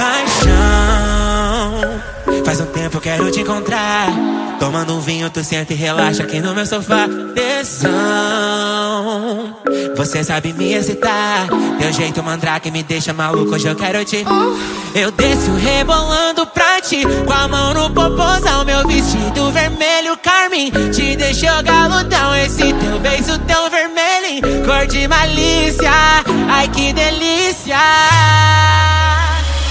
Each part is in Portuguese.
paixão. Faz um tempo eu quero te encontrar. Tomando um vinho, tu senta e relaxa aqui no meu sofá. Tesão, você sabe me excitar. Teu jeito mandrake me deixa maluco, hoje eu quero te. Eu desço rebolando pra ti. Com a mão no popozão, meu vestido vermelho carmim. Te deixou galudão, esse teu beijo tão vermelho. Cor de malícia, ai que delícia.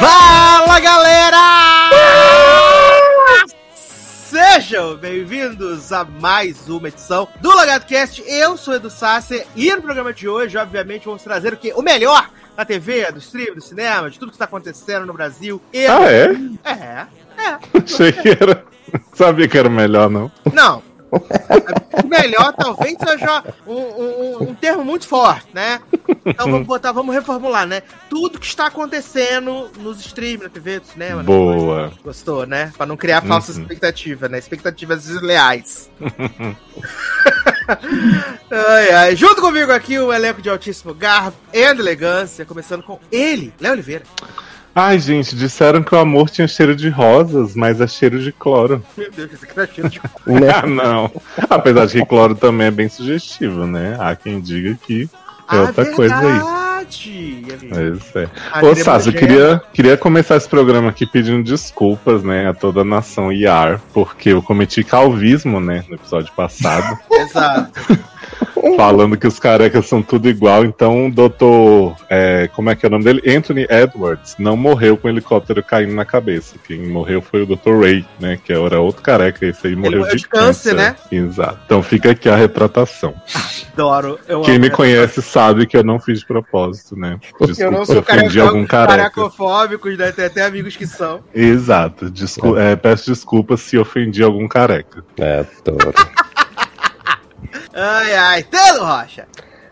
Fala galera! Sejam bem-vindos a mais uma edição do LogadoCast. Eu sou Edu Sasser e no programa de hoje, obviamente, vamos trazer o que? O melhor da TV, do stream, do cinema, de tudo que está acontecendo no Brasil. E... Ah, é? É, é. Achei que era. Sabia que era o melhor, não. Não. O melhor talvez seja um, um, um termo muito forte, né? Então vamos botar, vamos reformular, né? Tudo que está acontecendo nos streams, na TV, do cinema. né? Boa. Gostou, né? Pra não criar falsas Uhum. expectativas, né? Expectativas desleais. ai, ai. Junto comigo aqui, um elenco de altíssimo garbo e elegância, começando com ele, Léo Oliveira. Ai, gente, disseram que o amor tinha cheiro de rosas, mas é cheiro de cloro. Meu Deus, esse aqui tá cheio de Ah, não. Apesar de que cloro também é bem sugestivo, né? Há quem diga que é outra coisa aí. verdade. Mas é. A Ô, Sassi, eu queria, queria começar esse programa aqui pedindo desculpas, né, a toda a nação IAR, porque eu cometi calvismo, né, no episódio passado. Exato. falando que os carecas são tudo igual. Então, o doutor, é, como é que é o nome dele? Anthony Edwards, não morreu com o helicóptero caindo na cabeça. Quem morreu foi o Dr. Ray, né? Que era outro careca. Esse aí morreu morreu de, de câncer, né? Exato. Então fica aqui a retratação. Adoro. Eu Quem amo me essa conhece sabe que eu não fiz de propósito, né? Eu Desculpa não se sou ofendi careca, algum careca. caracofóbicos, né? Tem até amigos que são. Exato. Descu é, peço desculpas se ofendi algum careca. É, adoro. Ai, ai. Telo Rocha.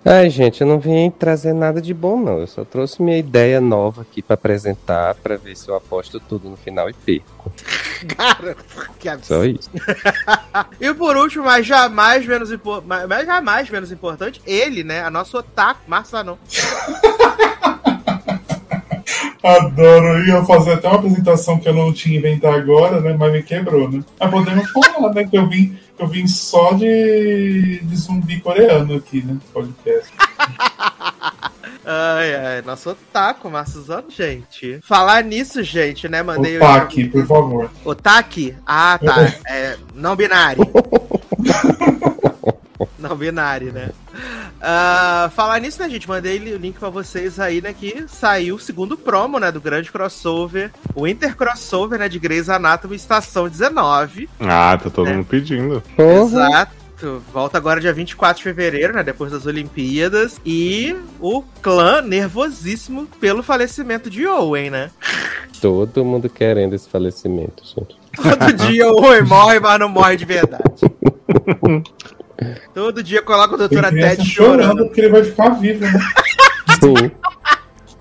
Ai, gente, eu não vim trazer nada de bom, não. Eu só trouxe minha ideia nova aqui pra apresentar, pra ver se eu aposto tudo no final e perco. Cara, que Só absurdo. isso. E por último, mas jamais menos, impo- mas mas jamais menos importante, ele, né? A nossa otaku, Marçanon. Adoro, eu ia fazer até uma apresentação que eu não tinha inventado agora, né? Mas me quebrou, né? Mas podemos falar, né? Que eu vim, eu vim só de, de zumbi coreano aqui, né? Podcast. Ai, ai, nosso otaku, Marçuzano, gente. Falar nisso, gente, né? Mandei O Taki, por favor. Otaki? Ah, tá. É, não binário. não binário, né? Ah, falar nisso, né, gente? Mandei o link pra vocês aí, né? Que saiu o segundo promo, né? Do grande crossover. O Inter Crossover, né? De Grey's Anatomy Estação 19. Ah, tá todo É. mundo pedindo. Exato. Volta agora dia 24 de fevereiro, né? Depois das Olimpíadas. E o clã nervosíssimo pelo falecimento de Owen, né? Todo mundo querendo esse falecimento, gente. Todo dia o Owen morre, mas não morre de verdade. Todo dia coloca o doutor Ted chorando chorando. porque ele vai ficar vivo, né? Sim.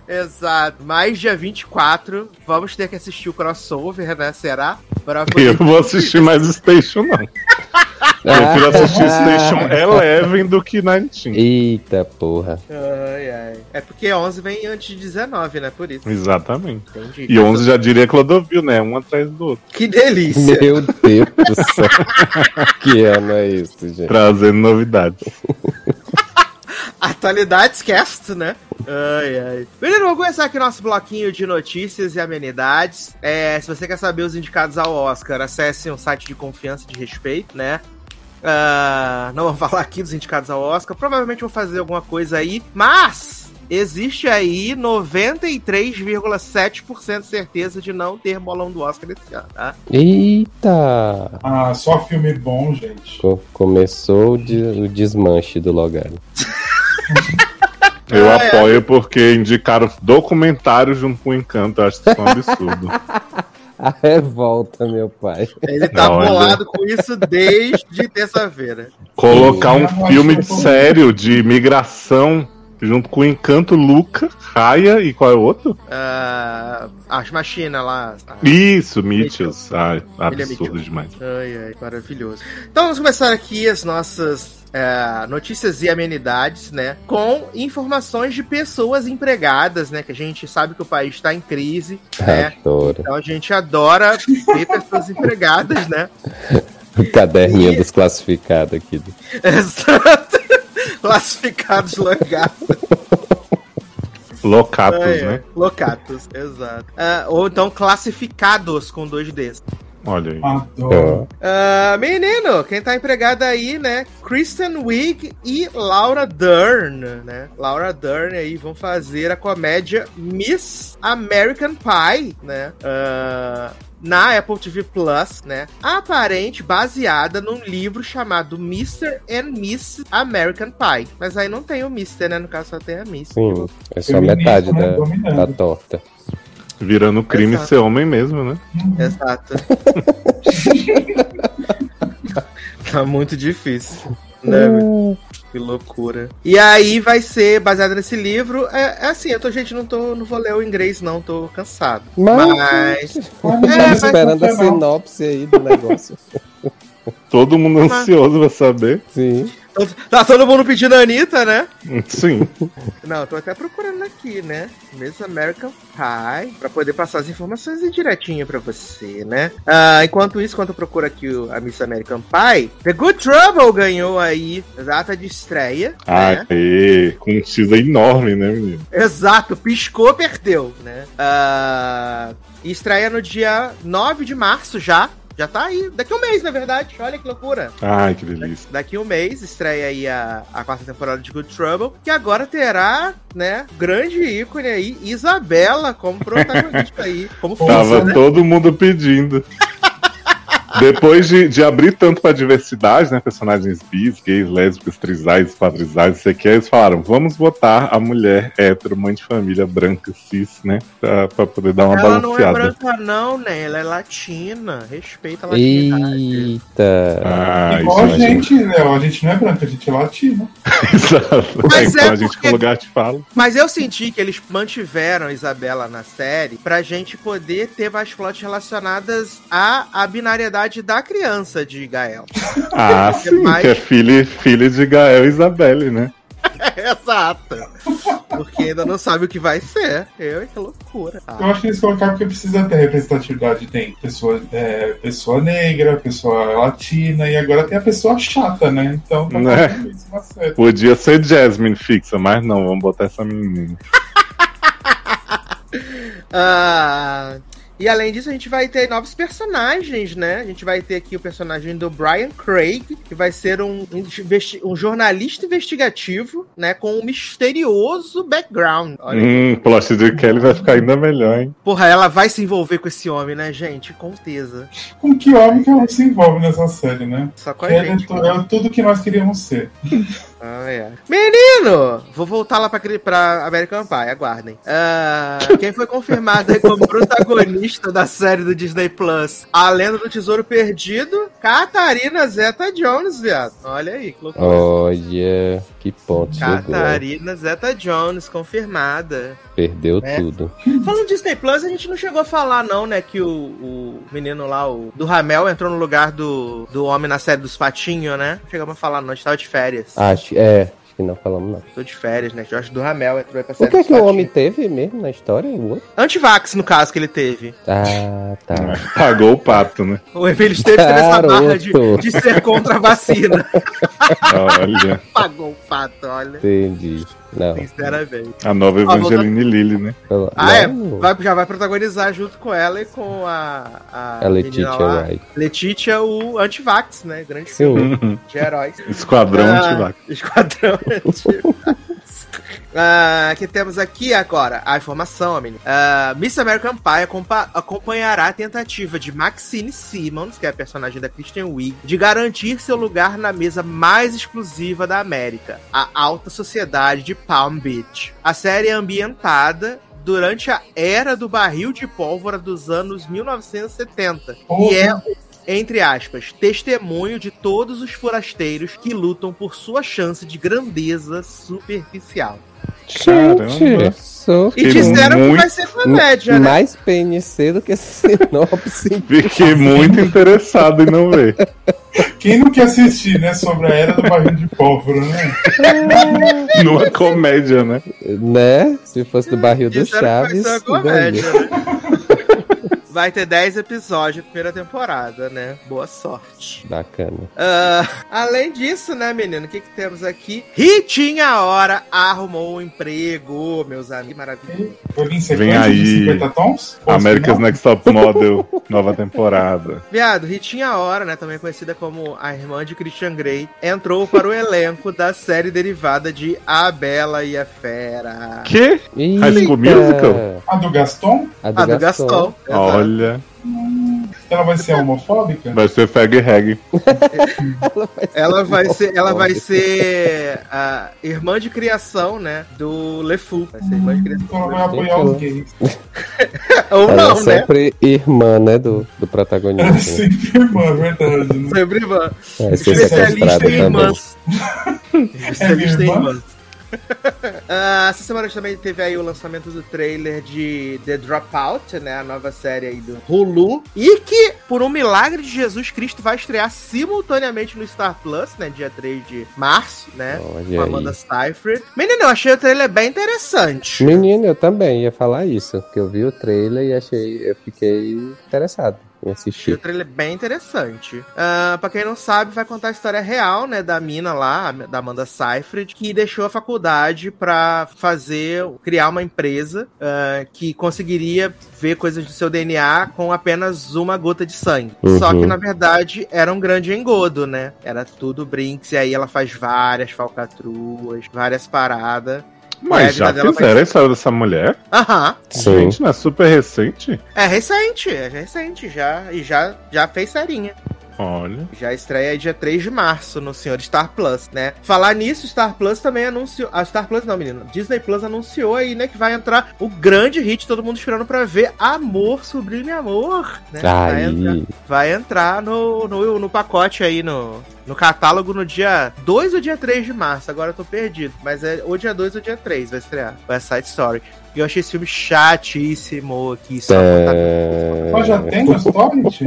Exato. Mas dia 24, vamos ter que assistir o crossover, né? Será? Pra Eu não vou assistir mais Station, não. Prefiro assistir Station Eleven do que 19. Eita porra. Ai, ai. É porque 11 vem antes de 19, né? Por isso. Exatamente. Entendi. E 11 já diria Clodovil, né? Um atrás do outro. Que delícia. Meu Deus do céu. que ano é isso, gente? Trazendo novidades. Atualidades cast, né? Ai, ai. Beleza, vamos começar aqui nosso bloquinho de notícias e amenidades. É, se você quer saber os indicados ao Oscar, acesse um site de confiança e de respeito, né? Ah, não vou falar aqui dos indicados ao Oscar. Provavelmente vou fazer alguma coisa aí, mas existe aí 93,7% de certeza de não ter bolão do Oscar esse ano, tá? Eita! Ah, só filme bom, gente. Co- começou o, de- o desmanche do Logano. Eu Ah, é. apoio porque indicaram documentário junto com o Encanto. Eu acho isso um absurdo. A revolta, meu pai. Ele tá Olha. bolado com isso desde terça-feira. Colocar um filme que sério de migração junto com o Encanto, Luca, Raya e qual é o outro? Ah, as machinas lá. Isso, Mitchells. Ai, é absurdo Mitchell. demais. Ai, ai, maravilhoso. Então vamos começar aqui as nossas é, notícias e amenidades, né? Com informações de pessoas empregadas, né? Que a gente sabe que o país está em crise, né? Adoro. Então a gente adora ver pessoas empregadas, né? O caderninho dos classificados aqui. Exato. Classificados logados. Locatos, É, né? Locatos, exato. Ah, ou então classificados com dois Ds. Olha aí. Adoro. Ah, menino, quem tá empregado aí, né? Kristen Wiig e Laura Dern, né? Laura Dern aí vão fazer a comédia Miss American Pie, né? Ah, na Apple TV Plus, né? Aparente baseada num livro chamado Mr. and Miss American Pie. Mas aí não tem o Mr., né? No caso só tem a Miss. Sim, é só metade né? da, da torta. Virando crime Exato. ser homem mesmo, né? Exato. tá muito difícil. Né? Que loucura. E aí vai ser baseado nesse livro. É, é assim, eu tô, gente, não tô, não vou ler o inglês, não, tô cansado. Mas, Mas. É, tava mas esperando a sinopse aí do negócio. Todo mundo ansioso pra saber. Sim. Tá todo mundo pedindo a Anitta, né? Sim. Não, tô até procurando aqui, né? Miss American Pie, pra poder passar as informações direitinho pra você, né? Ah, enquanto isso, enquanto eu procuro aqui a Miss American Pie, The Good Trouble ganhou aí data de estreia, né? Aê, com um X enorme, né, menino? Exato, piscou, perdeu, né? Ah, estreia no dia 9 de março já. Já tá aí. Daqui um mês, na verdade. Olha que loucura. Ai, que delícia. Daqui um mês estreia aí a, a quarta temporada de Good Trouble. Que agora terá, né, grande ícone aí, Isabela como protagonista aí. Como Tava né? todo mundo pedindo. Depois de, de abrir tanto pra diversidade, né? Personagens bis, gays, lésbicas, trisais, quadrisais, isso aqui, aí eles falaram: vamos botar a mulher hétero, mãe de família, branca, cis, né? Pra, pra poder dar uma Ela não é balanceada. branca, não, né? Ela é latina. Respeita a latinidade. Eita. Ai, Igual a gente. gente, né? A gente não é branca, a gente é latina. Exato. Mas É, é então a gente porque- lugar de fala. Mas eu senti que eles mantiveram a Isabela na série pra gente poder ter mais plots relacionadas à, à binariedade da criança de Gael. Ah, sim, mais- que é filho, filho de Gael e Isabelle, né? Exato. Porque ainda não sabe o que vai ser. Eu, que loucura. Eu Ah, acho que eles colocaram porque precisa ter representatividade. Tem pessoa, é, pessoa negra, pessoa latina e agora tem a pessoa chata, né? Então tá Né? Podia ser Jasmine fixa, mas não, vamos botar essa menina. Ah, e além disso, a gente vai ter novos personagens, né? A gente vai ter aqui o personagem do Brian Craig, que vai ser um, um jornalista investigativo, né? Com um misterioso background. Olha Hum, plot de Kelly vai ficar ainda melhor, hein? Porra, ela vai se envolver com esse homem, né, gente? Com certeza. Com que homem que ela se envolve nessa série, né? Só com a é, gente. tu- é tudo que nós queríamos ser. Ah, é. Menino! Vou voltar lá pra, pra American Pie, aguardem. Ah, quem foi confirmado aí como protagonista da série do Disney Plus? A Lenda do Tesouro Perdido, Catarina Zeta Jones, viado. Olha aí, que loucura. Olha, que ponto. Catarina Zeta Jones, confirmada. Perdeu É. tudo. Falando de Disney Plus, a gente não chegou a falar, não, né? Que o, o menino lá, o do Ramel, entrou no lugar do, do homem na série dos Patinhos, né? Não chegamos a falar, não. A gente tava de férias. Acho, é, que não falamos não. Tô de férias, né? Jorge do Ramel entrou aí pra O série que é que o homem teve mesmo na história? O outro? Antivax, no caso, que ele teve. Ah, tá. Pagou o pato, né? O Emílio Esteves teve essa barra de, de ser contra a vacina. Olha, Pagou o pato, olha. Entendi. Não. Sinceramente. a nova Evangeline Lilly, né? Ah, é? Vai, já vai protagonizar junto com ela e com a. A, A Letitia. Wright. Letitia, o Antivax, né? Grande filme de heróis. Esquadrão Ah, antivax. Esquadrão Antivax. Ah, que temos aqui agora a informação, menino. Ah, Miss American Pie acompa- acompanhará a tentativa de Maxine Simmons, que é a personagem da Kristen Wiig, de garantir seu lugar na mesa mais exclusiva da América, a alta sociedade de Palm Beach. A série é ambientada durante a era do barril de pólvora dos anos 1970 e é entre aspas, testemunho de todos os forasteiros que lutam por sua chance de grandeza superficial. Caramba. Gente, sou E disseram que muito- vai ser comédia, né? mais PNC do que sinopse. Fiquei muito interessado em não ver. Quem não quer assistir, né? Sobre a era do barril de pólvora, né? Numa comédia, né? né? Se fosse do barril do que vai Chaves. ser uma comédia, né? Vai ter 10 episódios na primeira temporada, né? Boa sorte. Bacana. Ah, além disso, né, menino? O que, que temos aqui? Ritinha Hora arrumou um emprego, meus amigos. Maravilhoso. Vai vir Vem aí. de 50 tons? Ou America's? Next Top Model, nova temporada. Viado, Ritinha Hora, né, também conhecida como a irmã de Christian Grey, entrou para o elenco da série derivada de A Bela e a Fera. Que? High School! Musical? A do Gaston? A do, A do Gaston. Gaston. exato. Olha, Ela vai ser homofóbica? vai ser Fag Reg. Ela vai ser, ela vai ser a irmã de criação, né, do LeFou. Vai ser irmã de criação. Então ela vai apoiar os gays. Ou Ela não, é né? sempre irmã, né? Do, do protagonista. Ela é né? sempre irmã, é verdade. Né? Sempre irmã. Vai ser Especialista em irmãs. Especialista em irmã? irmãs. Ah, essa semana também teve aí o lançamento do trailer de The Dropout, né? A nova série aí do Hulu. E que, por um milagre de Jesus Cristo, vai estrear simultaneamente no Star Plus, né? Dia 3 de março, né? Olha Com a aí. Amanda Seyfried. Menino, eu achei o trailer bem interessante. Menino, eu também ia falar isso. Que eu vi o trailer e achei. Eu fiquei interessado em Achei o assistir. trailer bem interessante. Ah, pra quem não sabe, vai contar a história real, né, da mina lá, da Amanda Seyfried, que deixou a faculdade pra fazer, criar uma empresa ah, que conseguiria ver coisas do seu DNA com apenas uma gota de sangue. Uhum. Só que, na verdade, era um grande engodo, né? Era tudo brinks, e aí ela faz várias falcatruas, várias paradas. Mas já vai fizeram a história dessa mulher? Aham. Sim. Gente, não é super recente? É recente, é recente já. E já, já fez serinha. Olha. Já estreia dia 3 de março no Senhor Star Plus, né? Falar nisso, Star Plus também anunciou. A Star Plus não, menino. Disney Plus anunciou aí, né, que vai entrar o grande hit, todo mundo esperando pra ver Amor, Sublime Amor, né? Vai entrar, vai entrar no, no, no pacote aí, no, no catálogo no dia 2 ou dia 3 de março. Agora eu tô perdido. Mas é ou dia 2 ou dia 3 vai estrear. West Side Story. E eu achei esse filme chatíssimo aqui. Só É... Mas já tem no Torrent?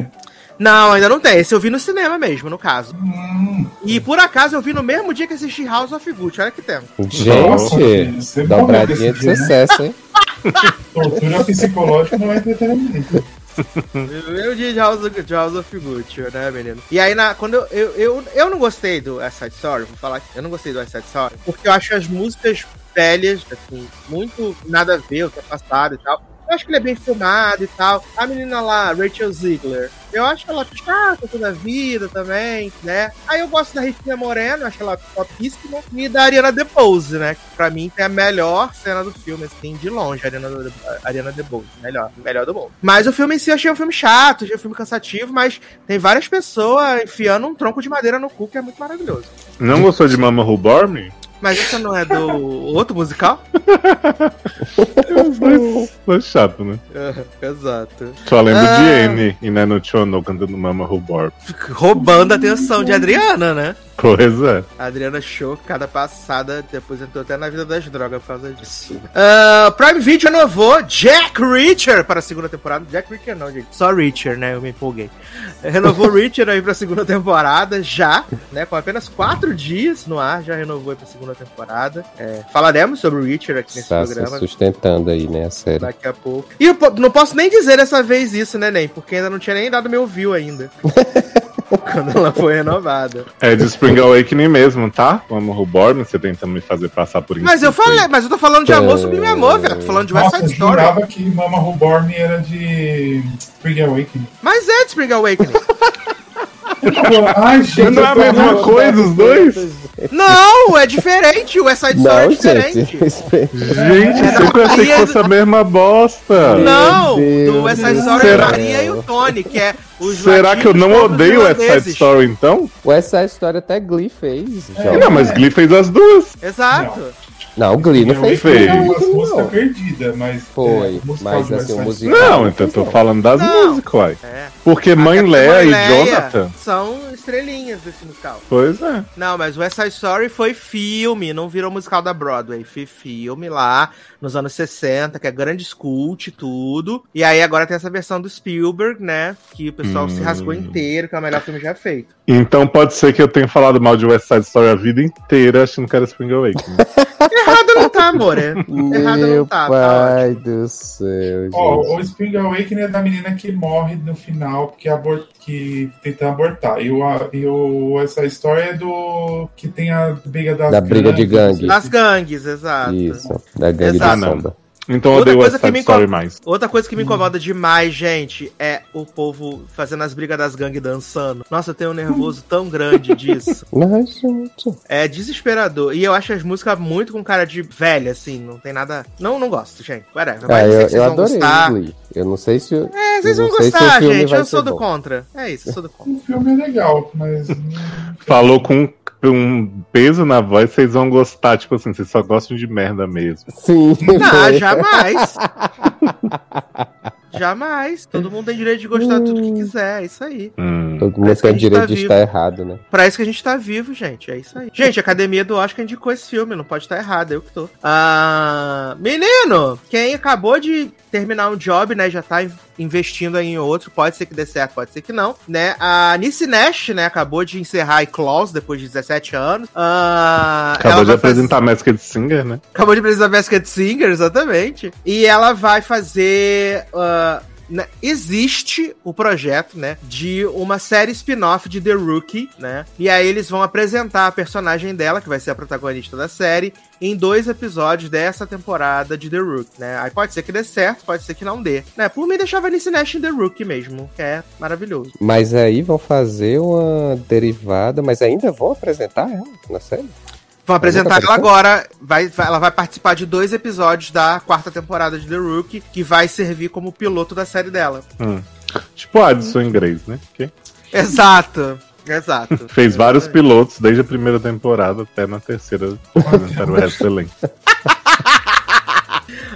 Não, ainda não tem. Esse eu vi no cinema mesmo, no caso. Hum, E por acaso eu vi no mesmo dia que assisti House of Gucci. Olha que tempo. Gente, dobradinha de né? sucesso, hein? Tortura psicológica não é entretenimento. Eu dia de House, of- de House of Gucci, né, menino? E aí, na, quando eu, eu, eu, eu não gostei do West Side Story, vou falar que eu não gostei do West Side Story, porque eu acho as músicas velhas, assim, muito nada a ver, ultrapassado e tal. Eu acho que ele é bem filmado e tal. A menina lá, Rachel Ziegler, eu acho ela chata toda a vida também, né? Aí eu gosto da Ritinha Moreno, acho ela topíssima. E da Ariana DeBose, né? Que pra mim tem a melhor cena do filme, assim, de longe. Ariana, De- Ariana DeBose, melhor, melhor do mundo. Mas o filme em si eu achei um filme chato, achei um filme cansativo, mas tem várias pessoas enfiando um tronco de madeira no cu, que é muito maravilhoso. Não gostou de Mama Who Me? Mas essa não é do outro musical? São chato, né? Exato. Só lembro Ah. de Anne e Nano Chono cantando Mama Bore. Roubando a atenção de Adriana, né? Pois é. A Adriana show cada passada, depois entrou até na vida das drogas por causa disso. Ah, Prime Video renovou Jack Reacher para a segunda temporada. Jack Reacher não, gente. Só Reacher, né? Eu me empolguei. Renovou Reacher aí para a segunda temporada já, né? Com apenas quatro dias no ar, já renovou aí para a segunda temporada. É, falaremos sobre o Reacher aqui nesse Está se programa. sustentando aí, né, a série. Daqui a pouco. E eu não posso nem dizer dessa vez isso, né, Nen? Porque ainda não tinha nem dado meu view ainda. Quando ela foi renovada. É de Spring Awakening mesmo, tá? Mama Who Bore Me, você tenta me fazer passar por Mas eu falei, mas eu tô falando de amor sobre meu amor, velho. Tô falando de West Side eu Story. jurava que Mama Me era de Spring Awakening. Mas é de Spring Awakening. Ai, gente, Não é a eu mesma coisa, os dois? Não, é diferente. O West Side Story é Não, diferente. gente. Gente, achei que fosse a mesma bosta. Não, do West Side Story é a. Maria e o Tony, que é Será que eu não odeio West Side. Story então? O essa história até Glee fez. É. Não, mas Glee fez as duas. Exato. Não, o Glee não fez fez. Umas músicas não. perdidas, mas. Foi, é, mas assim, o musical- Não, não então eu fez, tô não. falando das Não. músicas, uai. É. Porque Mãe A Capitã Leia e Leia Jonathan. São estrelinhas desse musical. Pois é. Não, mas West Side Story foi filme, não virou musical da Broadway. Foi filme lá nos anos 60, que é grande cult e tudo. E aí agora tem essa versão do Spielberg, né? Que o pessoal se Hum. rasgou inteiro, que é o melhor filme já feito. Então pode ser que eu tenha falado mal de West Side Story a vida inteira achando que era Spring Awakening. Errado não tá, amor. é. Errado Meu não tá. tá pai do céu, gente. Ó, o Spring Awakening é da menina que morre no final porque abor que tenta abortar. E o, a- e o essa história é do que tem a briga das Da briga de gangue. Das gangues, exato. Isso, da gangue Exato. da sombra. Então eu Outra odeio coisa West que Side me incomoda- mais. Outra coisa que me incomoda demais, gente, é o povo fazendo as brigas das gangues dançando. Nossa, eu tenho um nervoso tão grande disso. Mas, gente. É desesperador. E eu acho as músicas muito com cara de velha, assim. Não tem nada. Não, não gosto, gente. Whatever. Ah, Mas eu sei eu, que vocês eu vão adorei gostar. Eu não sei se. eu- É, vocês vão gostar, gente. Eu sou do bom. contra. É isso, eu sou do contra. O filme é legal, mas. Falou com um peso na voz, vocês vão gostar. Tipo assim, vocês só gostam de merda mesmo. Sim. Não, jamais. jamais. Todo mundo tem direito de gostar de tudo que quiser. É isso aí. Hum. Todo mundo que tem direito tá de vivo. estar errado, né? Pra isso que a gente tá vivo, gente. É isso aí. Gente, a Academia do Oscar indicou esse filme. Não pode estar errado. Eu que tô. Ah, menino, quem acabou de terminar um job, né? Já tá investindo aí em outro. Pode ser que dê certo, pode ser que não. Né? A Nice Nash, né? Acabou de encerrar a Claus depois de 17 anos. Ah, Acabou de fazer- apresentar a Masked Singer, né? Acabou de apresentar Basket Singer, exatamente. E ela vai fazer. né, existe o projeto, né? De uma série spin-off de The Rookie, né? E aí eles vão apresentar a personagem dela, que vai ser a protagonista da série, em dois episódios dessa temporada de The Rookie, né? Aí pode ser que dê certo, pode ser que não dê. Né? Por mim, deixava a Nice Nash em The Rookie mesmo, que é maravilhoso. Mas aí vão fazer uma derivada, mas ainda vão apresentar ela na série? Vão apresentar ela agora. Vai, vai- ela vai participar de dois episódios da quarta temporada de The Rookie, que vai servir como piloto da série dela. Hum. Tipo Addison em Grace, né? Que Exato. Exato. fez vários pilotos desde a primeira temporada até na terceira apresentaram o resto do elenco.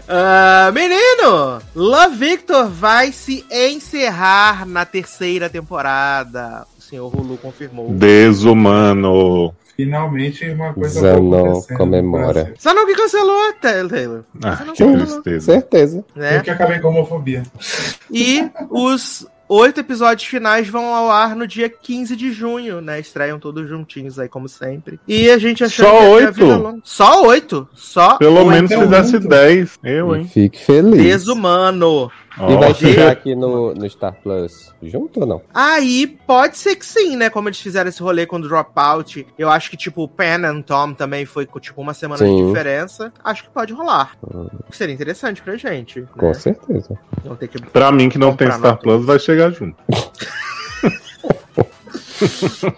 Ah, menino! Love Victor vai se encerrar na terceira temporada. O senhor Hulu confirmou. Desumano. Finalmente uma coisa Zanon comemora. Só não que cancelou, Ta- Taylor. Ah, que tristeza. Certeza. Né? Eu que acabei com a homofobia. E os oito episódios finais vão ao ar no dia 15 de junho, né? Estreiam todos juntinhos aí, como sempre. E a gente achou Só a oito? Só oito. Só Pelo oito. menos então fizesse muito. 10. Eu, hein? Fique feliz. Desumano. E vai chegar aqui no, no Star Plus junto ou não? Aí pode ser que sim, né? Como eles fizeram esse rolê com o Dropout. Eu acho que, tipo, o Pen and Tom também foi com, tipo, uma semana de Sim. diferença. Acho que pode rolar. Seria interessante pra gente. Com Né? certeza. Não ter que. Pra mim que não tem Star. Plus, vai chegar junto.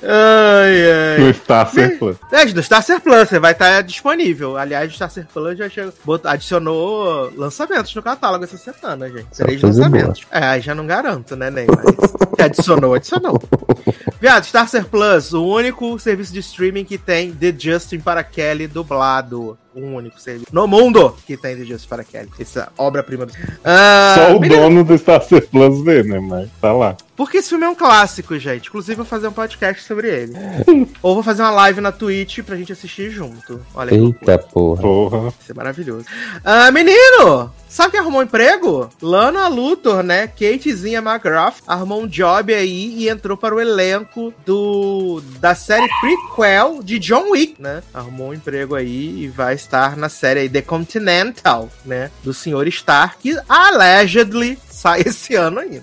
Ai, No ai. Star Plus. É, do Starcer Plus, você vai estar disponível. Aliás, o Starcer Plus já chegou, adicionou lançamentos no catálogo essa semana, gente. Três lançamentos. É, aí já não garanto, né, Ney? Mas adicionou, adicionou. Viado, Starcer Plus, o único serviço de streaming que tem The Justin para Kelly dublado. Um único serviço no mundo que tem The Justin para Kelly. Essa obra-prima do. Ah, Só o menino, dono do Star Plus vê, né? Mas tá lá. Porque esse filme é um clássico, gente. Inclusive, eu vou fazer um podcast sobre ele. Ou vou fazer uma live na Twitch pra gente assistir junto. Olha. Eita porra. Porra. Vai ser maravilhoso. Ah, menino! Sabe quem arrumou um emprego? Lana Luthor, né? Katezinha McGrath arrumou um job aí e entrou para o elenco do da série prequel de John Wick, né? Arrumou um emprego aí e vai estar na série aí The Continental, né? Do Sr. Stark, allegedly sai esse ano ainda.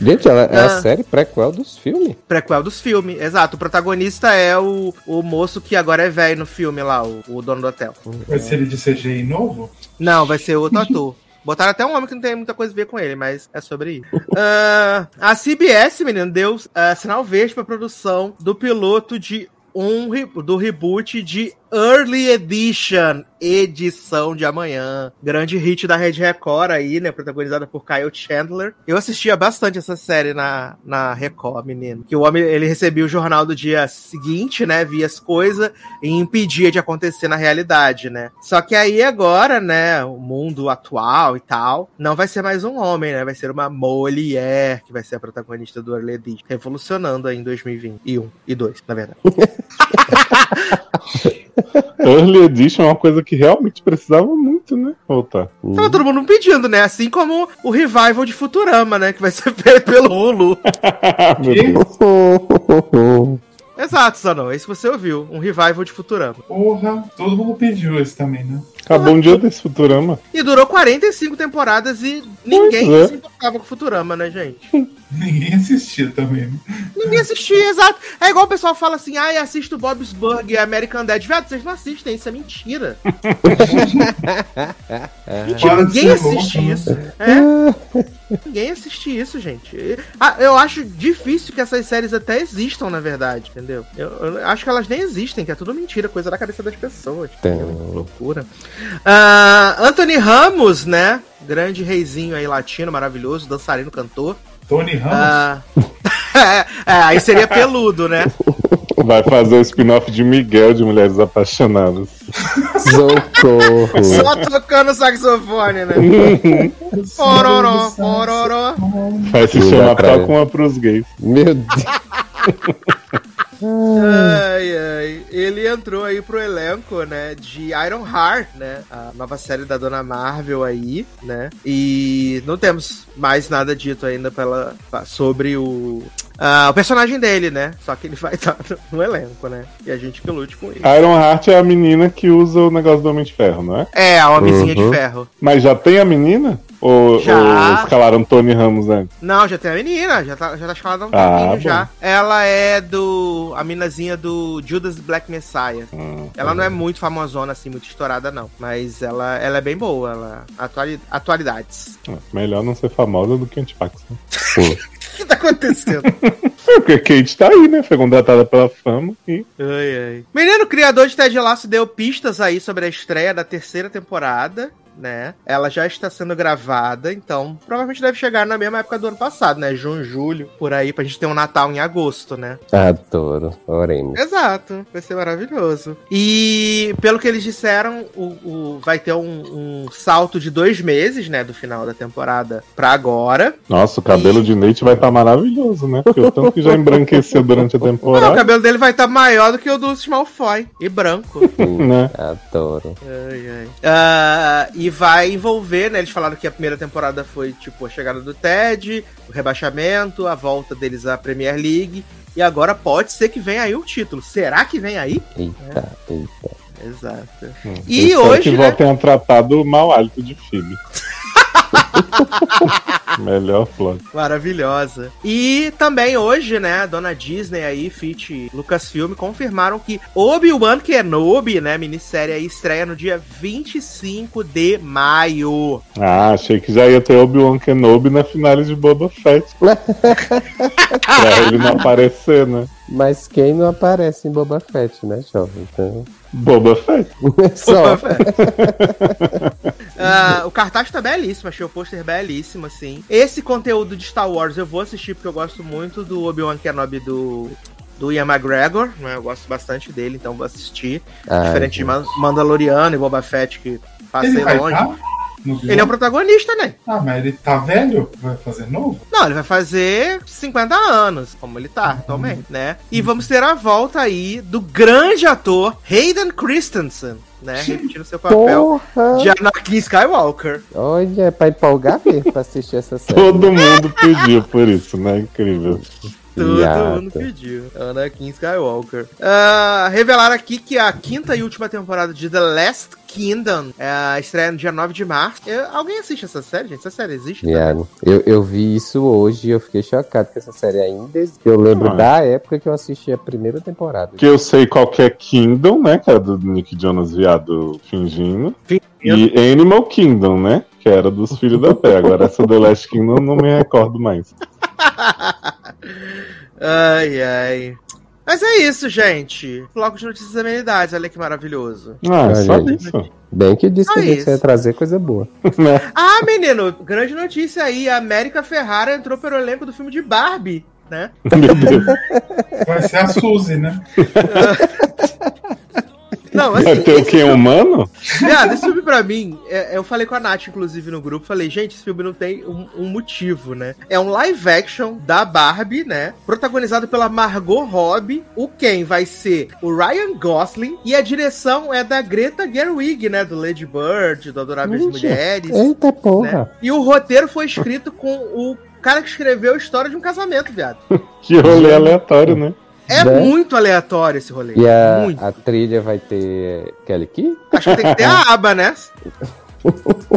Gente, ela é Ah. a série prequel dos filmes. Prequel dos filmes, exato. O protagonista é o, o moço que agora é velho no filme lá, o, o dono do hotel. Vai ser ele de CGI novo? Não, vai ser outro ator. Botaram até um homem que não tem muita coisa a ver com ele, mas é sobre isso. Ah, a CBS, menino, deu ah, sinal verde pra produção do piloto de um re- do reboot de Early Edition, edição de amanhã. Grande hit da Red Record aí, né? Protagonizada por Kyle Chandler. Eu assistia bastante essa série na, na Record, menino. Que o homem, ele recebia o jornal do dia seguinte, né? Via as coisas e impedia de acontecer na realidade, né? Só que aí agora, né? O mundo atual e tal, não vai ser mais um homem, né? Vai ser uma mulher que vai ser a protagonista do Early Edition. Revolucionando aí em 2021 e 2, na verdade. Early Edition é uma coisa que realmente precisava muito, né? Voltar. Tava todo mundo pedindo, né? Assim como o revival de Futurama, né? Que vai ser feito pelo Hulu. Meu Deus. Exato, Sanon. Esse você ouviu. Um revival de Futurama. Porra, todo mundo pediu esse também, né? Acabou um dia desse Futurama. E durou 45 temporadas e ninguém é. se importava com Futurama, né, gente? Ninguém assistia também? Ninguém assistia, exato. É igual o pessoal fala assim, ai, assisto Bob's Burger e American Dad. Viado, vocês não assistem, isso é mentira. Mentira, ninguém assiste né? isso. É. Ninguém assiste isso, gente. Ah, Eu acho difícil que essas séries até existam, na verdade, entendeu? Eu, eu acho que elas nem existem, que é tudo mentira, coisa da cabeça das pessoas. Que loucura. Ah, Anthony Ramos, né? Grande reizinho aí latino, maravilhoso, dançarino, cantor. Tony Ramos? Ah, é, aí seria peludo, né? Vai fazer o spin-off de Miguel de Mulheres Apaixonadas. Socorro. Só tocando saxofone, né? Pororó, pororó. Vai se chamar. Toca uma pros gays. Meu Deus. Ai, ai. Ele entrou aí pro elenco, né, de Iron Heart, né? A nova série da Dona Marvel aí, né? E não temos mais nada dito ainda pela, sobre o. ah, o personagem dele, né? Só que ele vai estar no elenco, né? E a gente que lute com ele. Iron Heart é a menina que usa o negócio do Homem de Ferro, não é? É, a homenzinha Uhum. de ferro. Mas já tem a menina? Ou, Já. ou escalaram Tony Ramos antes? Não, já tem a menina, já tá, já tá escalada há um Ah, tempinho bom. já. Ela é do. A minazinha do Judas Black Messiah. Hum, Ela não é muito famosona, assim, muito estourada, não. Mas ela, ela é bem boa, ela. Atuali, atualidades. Melhor não ser famosa do que antipax, né? O que tá acontecendo? É, Porque Kate tá aí, né? Foi contratada pela fama e. ai, ai. Menino, criador de Ted Lasso deu pistas aí sobre a estreia da terceira temporada. Né? Ela já está sendo gravada, então provavelmente deve chegar na mesma época do ano passado, né? Junho, julho, por aí, pra gente ter um Natal em agosto, né? Adoro. Oremos. Exato, vai ser maravilhoso. E pelo que eles disseram, o, o- vai ter um, um salto de dois meses, né, do final da temporada pra agora. Nossa, o cabelo de Nate vai estar maravilhoso, né? Porque o tanto que já embranqueceu durante a Não, o temporada. cabelo dele vai estar maior do que o do Malfoy e branco. Né? Adoro. Ai, ai. Ah, e vai envolver, né? Eles falaram que a primeira temporada foi tipo a chegada do Ted, o rebaixamento, a volta deles à Premier League. E agora pode ser que venha aí o título. Será que vem aí? Eita, eita. Exato. Hum, E hoje, que né? voltem a tratar do mau hálito de Phoebe. Melhor plot. Maravilhosa. E também hoje, né, a dona Disney aí, Fit Lucasfilm, confirmaram que Obi-Wan Kenobi, né, minissérie aí, estreia no dia 25 de maio. Ah, achei que já ia ter Obi-Wan Kenobi na finale de Boba Fett. pra ele não aparecer, né? Mas quem não aparece em Boba Fett, né, jovem? Então... Boba Fett. Só. Ah, o cartaz tá belíssimo, achei o pôster belíssimo, assim. Esse conteúdo de Star Wars eu vou assistir porque eu gosto muito do Obi-Wan Kenobi do, do Ian McGregor, né? Eu gosto bastante dele, então vou assistir. Ai, Diferente de Man- Mandaloriano e Boba Fett, que passei longe. Ele é o protagonista, né? Ah, mas ele tá velho? Vai fazer novo? Não, ele vai fazer 50 anos, como ele tá atualmente, né? E vamos ter a volta aí do grande ator Hayden Christensen, né? Repetindo seu papel Porra! de Anakin Skywalker. Olha, é pra empolgar mesmo pra assistir essa série. Todo mundo pediu por isso, né? Incrível. Todo mundo pediu. Anakin Skywalker. Ah, revelaram aqui que a quinta e última temporada de The Last Kingdom é, estreia no dia 9 de março. Eu- alguém assiste essa série, gente? Essa série existe? Viado. Eu, eu vi isso hoje e eu fiquei chocado que essa série ainda existe. Eu lembro Ah. da época que eu assisti a primeira temporada. Que eu sei qual que é Kingdom, né? Que era do Nick Jonas viado fingindo. E Animal Kingdom, né? Que era dos filhos da pé. Agora essa The Last Kingdom eu não me recordo mais. Ai, ai. Mas é isso, gente. Bloco de notícias e amenidades, olha que maravilhoso. Ah, Olha só isso. Bem que disse que Só a gente isso. ia trazer coisa boa. Né? Ah, menino, grande notícia aí. A América Ferrara entrou pelo elenco do filme de Barbie, né? Meu Deus. Vai ser a Suzy, né? Não, Vai assim, ter o quê? Humano? Viado, esse filme pra mim, é- eu falei com a Nath, inclusive, no grupo, falei, gente, esse filme não tem um, um motivo, né? É um live action da Barbie, né? Protagonizado pela Margot Robbie. O Ken vai ser o Ryan Gosling. E a direção é da Greta Gerwig, né? Do Lady Bird, do Adoráveis Ixi, Mulheres. Eita né? porra. E o roteiro foi escrito com o cara que escreveu a história de um casamento, viado. Que rolê aleatório, né? É Né? muito aleatório esse rolê. E a, Muito. a trilha vai ter Kelly Key? Acho que tem que ter a aba, né?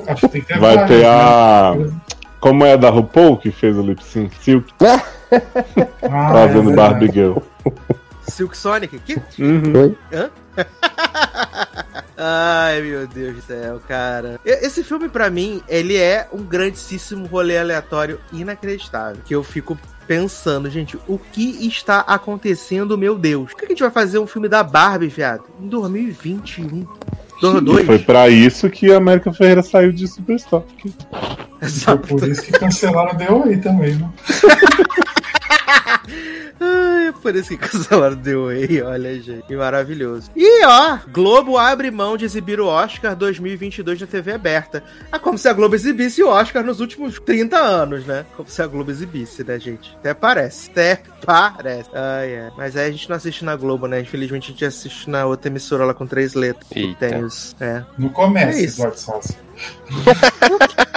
Acho que tem que ter Vai ter várias, a. né? Como é a da RuPaul que fez o lip sync? Silk Ah, fazendo é Barbie. Girl. Silk Sonic aqui. Uhum. Oi? Ai, meu Deus do céu, cara. Esse filme, pra mim, ele é um grandíssimo rolê aleatório inacreditável. Que eu fico pensando, gente, o que está acontecendo, meu Deus? Por que a gente vai fazer um filme da Barbie, viado? Em 2021. Do E foi 2. pra isso que a América Ferreira saiu de Superstock. Foi por isso que cancelaram The Way também, né? Ai, é por isso que cancelaram The Way, olha, gente. Que maravilhoso. E, ó, Globo abre mão de exibir o Oscar 2022 na TV aberta. É como se a Globo exibisse o Oscar nos últimos 30 anos, né? Como se a Globo exibisse, né, gente? Até parece. Até parece. Ai, é. Mas aí a gente não assiste na Globo, né? Infelizmente a gente assiste na outra emissora lá com três letras. que Eita. Tem os... É. No começo, É. Eduardo Sassi.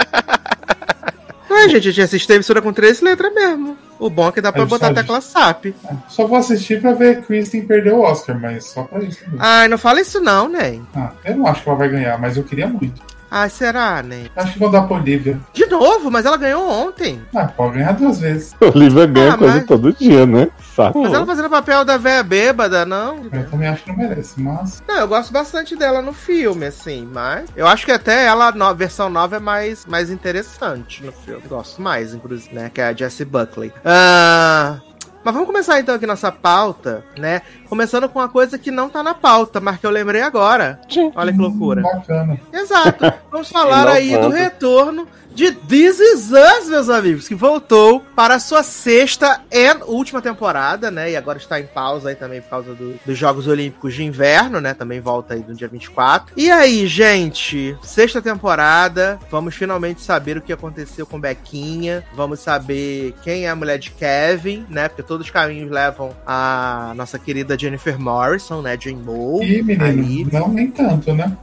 Ai, gente, a gente assiste a emissora com três letras mesmo. O bom é que dá pra Eu botar a tecla SAP. Só vou assistir pra ver Kristen perder o Oscar, mas só pra isso. mesmo. Ai, não fala isso não, né? Ah, eu não acho que ela vai ganhar, mas eu queria muito. Ai, será, né? Acho que vão dar pra Olivia. De novo, mas ela ganhou ontem. Ah, pode ganhar duas vezes. Olivia ganha Ah, coisa mas- todo dia, né? Saco. Mas ela fazendo papel da véia bêbada, não? Eu também acho que não merece, mas. Não, eu gosto bastante dela no filme, assim, mas eu acho que até ela, a versão nova, é mais, mais interessante no filme. Gosto mais, inclusive, né? Que é a Jessie Buckley. Ah. Mas vamos começar então aqui nossa pauta, né? Começando com uma coisa que não tá na pauta, mas que eu lembrei agora. Olha que loucura. Bacana. Exato. Vamos falar aí do retorno de This Is Us, meus amigos, que voltou para a sua sexta e última temporada, né? E agora está em pausa aí também por causa do- dos Jogos Olímpicos de Inverno, né? Também volta aí no dia 24. E aí, gente, sexta temporada, vamos finalmente saber o que aconteceu com Bequinha, vamos saber quem é a mulher de Kevin, né? Porque todos os caminhos levam a nossa querida Jennifer Morrison, né? Jane Moe. E, menino, Aí. não nem tanto, né?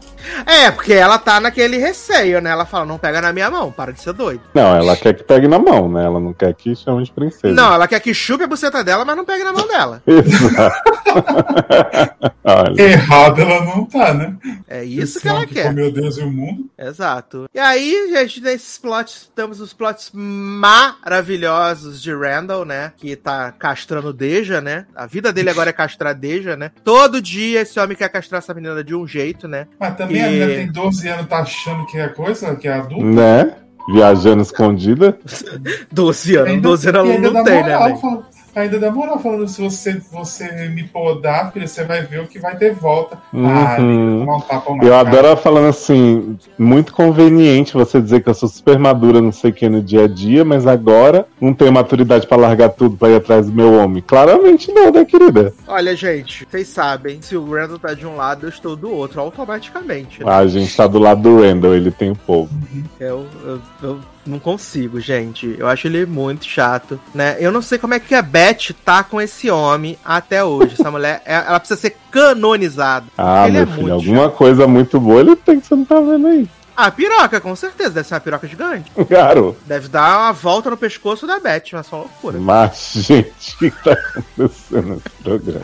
É, porque ela tá naquele receio, né? Ela fala, não pega na minha mão, para de ser doido. Não, ela quer que pegue na mão, né? Ela não quer que chame de princesa. Não, ela quer que chupe a buceta dela, mas não pegue na mão dela. Errada ela não tá, né? É isso que ela homem quer. Meu Deus e o mundo. Exato. E aí, gente, nesses plots, temos os plots maravilhosos de Randall, né? Que tá castrando Deja, né? A vida dele agora é castrar Deja, né? Todo dia esse homem quer castrar essa menina de um jeito, né? Mas também a E- menina tem 12 anos, tá achando que é coisa, que é adulto. né? Viajando escondida. 12 anos, 12 anos não tem, né, moral, velho? fala- Ainda dá moral falando, se você, você me podar, filho, você vai ver o que vai ter volta. Ah, Uhum. tapa na Eu cara. adoro ela falando assim, muito conveniente você dizer que eu sou super madura, não sei o que, no dia a dia, mas agora não tenho maturidade pra largar tudo pra ir atrás do meu homem. Claramente não, né, querida? Olha, gente, vocês sabem, se o Randall tá de um lado, eu estou do outro, automaticamente. né? A gente tá do lado do Randall, ele tem o povo. Eu, eu, eu não consigo, gente. Eu acho ele muito chato, né? Eu não sei como é que a Beth tá com esse homem até hoje. Essa mulher, é- ela precisa ser canonizada. Ah, Ele meu é filho, alguma coisa muito boa ele tem que você não tá vendo aí. Ah, piroca, com certeza. Deve ser uma piroca gigante. Claro. Deve dar uma volta no pescoço da Beth, mas só loucura. Mas, gente, o que tá acontecendo nesse programa?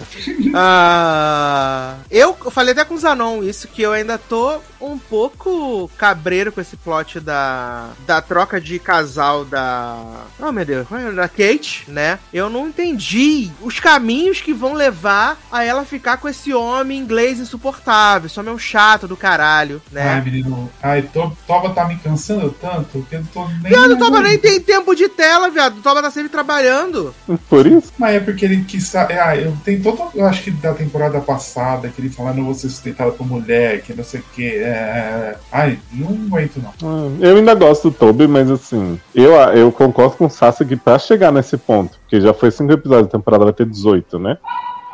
Ah, eu falei até com o Zanon isso, que eu ainda tô um pouco cabreiro com esse plot da, da troca de casal da. Oh meu Deus, é? da Kate, né? Eu não entendi os caminhos que vão levar a ela ficar com esse homem inglês insuportável. Esse homem é um chato do caralho, Ai, né? menino. Ai, To- Toba tá me cansando tanto que eu não tô nem. Viado, o Toba nem tem tempo de tela, viado. O Toba tá sempre trabalhando. Por isso? Mas é porque ele quis. sa- Ah, eu tenho todo. Eu acho que da temporada passada, que ele fala, não vou ser sustentado por mulher, que não sei o que. É, é, é. Ai, não aguento não. Ah, Eu ainda gosto do Toby, mas assim, eu, eu concordo com o Sasha que pra chegar nesse ponto, porque já foi cinco episódios, a temporada vai ter 18, né?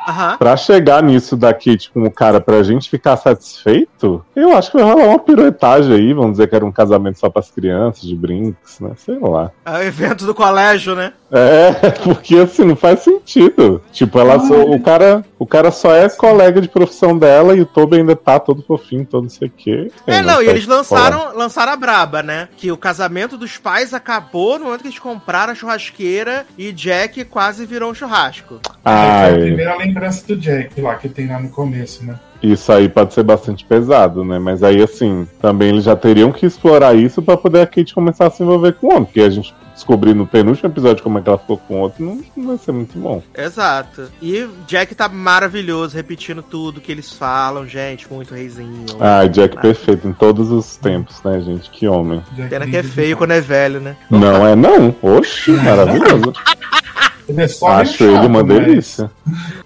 Aham. Pra chegar nisso da Kate com o cara pra gente ficar satisfeito, eu acho que vai rolar uma piruetagem aí, vamos dizer que era um casamento só pras crianças, de brinks, né? Sei lá. É o evento do colégio, né? É, porque assim, não faz sentido. Tipo, ela só, o cara, o cara só é colega de profissão dela e o Toby ainda tá todo fofinho, todo não sei o quê. É, não, e faz eles lançaram, lançaram a braba, né? Que o casamento dos pais acabou no momento que eles compraram a churrasqueira e Jack quase virou um churrasco. Ah, é, foi a primeira lembrança do Jack lá, que tem lá no começo, né? Isso aí pode ser bastante pesado, né? Mas aí, assim, também eles já teriam que explorar isso pra poder a Kate começar a se envolver com o homem. Porque a gente descobrir no penúltimo episódio como é que ela ficou com o outro, não, não vai ser muito bom. Exato. E Jack tá maravilhoso, repetindo tudo que eles falam, gente, muito reizinho. Ah, Jack perfeito em todos os tempos, né, gente? Que homem. Jack Pena que é feio quando é velho, né? Não é não? Oxi, maravilhoso. Ele é só Acho ele uma delícia.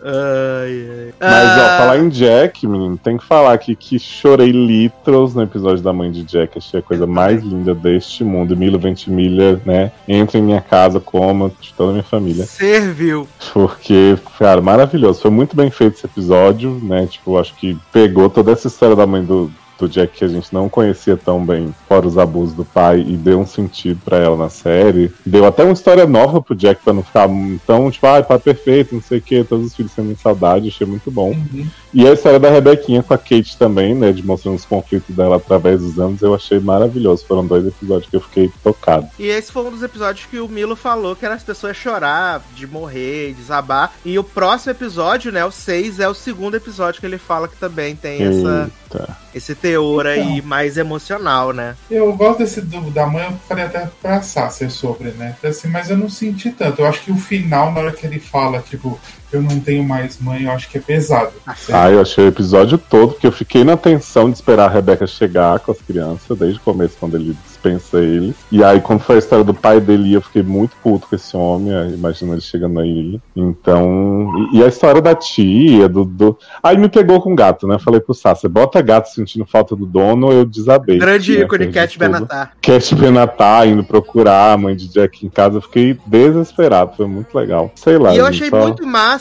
Ai, ai. Mas, ó, Ah, falar em Jack, menino, tem que falar aqui que chorei litros no episódio da mãe de Jack. Achei a coisa mais linda deste mundo. Milo Ventimiglia, né? Entra em minha casa, coma, de toda a minha família. Serviu. Porque, cara, maravilhoso. Foi muito bem feito esse episódio, né? Tipo, acho que pegou toda essa história da mãe do, do Jack que a gente não conhecia tão bem, fora os abusos do pai, e deu um sentido pra ela na série. Deu até uma história nova pro Jack pra não ficar tão, tipo, ai, pai perfeito, não sei o que, todos os filhos sendo em saudade, achei muito bom. Uhum. E a história da Rebequinha com a Kate também, né? De mostrando os conflitos dela através dos anos, eu achei maravilhoso. Foram dois episódios que eu fiquei tocado. E esse foi um dos episódios que o Milo falou que era as pessoas chorar, de morrer, desabar. E o próximo episódio, né, o 6, é o segundo episódio que ele fala que também tem essa, Eita. esse teor aí mais emocional, né? Eu gosto desse do, da mãe, eu falei até pra Sasser sobre, né? Assim, mas eu não senti tanto. Eu acho que o final, na hora que ele fala, tipo, eu não tenho mais mãe, eu acho que é pesado. Ah, eu achei o episódio todo, porque eu fiquei na tensão de esperar a Rebeca chegar com as crianças, desde o começo, quando ele dispensa eles. E aí, quando foi a história do pai dele, eu fiquei muito puto com esse homem, imagina ele chegando aí. Então. E, a história da tia, do, do. Aí me pegou com gato, né? Eu falei pro Sassi, bota gato sentindo falta do dono, eu desabei. Grande né? ícone, Cat. Benatar. Cat Benatar indo procurar a mãe de Jack em casa, eu fiquei desesperado, foi muito legal. Sei lá. E eu gente, achei só- muito massa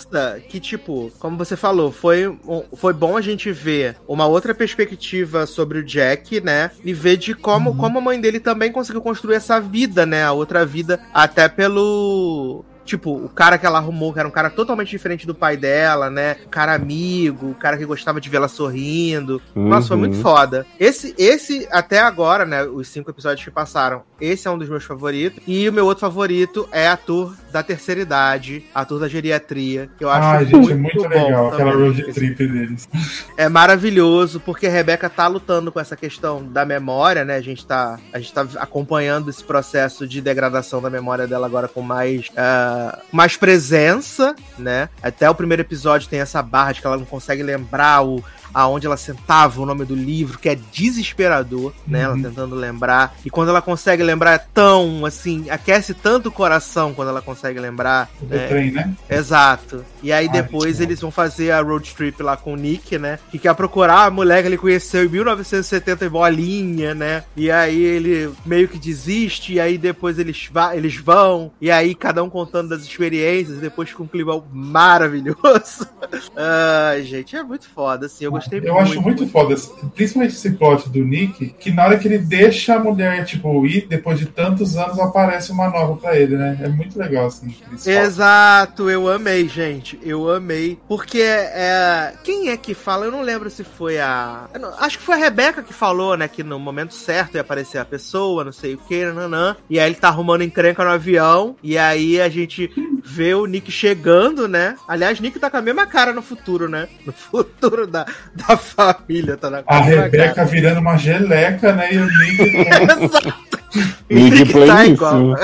que, tipo, como você falou, foi, um- foi bom a gente ver uma outra perspectiva sobre o Jack, né? E ver de como, como a mãe dele também conseguiu construir essa vida, né? A outra vida, até pelo. Tipo, o cara que ela arrumou, que era um cara totalmente diferente do pai dela, né? Um cara amigo, o cara que gostava de vê-la sorrindo. Nossa, foi Uhum. muito foda. Esse, esse, até agora, né? Os cinco episódios que passaram, esse é um dos meus favoritos. E o meu outro favorito é ator da terceira idade, ator da geriatria. Que eu acho Ai, gente, muito, é muito bom legal aquela road trip deles. É maravilhoso, porque a Rebeca tá lutando com essa questão da memória, né? A gente tá, a gente tá acompanhando esse processo de degradação da memória dela agora com mais, ah, mais presença, né? Até o primeiro episódio tem essa barra de que ela não consegue lembrar o aonde ela sentava, o nome do livro, que é desesperador, né? Ela Uhum. tentando lembrar. E quando ela consegue lembrar, é tão, assim, aquece tanto o coração quando ela consegue lembrar. Do né? trem, né? Exato. E aí Ai, depois eles vão fazer a road trip lá com o Nick, né? Que quer procurar a mulher que ele conheceu em 1970 em bolinha, né? E aí ele meio que desiste, e aí depois eles, eles vão, e aí cada um contando das experiências, e depois com um clima maravilhoso. Ai, gente, é muito foda, assim. Eu gostei Eu muito. acho muito foda, principalmente esse plot do Nick, que na hora que ele deixa a mulher, tipo, ir, depois de tantos anos aparece uma nova pra ele, né? É muito legal, assim. falam. Exato, eu amei, gente. Eu amei. Porque é. Quem é que fala? Eu não lembro se foi a. eu não- acho que foi a Rebeca que falou, né? Que no momento certo ia aparecer a pessoa, não sei o que, nanã. E aí ele tá arrumando encrenca no avião. E aí a gente vê o Nick chegando, né? Aliás, Nick tá com a mesma cara no futuro, né? No futuro da, da família, tá na A Rebeca cara. virando uma geleca, né? E o Nick. Exato. Nick tá igual.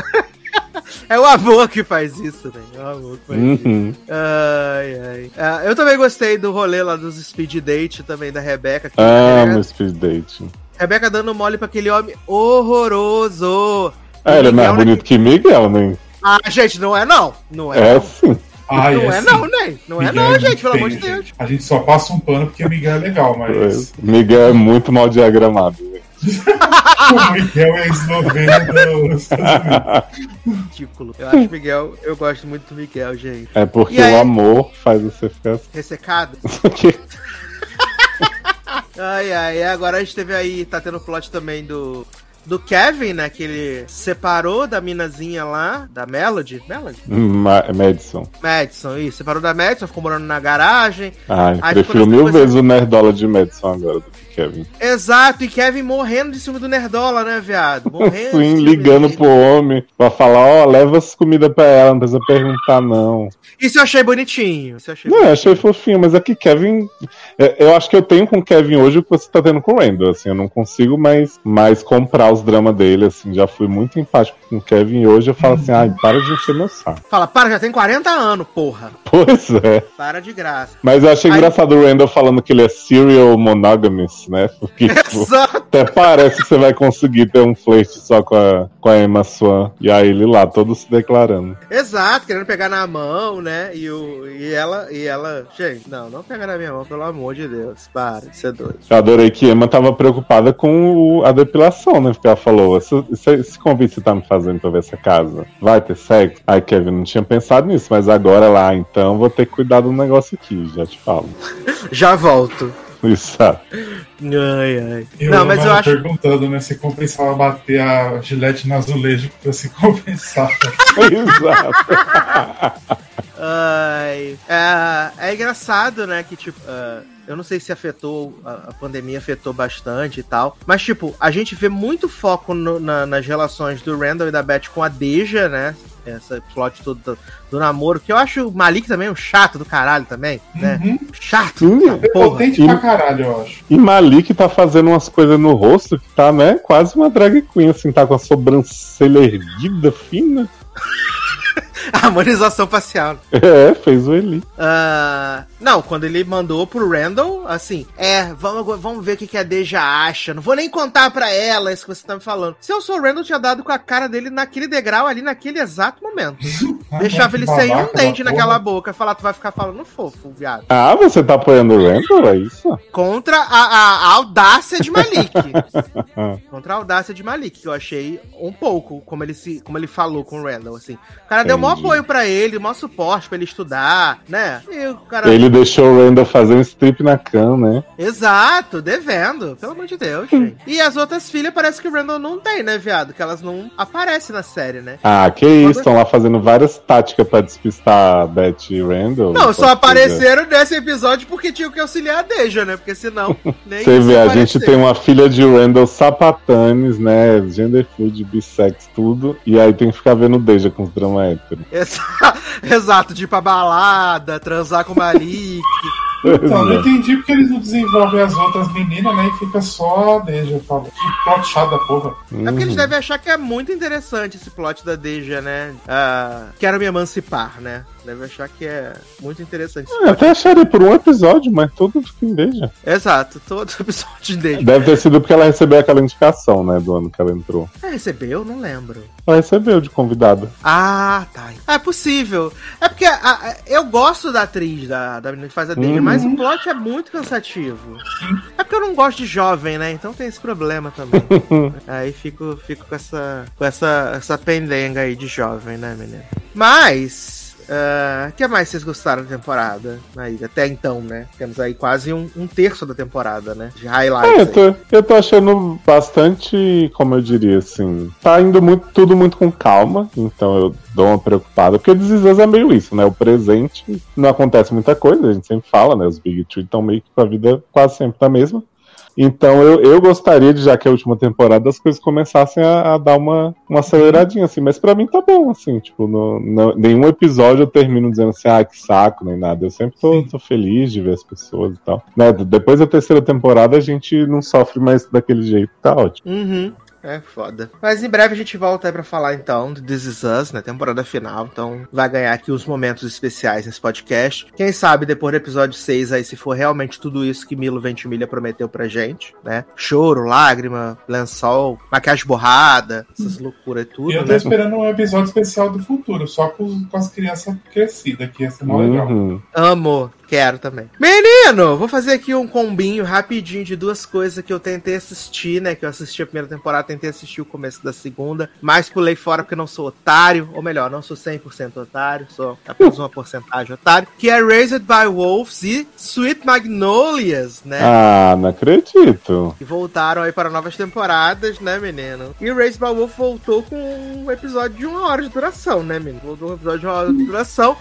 É o avô que faz isso, né? É o avô que faz isso. Uhum. Ai, ai. Ah, eu também gostei do rolê lá dos speed date também da Rebeca. Que é, Amo Speed Date. Rebeca dando mole pra aquele homem horroroso. É, ele é mais né? bonito que Miguel, né? Ah, gente, não é não. Não é. É não. sim. Ai, não é assim, não, né? Não é Miguel não, muito gente, pelo amor de Deus. A gente só passa um pano porque o Miguel é legal, mas Miguel é muito mal diagramado. né? o Miguel é esloveno Unidos. Ridículo. Eu acho Miguel, eu gosto muito do Miguel, gente. É porque aí? o amor faz você ficar assim. Ressecado. Ai, ai, agora a gente teve aí, tá tendo plot também do. Do Kevin, né? Que ele separou da minazinha lá, da Melody. Melody? Ma- Madison. Madison, isso. Separou da Madison, ficou morando na garagem. Aí prefiro mil vezes o Nerdola de Madison agora do que Kevin. Exato, e Kevin morrendo de ciúme do Nerdola, né, viado? Morrendo. de Sim, ligando pro homem pra falar, ó, leva as comidas pra ela, não precisa perguntar, não. Isso eu achei bonitinho. Isso eu achei Não, eu achei fofinho, mas aqui Kevin. é, Eu acho que eu tenho com o Kevin hoje o que você tá tendo com o Randall, assim, eu não consigo mais, mais comprar os dramas dele, assim, já fui muito empático com o Kevin e hoje eu falo assim, ai, para de encher meu saco. Fala, para, já tem 40 anos, porra. Pois é. Para de graça. Mas eu achei Aí- engraçado o Randall falando que ele é serial monogamous, né? Porque, tipo, até parece que você vai conseguir ter um flerte só com a, com a Emma Swan. E aí ele lá, todo se declarando. Exato, querendo pegar na mão, né? E, o, e ela, e ela, gente, não, não pega na minha mão, pelo amor de Deus. Para de ser doido. Eu adorei que Emma tava preocupada com o- a depilação, né? Porque ela falou: esse, esse, esse convite que você tá me fazendo pra ver essa casa, vai ter sexo? Ai, Kevin, não tinha pensado nisso, mas agora lá, então vou ter que cuidar do negócio aqui, já te falo. Já volto. Isso, sabe? Ai, ai. Eu não, mas eu tava acho. perguntando, né, se compensava bater a gilete no azulejo pra se compensar. Exato. Ai, é, é engraçado, né? Que tipo. ah, eu não sei se afetou, a, a pandemia afetou bastante e tal. Mas, tipo, a gente vê muito foco no- na- nas relações do Randall e da Beth com a Deja, né? Essa plot todo do, do namoro. Que eu acho o Malik também um chato do caralho também, né? Uhum. Chato. Sim, Porra. Potente pra caralho, eu acho. E Malik tá fazendo umas coisas no rosto que tá, né? Quase uma drag queen, assim, tá com a sobrancelha erguida, fina. Harmonização facial. É, fez o Eli. Ah, não, quando ele mandou pro Randall, assim, é, vamos, vamos ver o que, que a Deja acha. Não vou nem contar pra ela isso que você tá me falando. Se eu sou o Randall, eu tinha dado com a cara dele naquele degrau ali, naquele exato momento. Deixava ele sem um dente naquela porra. boca. Falar, tu vai ficar falando fofo, viado. Ah, você tá apoiando o Randall? É isso? Contra a, a- a audácia de Malik. Contra a audácia de Malik, que eu achei um pouco como ele, se, como ele falou com o Randall, assim. O cara deu maior apoio pra ele, maior suporte pra ele estudar, né? Cara... Ele deixou o Randall fazer um strip na cama, né? Exato, devendo. Pelo amor de Deus, gente. E as outras filhas parece que o Randall não tem, né, viado? Que elas não aparecem na série, né? Ah, que isso, estão lá fazendo várias táticas pra despistar a Beth e Randall. Não, só apareceram nesse episódio porque tinham que auxiliar a Deja, né? Porque senão nem Você vê, a gente tem uma filha de Randall sapatanes, né? Gender fluid, bissex, tudo. E aí tem que ficar vendo Deja com os drama hétero. Exa- Exato, de ir pra balada, transar com o Malik. Então, é. não entendi porque eles não desenvolvem as outras meninas, né? E fica só a Deja. Eu falo, que plot chato da porra. É porque eles Uhum. devem achar que é muito interessante esse plot da Deja, né? Ah, quero me emancipar, né? Deve achar que é muito interessante. plot. até acharia por um episódio, mas fica em Deja. Exato, todo episódio dele. Deve ter sido porque ela recebeu aquela indicação, né? Do ano que ela entrou. Ah, recebeu? Não lembro. Ela recebeu de convidada. Ah, tá. É possível. É porque a- a- eu gosto da atriz, da, da menina que faz a Deja, Uhum. mas o plot é muito cansativo. É porque eu não gosto de jovem, né? Então tem esse problema também. aí fico, fico com essa com essa, essa pendenga aí de jovem, né, menina? Mas. O que mais vocês gostaram da temporada? Aí, até então, né? Temos aí quase um, um terço da temporada, né? De É, highlights. eu aí. tô, eu tô achando bastante, como eu diria assim, tá indo muito, tudo muito com calma, então eu dou uma preocupada, porque This é meio isso, né? O presente não acontece muita coisa, a gente sempre fala, né? Os Big Tree estão meio que com a vida quase sempre da mesma. Então eu, eu gostaria de, já que é a última temporada, as coisas começassem a, a dar uma, uma aceleradinha, assim, mas pra mim tá bom, assim, tipo, no, no- nenhum episódio eu termino dizendo assim, ah, que saco, nem nada. Eu sempre tô, tô feliz de ver as pessoas e tal. Né, depois da terceira temporada a gente não sofre mais daquele jeito, tá ótimo. Uhum. É foda. Mas em breve a gente volta aí pra falar então do This Is Us, né? Temporada final. Então vai ganhar aqui uns momentos especiais nesse podcast. Quem sabe depois do episódio 6 aí, se for realmente tudo isso que Milo Ventimiglia prometeu pra gente, né? Choro, lágrima, lençol, maquiagem borrada, essas loucuras e tudo, E eu tô né? esperando um episódio especial do futuro, só com, os- com as crianças crescidas, que ia ser mó legal. Uhum. Amo. Quero também. Menino, vou fazer aqui um combinho rapidinho de duas coisas que eu tentei assistir, né? Que eu assisti a primeira temporada, tentei assistir o começo da segunda, mas pulei fora porque não sou otário, ou melhor, não sou 100% otário, sou apenas uma porcentagem otário, que é Raised by Wolves e Sweet Magnolias, né? Ah, não acredito. Que voltaram aí para novas temporadas, né, menino? E Race by Wolf voltou com um episódio de uma hora de duração, né, menino? Voltou com um episódio de uma hora de duração.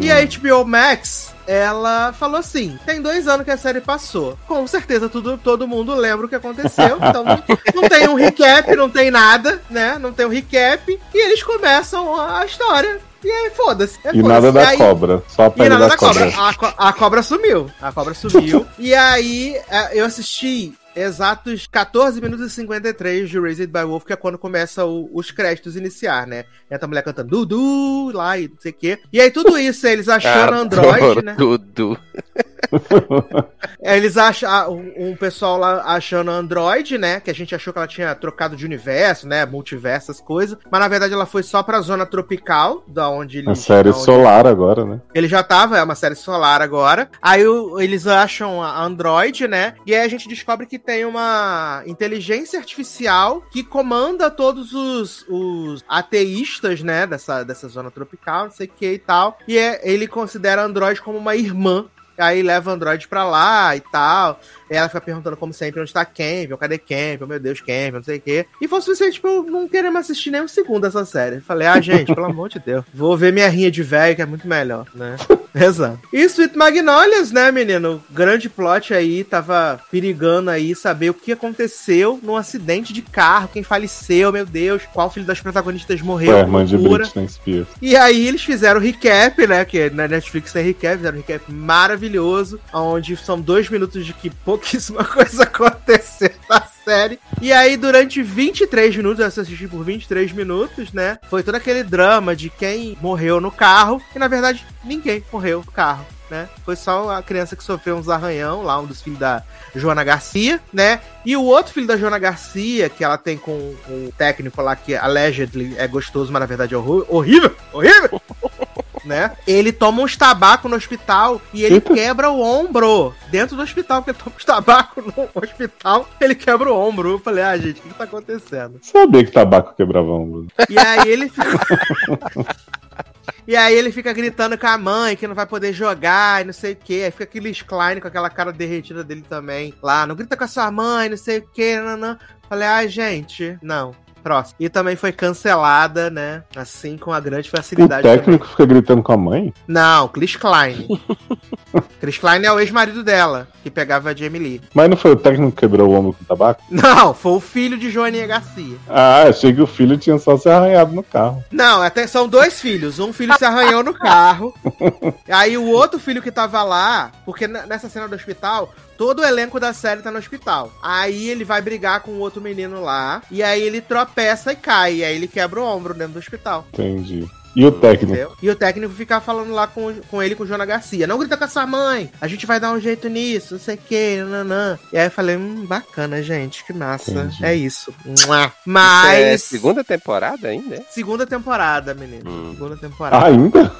E a HBO Max, ela falou assim: tem dois anos que a série passou. Com certeza tudo, todo mundo lembra o que aconteceu. Então não, não tem um recap, não tem nada, né? Não tem um recap. E eles começam a história. E aí, foda-se. é E foda-se. nada da aí, cobra. Só a e pele nada da da cobra. cobra. A, co- a cobra sumiu. A cobra sumiu. e aí, é, eu assisti exatos 14 minutos e 53 de Raised by Wolf, que é quando começa o- os créditos iniciar, né? Entra a mulher cantando Dudu lá e não sei o quê. E aí, tudo isso, eles achando Android, né? Dudu. Eles acham um, um pessoal lá achando Android, né? Que a gente achou que ela tinha trocado de universo, né? Multiverso, coisas. Mas na verdade ela foi só pra zona tropical, da onde eles. A série da onde solar agora, né? Ele já tava, é uma série solar agora. Aí o- eles acham a Android, né? E aí a gente descobre que tem uma inteligência artificial que comanda todos os, os ateístas, né? Dessa, dessa zona tropical, não sei o que e tal. E é, ele considera a Android como uma irmã. Aí leva Android pra lá e tal. Ela fica perguntando, como sempre, onde tá Campbell? Cadê Campbell? Meu Deus, Campbell, não sei o quê. E foi o suficiente pra eu não querer mais assistir nem um segundo dessa série. Falei, ah, gente, pelo amor de Deus. Vou ver minha rinha de velho, que é muito melhor, né? Exato. E Sweet Magnolias, né, menino? Grande plot aí, tava perigando aí saber o que aconteceu num acidente de carro, quem faleceu, meu Deus, qual filho das protagonistas morreu. A irmã de. Britney Spears. E aí eles fizeram o recap, né? Que na Netflix tem recap, fizeram um recap maravilhoso, onde são dois minutos de que pouquíssima coisa aconteceu na série. E aí, durante 23 minutos, eu assisti por 23 minutos, né? Foi todo aquele drama de quem morreu no carro, e na verdade ninguém morreu no carro. Né? Foi só a criança que sofreu uns arranhão lá, um dos filhos da Joana Garcia, né? E o outro filho da Joana Garcia, que ela tem com o técnico lá que allegedly é gostoso, mas na verdade é horror- horrível, horrível, né? Ele toma uns tabaco no hospital e ele Eita. quebra o ombro dentro do hospital, porque toma uns tabaco no hospital, ele quebra o ombro. Eu falei, ah, gente, o que, que tá acontecendo? Sabia que tabaco quebrava ombro. E aí ele fica. E aí ele fica gritando com a mãe que não vai poder jogar e não sei o que. Aí fica aquele Klein com aquela cara derretida dele também. Lá, não grita com a sua mãe, não sei o que, não, não. Falei, ai, gente, não. E também foi cancelada, né? Assim, com a grande O facilidade também. técnico fica gritando com a mãe? Não, Chris Klein. Chris Klein é o ex-marido dela, que pegava a Jamie Lee. Mas não foi o técnico que quebrou o ombro com tabaco? Não, foi o filho de Joaninha Garcia. Ah, achei que o filho tinha só se arranhado no carro. Não, até são dois filhos. Um filho se arranhou no carro. Aí o outro filho que tava lá, porque nessa cena do hospital, todo o elenco da série tá no hospital. Aí ele vai brigar com o outro menino lá. E aí ele tropeça e cai. E aí ele quebra o ombro dentro do hospital. Entendi. E o técnico? Entendeu? E o técnico fica falando lá com, com ele, com o Jona Garcia. Não grita com essa mãe. A gente vai dar um jeito nisso, não sei o que, nanã. E aí eu falei, hum, bacana, gente, que massa. Entendi. É isso. Mua. Isso Mas. é segunda temporada ainda? é? Segunda temporada, menino. Hum. Segunda temporada. Ainda?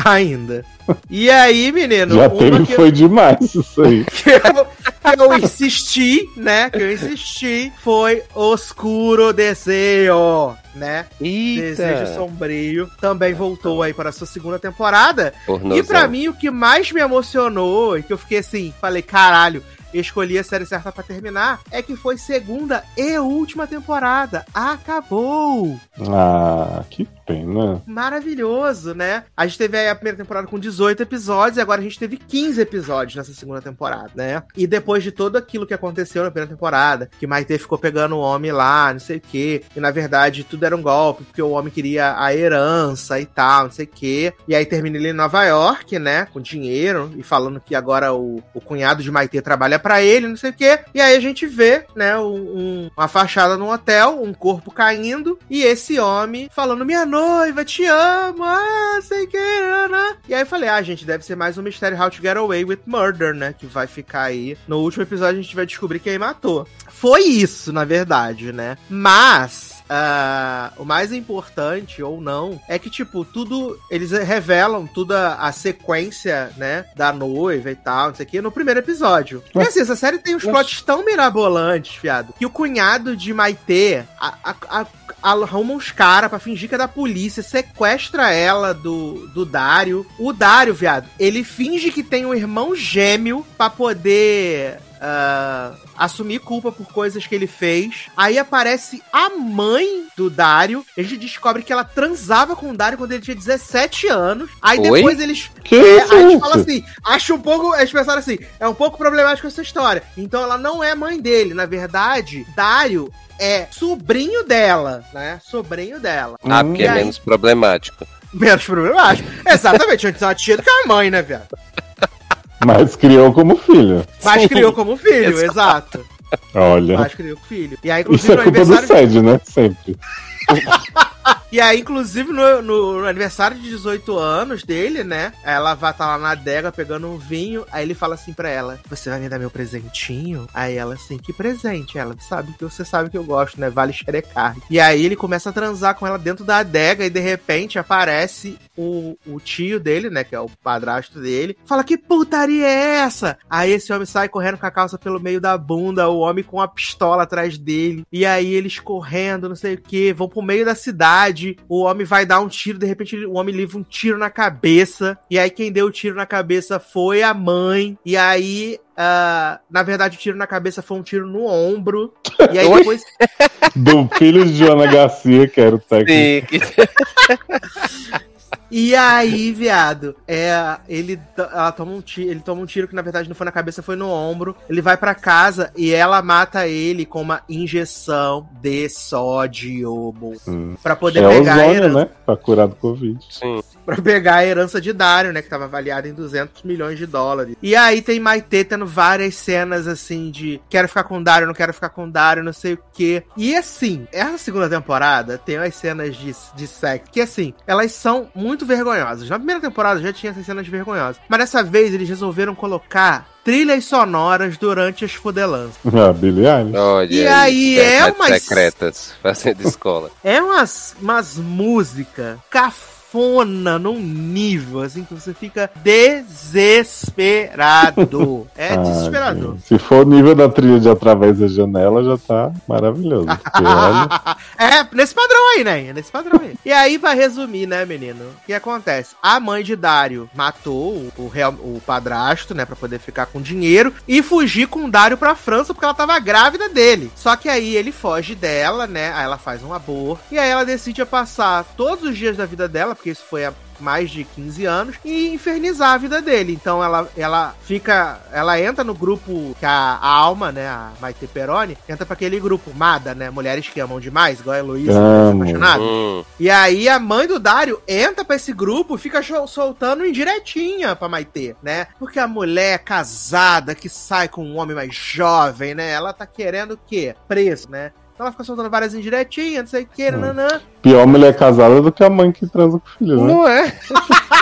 Ainda. E aí, menino, Já uma teve, que, foi demais isso aí. que eu, que eu insisti, né? Que eu insisti foi Oscuro Desejo, né? Desejo Eita! Sombrio. Também voltou aí para a sua segunda temporada. E Pornozão. pra mim, o que mais me emocionou e que eu fiquei assim, falei, caralho, escolhi a série certa pra terminar, é que foi segunda e última temporada. Acabou! Ah, que pena. Maravilhoso, né? A gente teve aí a primeira temporada com 18 episódios e agora a gente teve 15 episódios nessa segunda temporada, né? E depois de tudo aquilo que aconteceu na primeira temporada, que Maite ficou pegando o homem lá, não sei o quê, e na verdade tudo era um golpe, porque o homem queria a herança e tal, não sei o quê. E aí termina ele em Nova York, né? Com dinheiro e falando que agora o, o cunhado de Maite trabalha pra ele, não sei o quê. E aí a gente vê, né, um- uma fachada num hotel, um corpo caindo, e esse homem falando: Minha noiva, te amo, ah, sei que. né? E aí eu falei: Ah, gente, deve ser mais um mistério How to Get Away with Murder, né? Que vai ficar aí. No último episódio a gente vai descobrir quem matou. Foi isso, na verdade, né? Mas. Ah, o mais importante, ou não, é que, tipo, tudo. Eles revelam toda a sequência, né? Da noiva e tal, não sei o que, no primeiro episódio. E assim, essa série tem uns plots tão mirabolantes, fiado, que o cunhado de Maitê a- a- a- arruma uns caras pra fingir que é da polícia, sequestra ela do, do Dário. O Dário, viado, ele finge que tem um irmão gêmeo pra poder. Ah, assumir culpa por coisas que ele fez. Aí aparece a mãe do Dário. A gente descobre que ela transava com o Dário quando ele tinha 17 anos. Aí Oi? depois eles Que é, aí a gente fala assim, acho um pouco. Eles pensaram assim, é um pouco problemático essa história. Então ela não é mãe dele. Na verdade, Dário é sobrinho dela, né? Sobrinho dela. Ah, porque E é aí? menos problemático. Menos problemático. Exatamente, antes ela tinha do que a mãe, né, viado? Mas criou como filho. Mas Sim. criou como filho, exato. Olha. Mas criou como filho. E aí, Isso é culpa do. Sed, né? Sempre. E aí, inclusive, no, no- no aniversário de 18 anos dele, né? Ela vai estar lá na adega pegando um vinho. Aí ele fala assim pra ela: Você vai me dar meu presentinho? Aí ela assim: Que presente? Ela sabe que você sabe que eu gosto, né? Vale xerecar. E aí ele começa a transar com ela dentro da adega e de repente aparece o, o tio dele, né? Que é o padrasto dele. Fala: Que putaria é essa? Aí esse homem sai correndo com a calça pelo meio da bunda, o homem com uma pistola atrás dele. E aí eles correndo, não sei o que, vão pro meio da cidade. O homem vai dar um tiro, de repente o homem livra um tiro na cabeça. E aí quem deu o tiro na cabeça foi a mãe. E aí. ah, na verdade, o tiro na cabeça foi um tiro no ombro. E aí Oi? depois. Do filho de Joana Garcia, que era o técnico. Sim, que- E aí, viado, é, ele, ela toma um tiro, ele toma um tiro que na verdade não foi na cabeça, foi no ombro. Ele vai pra casa e ela mata ele com uma injeção de sódio Hum. Pra poder É pegar a ozônio, herança, né? Pra curar do Covid. sim. pra pegar a herança de Dario, né, que tava avaliada em 200 milhões de dólares. E aí tem Maite tendo várias cenas assim de quero ficar com Dario, não quero ficar com Dario, não sei o quê. E assim, essa segunda temporada tem umas cenas de, de sexo que assim, elas são muito vergonhosas. Na primeira temporada já tinha essas cenas vergonhosas, mas dessa vez eles resolveram colocar trilhas sonoras durante as fodelãs. Ah, Billie Eilish. Olha E aí, é umas- secretas fazendo escola. É umas, umas músicas cafona num nível, assim, que você fica desesperado. É Ah, desesperador. Se for o nível da trilha de Através da Janela, já tá maravilhoso. Olha, é, nesse padrão aí, né? É nesse padrão aí. e aí, pra resumir, né, menino? O que acontece? A mãe de Dário matou o, o, real- o padrasto, né, pra poder ficar com dinheiro e fugir com o Dário pra França porque ela tava grávida dele. Só que aí ele foge dela, né? Aí ela faz um aborto. E aí ela decide passar todos os dias da vida dela, porque isso foi há mais de 15 anos e infernizar a vida dele. Então ela, ela fica, ela entra no grupo que a, a Alma, né, a Maite Peroni, entra pra aquele grupo Mada, né, mulheres que amam demais, igual a Heloísa, Amo. apaixonada. Hum, E aí a mãe do Dário entra pra esse grupo e fica soltando indiretinha pra Maitê, né? Porque a mulher casada que sai com um homem mais jovem, né? Ela tá querendo o quê? Preço, né? Ela fica soltando várias indiretinhas, não sei o que, nananã. pior mulher casada do que a mãe que transa com o filho, né? não é?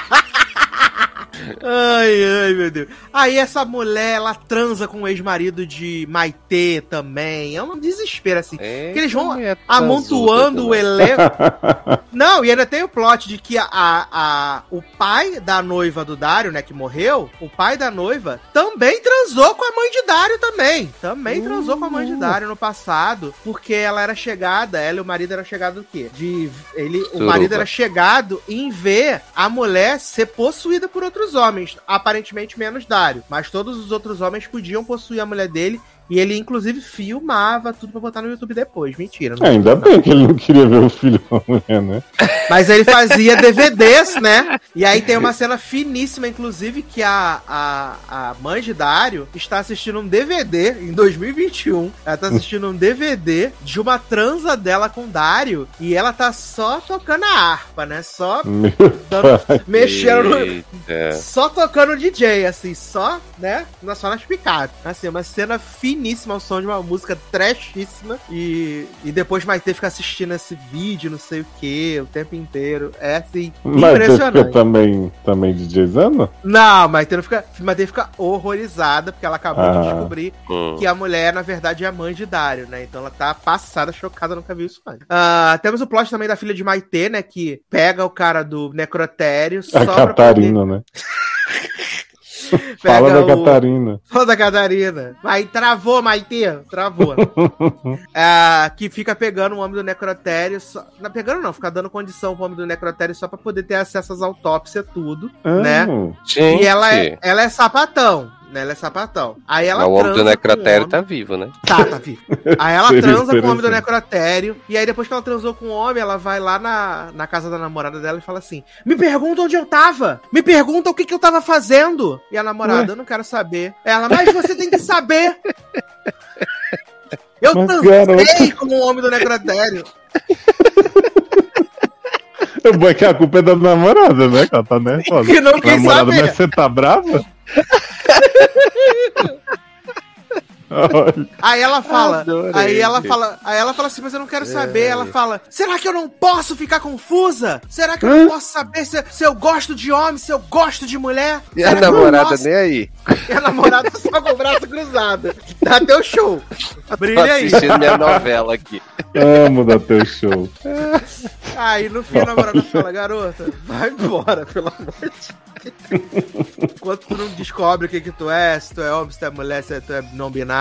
Ai, ai, meu Deus. Aí essa mulher, ela transa com o ex-marido de Maitê também. É um desespero, assim. É, eles vão mulher amontoando o elenco. Não, e ainda tem o plot de que a, a, a- o pai da noiva do Dário, né, que morreu, o pai da noiva também transou com a mãe de Dário também. Também transou com a mãe de Dário no passado, porque ela era chegada, ela e o marido era chegado do quê? De ele, o marido era chegado em ver a mulher ser possuída por outros homens, aparentemente menos Dário, mas todos os outros homens podiam possuir a mulher dele. E ele, inclusive, filmava tudo pra botar no YouTube depois. Mentira. não Ainda bem que ele não queria ver o filho com a mulher, né? Mas ele fazia DVDs, né? E aí tem uma cena finíssima, inclusive, que a, a, a mãe de Dário está assistindo um DVD em 2021. Ela tá assistindo um DVD de uma transa dela com Dário e ela tá só tocando a harpa, né? Só dando, mexendo, no- só tocando DJ, assim, só, né? na- Só nas picadas. Assim, uma cena finíssima, o som de uma música trashíssima. E, e depois Maite fica assistindo esse vídeo, não sei o que, o tempo inteiro. É assim, Mas impressionante. também, também DJzando? Não, Maite não fica. Maite fica horrorizada, porque ela acabou Ah. de descobrir Hum. que a mulher, na verdade, é a mãe de Dario, né? Então ela tá passada, chocada, nunca viu isso antes. Ah, temos o plot também da filha de Maite, né? Que pega o cara do necrotério só A pra Catarina, né? Fala da o- Catarina. Fala da Catarina. Vai, travou, Maite. Travou. Ah, que fica pegando o homem do necrotério. Só... Não, pegando não, fica dando condição pro homem do necrotério só pra poder ter acesso às autópsias, tudo. Né? Gente, E ela é, ela é sapatão. Né? Ela é sapatão. Aí ela o homem transa do com necrotério o homem. tá vivo, né? Tá, tá vivo. Aí ela transa com o homem do necrotério. E aí, depois que ela transou com o homem, ela vai lá na, na casa da namorada dela e fala assim: Me pergunta onde eu tava! Me pergunta o que, que eu tava fazendo! E a namorada, eu não quero saber. Ela, mas você tem que saber! Eu Mas, transei com o homem do necrotério. O bom é que a culpa é da namorada, né? Que ela tá nervosa. Que não quis namorada, saber. mas você tá brava? Olha, Aí ela fala, Adorei, aí ela fala, aí ela fala assim, mas eu não quero saber. É. Ela fala, será que eu não posso ficar confusa? Será que eu não posso saber se, se eu gosto de homem, se eu gosto de mulher? E a namorada nem aí. E a namorada só com o braço cruzado. Dá teu show. Tô Brilha aí. assistindo minha novela aqui. amo dar teu show. Aí no fim a namorada fala, garota, vai embora, pelo amor de Deus. Enquanto tu não descobre o que que tu é, se tu é homem, se tu é mulher, se tu é não binário,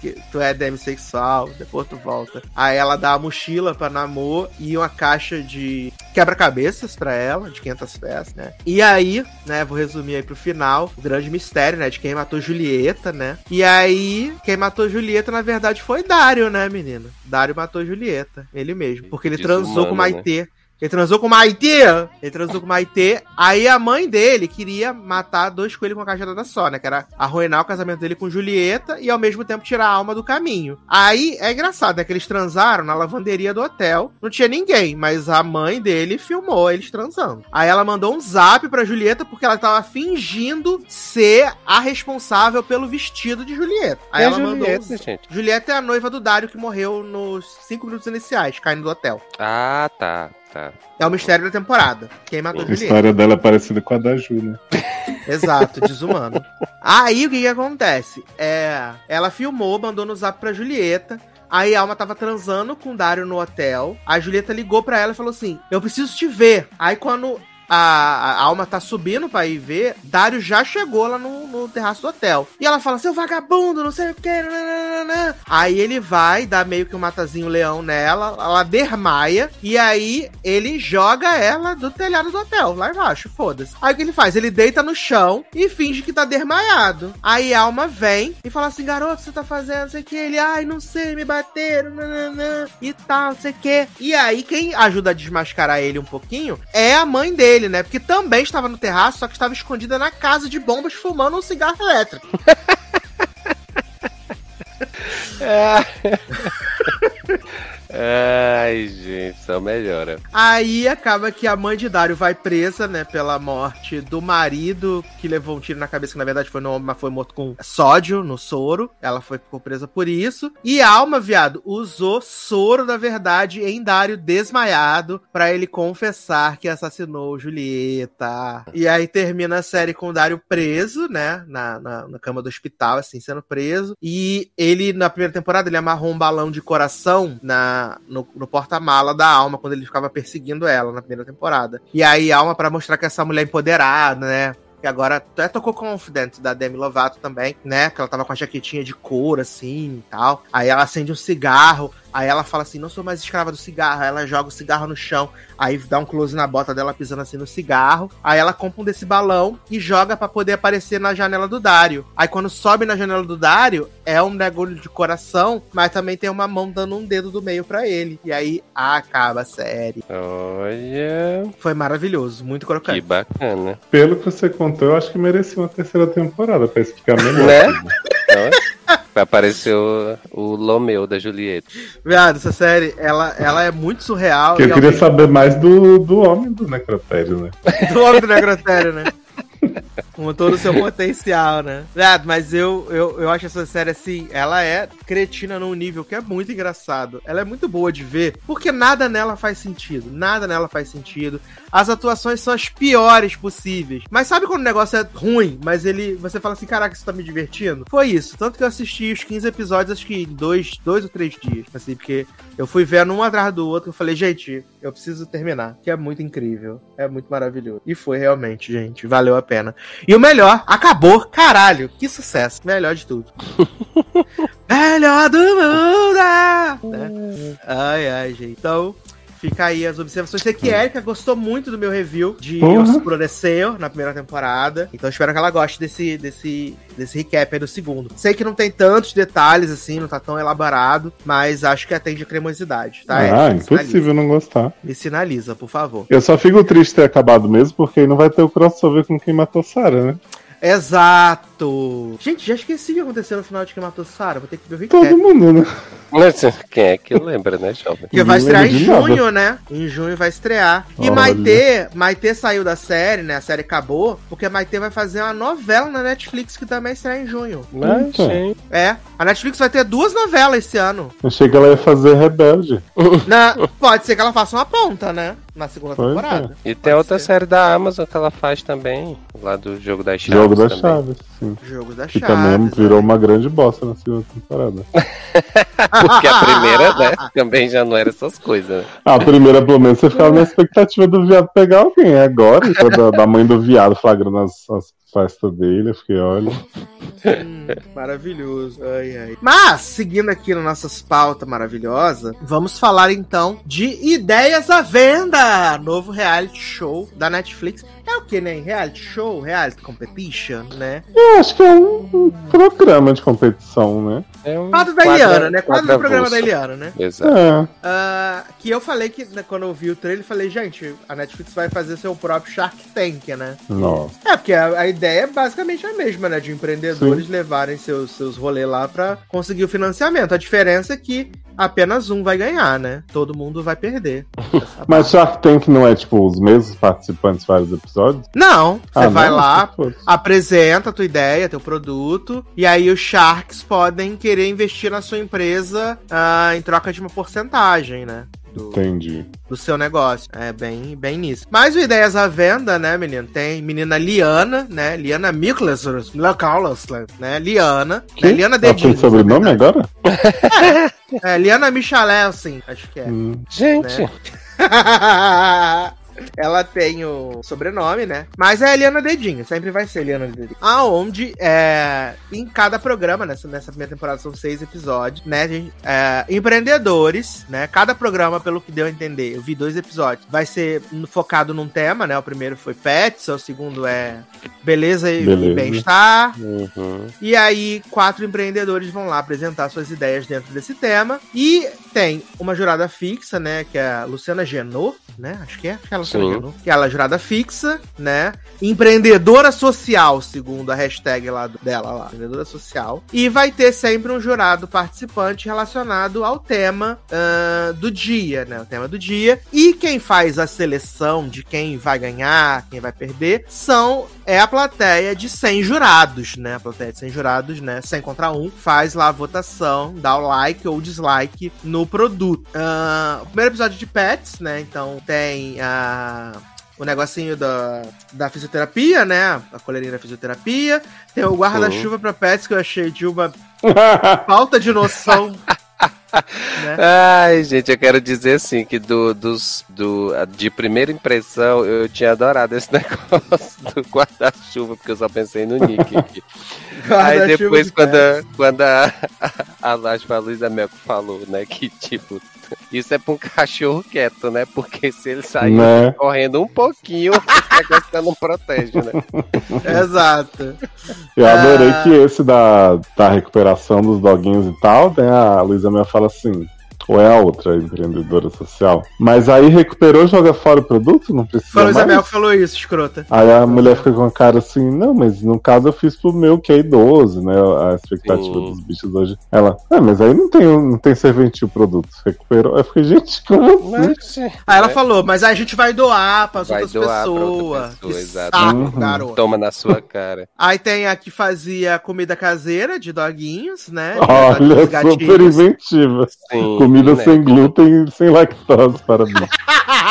que tu é demissexual, depois tu volta. Aí ela dá a mochila pra Namor e uma caixa de quebra-cabeças pra ela, de 500 peças, né? E aí, né, vou resumir aí pro final, o grande mistério, né, de quem matou Julieta, né? E aí, quem matou Julieta, na verdade, foi Dário, né, menino? Dário matou Julieta, ele mesmo, porque ele Desumano, transou com né? Ele transou com Maitê. Ele transou com Maitê. Aí a mãe dele queria matar dois coelhos com uma cajadada só, né? Que era arruinar o casamento dele com Julieta e ao mesmo tempo tirar a alma do caminho. Aí é engraçado, né? Que eles transaram na lavanderia do hotel. Não tinha ninguém, mas a mãe dele filmou eles transando. Aí ela mandou um zap pra Julieta porque ela tava fingindo ser a responsável pelo vestido de Julieta. Aí é ela mandou. Julieta, Um... gente. Julieta é a noiva do Dário que morreu nos cinco minutos iniciais, caindo do hotel. Ah, tá, tá. É o mistério da temporada. Quem matou A Julieta. história dela é parecida com a da Ju, né? Exato, desumano. Aí o que que acontece? É, ela filmou, mandou no zap pra Julieta. Aí a Alma tava transando com o Dário no hotel. A Julieta ligou pra ela e falou assim: Eu preciso te ver. Aí quando a, a Alma tá subindo pra ir ver, Dário já chegou lá no, no terraço do hotel. E ela fala: Seu vagabundo, não sei o que. nananana." Aí ele vai, dá meio que um matazinho leão nela. Ela dermaia. E aí ele joga ela do telhado do hotel, lá embaixo, foda-se. Aí o que ele faz? Ele deita no chão e finge que tá desmaiado. Aí a alma vem e fala assim: garoto, você tá fazendo, não sei o que. Ele, ai, não sei, me bateram, e tal, não sei o que. E aí, quem ajuda a desmascarar ele um pouquinho é a mãe dele, né? Porque também estava no terraço, só que estava escondida na casa de bombas fumando um cigarro elétrico. Ai, gente, só melhora. Aí acaba que a mãe de Dário vai presa, né, pela morte do marido que levou um tiro na cabeça, que na verdade foi no homem, mas foi morto com sódio no soro. Ela foi ficou presa por isso. E Alma, viado, usou soro da verdade em Dário desmaiado pra ele confessar que assassinou Julieta. E aí termina a série com o Dário preso, né, na, na, na cama do hospital, assim, sendo preso. E ele, na primeira temporada, ele amarrou um balão de coração na, no, no porta-mala da Alma, quando ele ficava perseguindo ela na primeira temporada. E aí, Alma, pra mostrar que essa mulher é empoderada, né? Que agora até tocou Confident da Demi Lovato também, né? Que ela tava com a jaquetinha de couro, assim e tal. Aí ela acende um cigarro, Aí ela fala assim: não sou mais escrava do cigarro. Aí ela joga o cigarro no chão. Aí dá um close na bota dela pisando assim no cigarro. Aí ela compra um desse balão e joga pra poder aparecer na janela do Dário. Aí quando sobe na janela do Dário, é um negócio de coração, mas também tem uma mão dando um dedo do meio pra ele. E aí acaba a série. Olha, Foi maravilhoso, muito que crocante. bacana. Pelo que você contou, eu acho que merecia uma terceira temporada pra explicar melhor. Né? Aparecer o, Lomeu da Julieta. Viado, essa série, ela, ela é muito surreal. Que eu queria mesmo saber mais do, do homem do necrotério, né? do homem do necrotério, né? Com todo o seu potencial, né? Viado, mas eu, eu, eu acho essa série assim, ela é cretina num nível que é muito engraçado. Ela é muito boa de ver, porque nada nela faz sentido. Nada nela faz sentido. As atuações são as piores possíveis. Mas sabe quando o negócio é ruim, mas ele. Você fala assim, caraca, isso tá me divertindo? Foi isso. Tanto que eu assisti os 15 episódios, acho que em dois, dois ou três dias. Assim, porque eu fui vendo um atrás do outro. Eu falei, gente, eu preciso terminar. Que é muito incrível. É muito maravilhoso. E foi realmente, gente. Valeu a pena. E o melhor, acabou. Caralho, que sucesso. Melhor de tudo. melhor do mundo! Né? Ai, ai, gente. Então, fica aí as observações. Sei que Erika gostou muito do meu review de Porra. Oscureceu na primeira temporada. Então, espero que ela goste desse, desse, desse recap aí do segundo. Sei que não tem tantos detalhes, assim, não tá tão elaborado, mas acho que atende a cremosidade, tá? ah, Erika? Impossível não gostar. Me sinaliza, por favor. Eu só fico triste ter acabado mesmo, porque aí não vai ter o crossover com quem matou Sarah, né? Exato! Gente, já esqueci o que aconteceu no final de Quem Matou Sarah. Vou ter que ver o recap. Todo mundo, né? Mas quem é que lembra, né, jovem? Porque vai estrear em de nada. junho, né? Em junho vai estrear. E Olha. Maitê, Maitê saiu da série, né? A série acabou, porque Maitê vai fazer uma novela na Netflix que também estreia em junho. Mas, Então. É, a Netflix vai ter duas novelas esse ano. Achei que ela ia fazer Rebelde. Na- pode ser que ela faça uma ponta, né? Na segunda Pois temporada. E tem outra ser. série da Amazon que ela faz também, lá do Jogo das Chaves. Jogo das também. Chaves, sim. Jogo da Que Chaves. também virou né? uma grande bosta na segunda temporada. Porque a primeira, né, também já não era essas coisas. né? A primeira, pelo menos, você ficava na expectativa do viado pegar alguém. Agora, da, da mãe do viado flagrando as, as festas dele, eu fiquei, olha. Hum, maravilhoso. Ai, ai. Mas, seguindo aqui nas nossas pautas maravilhosas, vamos falar então de Ideias à Venda, novo reality show da Netflix. É o que, né? Reality show, reality competition, né? Eu acho que é um, um programa de competição, né? É um Quadro da quadra- Eliana, né? Quadro do programa da. Eliana, né? Exato. É. Ah, que eu falei que, né, quando eu vi o trailer, eu falei, gente, a Netflix vai fazer seu próprio Shark Tank, né? Nossa. É, porque a, a ideia é basicamente a mesma, né? De empreendedores levarem seus, seus rolês lá pra conseguir o financiamento. A diferença é que apenas um vai ganhar, né? Todo mundo vai perder. Mas Shark Tank não é tipo os mesmos participantes vários episódios? Não, você Ah, vai não? lá, apresenta a tua ideia, teu produto, e aí os Sharks podem querer investir na sua empresa ah, em troca de uma porcentagem, né? Do, Entendi. do seu negócio. É bem, bem nisso. Mas o Ideias à Venda, né, menino? Tem menina Liana, né? Liana Miklas, né? Liana. Né? Liana Ela tem Dedinho. sobrenome agora? É, Liana Michalelsin, acho que é. Hum. Gente, Né? Ela tem o sobrenome, né? Mas é Eliana Dedinho, sempre vai ser Eliana Dedinho. Aonde, é, em cada programa, nessa, nessa primeira temporada são seis episódios, né? gente? É, empreendedores, né? Cada programa, pelo que deu a entender, eu vi dois episódios, vai ser focado num tema, né? O primeiro foi pets, o segundo é beleza e, e bem-estar. uhum. E aí, quatro empreendedores vão lá apresentar suas ideias dentro desse tema. E tem uma jurada fixa, né? Que é a Luciana Genot, né? Acho que é. Acho que é Sim. Que ela é jurada fixa, né? Empreendedora social, segundo a hashtag lá dela lá. Empreendedora social. E vai ter sempre um jurado participante relacionado ao tema ah, do dia, né? O tema do dia. E quem faz a seleção de quem vai ganhar, quem vai perder, são é a plateia de 100 jurados, né? A plateia de 100 jurados, né? 100 contra 1, faz lá a votação, dá o like ou dislike no produto. Ah, o primeiro episódio de Pets, né? Então tem a. O negocinho da, da fisioterapia, né? A coleirinha da fisioterapia. Tem o guarda-chuva pra pets que eu achei de uma falta de noção né? Ai, gente, eu quero dizer assim que do, dos, do, de primeira impressão eu tinha adorado esse negócio do guarda-chuva, porque eu só pensei no Nick aqui. Aí depois, de quando, a, quando a, a, a Luísa Melco falou, né, que tipo, isso é pra um cachorro quieto, né? Porque se ele sair Né? correndo um pouquinho, esse negócio não protege, né? Exato. Eu adorei Ah. que esse da, da recuperação dos doguinhos e tal, né? A Luísa Mel fala assim. Ou é a outra empreendedora social. Mas aí recuperou, joga fora o produto? Não precisa a mais? Isabel falou isso, escrota. Aí a mulher fica com a cara assim, não, mas no caso eu fiz pro meu que é idoso, né? A expectativa Sim. dos bichos hoje. Ela, ah, mas aí não tem, não tem serventia o produto. Recuperou. Eu fiquei, gente, como assim? Mas, Aí ela né? falou, mas aí a gente vai doar para Vai outras doar pra outra pessoas. pessoa, saco, Uhum. garoto. Toma na sua cara. Aí tem a que fazia comida caseira de doguinhos, né? Olha, super inventiva. Sim, Comida né? sem glúten e sem lactose, parabéns.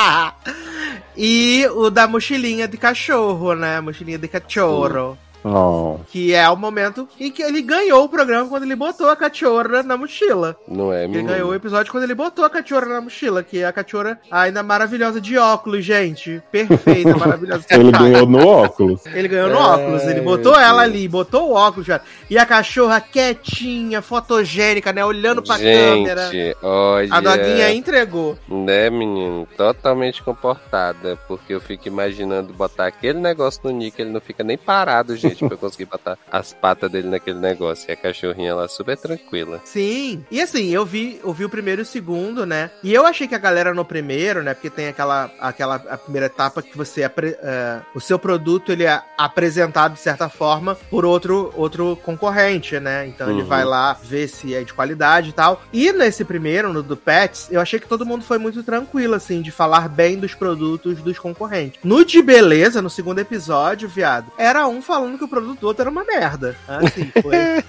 e o da mochilinha de cachorro, né? Mochilinha de cachorro. Oh. Que é o momento em que ele ganhou o programa quando ele botou a cachorra na mochila. Não é, Ele ganhou o episódio quando ele botou a cachorra na mochila, que é a cachorra ainda maravilhosa de óculos, gente. Perfeita, maravilhosa. Ele ganhou no óculos. Ele ganhou no Ai, óculos, ele botou meu ela Deus. ali, botou o óculos, cara. E a cachorra quietinha, fotogênica, né? Olhando pra câmera. Gente, olha. A doguinha entregou. Né, menino? Totalmente comportada. Porque eu fico imaginando botar aquele negócio no Nick, ele não fica nem parado, gente, pra eu conseguir botar as patas dele naquele negócio. E a cachorrinha lá super tranquila. Sim. E assim, eu vi, eu vi o primeiro e o segundo, né? E eu achei que a galera no primeiro, né? Porque tem aquela, aquela a primeira etapa que você eh, o seu produto ele é apresentado de certa forma por outro outro concorrente, né? Então ele Uhum. vai lá ver se é de qualidade e tal. E nesse primeiro, no do Pets, eu achei que todo mundo foi muito tranquilo assim de falar bem dos produtos dos concorrentes. No de beleza, no segundo episódio, viado, era um falando que o produto do outro era uma merda. Assim, foi É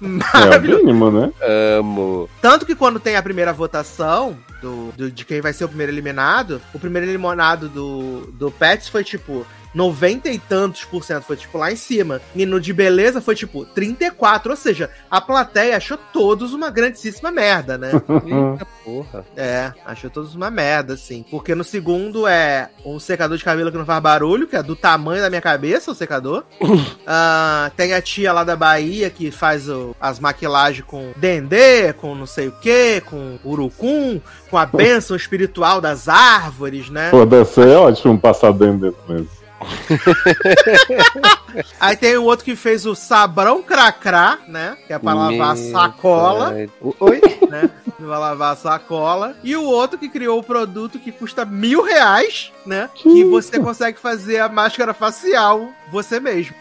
o maravilhoso. mínimo, né? Amo. Tanto que quando tem a primeira votação do, do- de quem vai ser o primeiro eliminado, o primeiro eliminado do, do Pets foi tipo 90 e tantos por cento, foi tipo lá em cima. E no de beleza foi tipo 34, ou seja, a plateia achou todos uma grandíssima merda, né? Eita porra. É, achou todos uma merda, assim. Porque no segundo é um secador de cabelo que não faz barulho, que é do tamanho da minha cabeça, o secador. Ah, tem a tia lá da Bahia que faz o- as maquilagens com dendê, com não sei o que, com urucum, com a bênção espiritual das árvores, né? Pô, deve ser ótimo passar desse mesmo. Aí tem o outro que fez o sabrão cracrá, né? Que é pra lavar a Meu sacola. pai. Oi? né? Vai lavar a sacola. E o outro que criou o produto que custa mil reais, né? Que você consegue fazer a máscara facial você mesmo.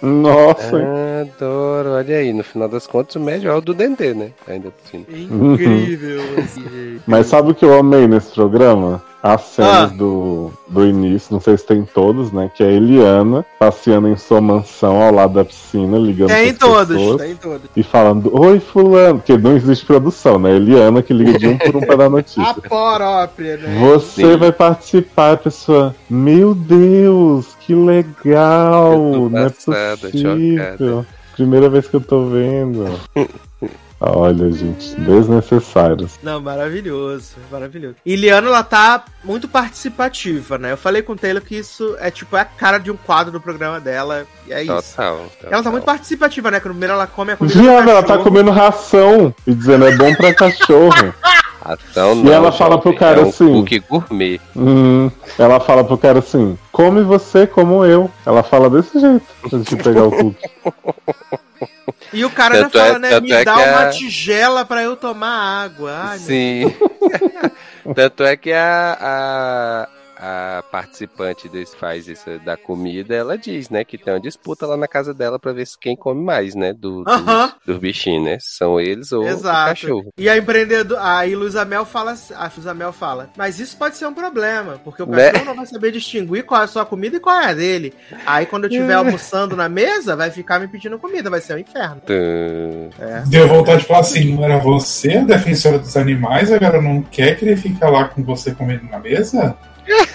Nossa. Adoro. Olha aí, no final das contas, o melhor é o do Dendê, né? Ainda por cima. Incrível. assim, Mas sabe o que eu amei nesse programa? As cenas Ah. do, do início, não sei se tem todos, né? Que é a Eliana passeando em sua mansão ao lado da piscina, ligando Tem todos, pessoas tem todos. e falando, oi fulano, porque não existe produção, né? Eliana que liga de um por um pra dar A notícia. própria, né? Você Sim. vai participar, a pessoa. Meu Deus, que legal! Não é possível. chocada. Primeira vez que eu tô vendo. Olha, gente, desnecessários. Não, maravilhoso, maravilhoso. E Liana, ela tá muito participativa, né? Eu falei com o Taylor que isso é tipo é a cara de um quadro do programa dela. E é isso. Total, total. Ela tá muito participativa, né? Que primeiro ela come a comida Viado, ela tá comendo ração e dizendo é bom pra cachorro. Ratão E não, ela fala jovem, pro cara é um assim- cookie gourmet. Hum, ela fala pro cara assim: come você como eu. Ela fala desse jeito, antes de pegar o cookie. E o cara ainda Tanto é- fala, né? tanto Me é dá uma a- tigela pra eu tomar água. Ai, Sim. Tanto é que a, a, a participante desse faz isso da comida, ela diz, né, que tem uma disputa lá na casa dela pra ver se quem come mais, né, do, do, Aham. dos bichinhos, né? São eles ou o Exato. cachorro. E a empreendedora, aí Luísa Mel fala, a Luísa Mel fala, mas isso pode ser um problema, porque o Né? cachorro não vai saber distinguir qual é a sua comida e qual é a dele. Aí quando eu estiver almoçando na mesa, vai ficar me pedindo comida, vai ser um inferno. Tum. Deu vontade de falar assim: não era você a defensora dos animais, agora não quer que ele fica lá com você comendo na mesa?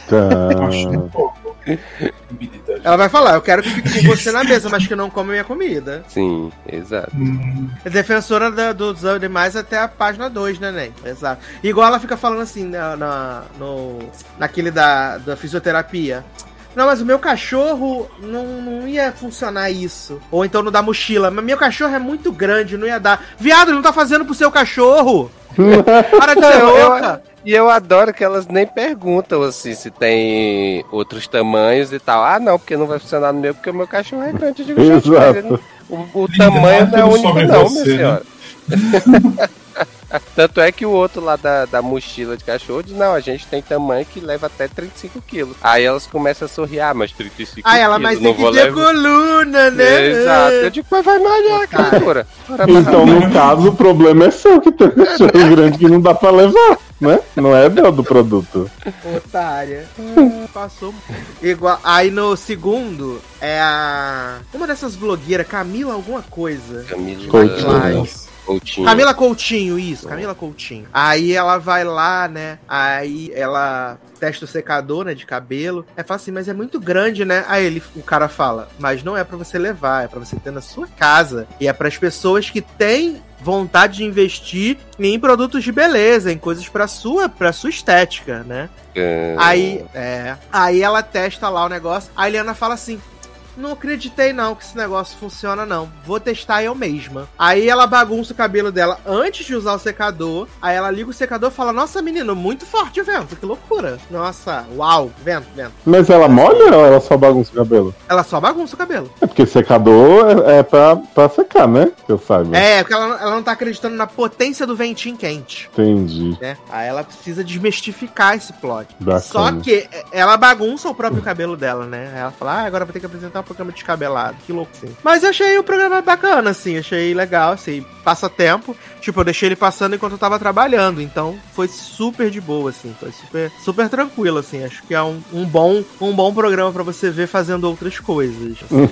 Tá. Acho um pouco militante. verdade. Ela vai falar, eu quero que fique com você na mesa, mas que não come minha comida. Sim, exato. Hum, É defensora da- dos animais até a página 2, né, Nen? Exato. Igual ela fica falando assim na, na- no, naquele da, da fisioterapia. Não, mas o meu cachorro não, não ia funcionar isso. Ou então no da mochila. Mas meu cachorro é muito grande, não ia dar. Viado, ele não tá fazendo pro seu cachorro! Para de ser Não, eu- louca! E eu adoro que elas nem perguntam assim se tem outros tamanhos e tal. Ah, não, porque não vai funcionar no meu, porque o meu cachorro é grande. Eu digo, Exato. o, o tamanho não é único, não, você, minha né? senhora. Tanto é que o outro lá da, da mochila de cachorro diz, não, a gente tem tamanho que leva até 35 quilos. Aí elas começam a sorrir, ah, mas 35 Ah, ela, mas não tem que vou ter levar. coluna, né? Exato. Eu digo, mas vai malhar, Cara. criatura. Então, no caso, o problema é seu que tem um cachorro grande que não dá pra levar, né? Não é do, do produto. Otária. Passou. Igual. Aí no segundo é a. Uma dessas blogueiras, Camila alguma coisa. Camila Coutinho. Coutinho. Camila Coutinho, isso, Camila Coutinho. Aí ela vai lá, né? Aí ela testa o secador, né, de cabelo. É fala assim, mas é muito grande, né? Aí ele, o cara fala, mas não é pra você levar, é pra você ter na sua casa. E é pras pessoas que têm vontade de investir em produtos de beleza, em coisas pra sua, pra sua estética, né? Aí, é. Aí ela testa lá o negócio. A Eliana fala assim: Não acreditei não que esse negócio funciona, não. Vou testar eu mesma. Aí ela bagunça o cabelo dela antes de usar o secador. Aí ela liga o secador e fala: Nossa, menino, muito forte o vento. Que loucura. Nossa, uau, vento, vento. Mas ela molha ou ela só bagunça o cabelo? Ela só bagunça o cabelo. É porque secador é, é pra, pra secar, né? Que eu saiba. É, porque ela, ela não tá acreditando na potência do ventinho quente. Entendi. né? Aí ela precisa desmistificar esse plot. Bacana. Só que ela bagunça o próprio cabelo dela, né? Aí ela fala, ah, agora vou ter que apresentar programa descabelado. Que louco, sim. Mas eu achei o programa bacana, assim. Achei legal, assim. Passa tempo. Tipo, eu deixei ele passando enquanto eu tava trabalhando. Então, foi super de boa, assim. Foi super, super tranquilo, assim. Acho que é um, um bom, um bom programa pra você ver fazendo outras coisas. hum,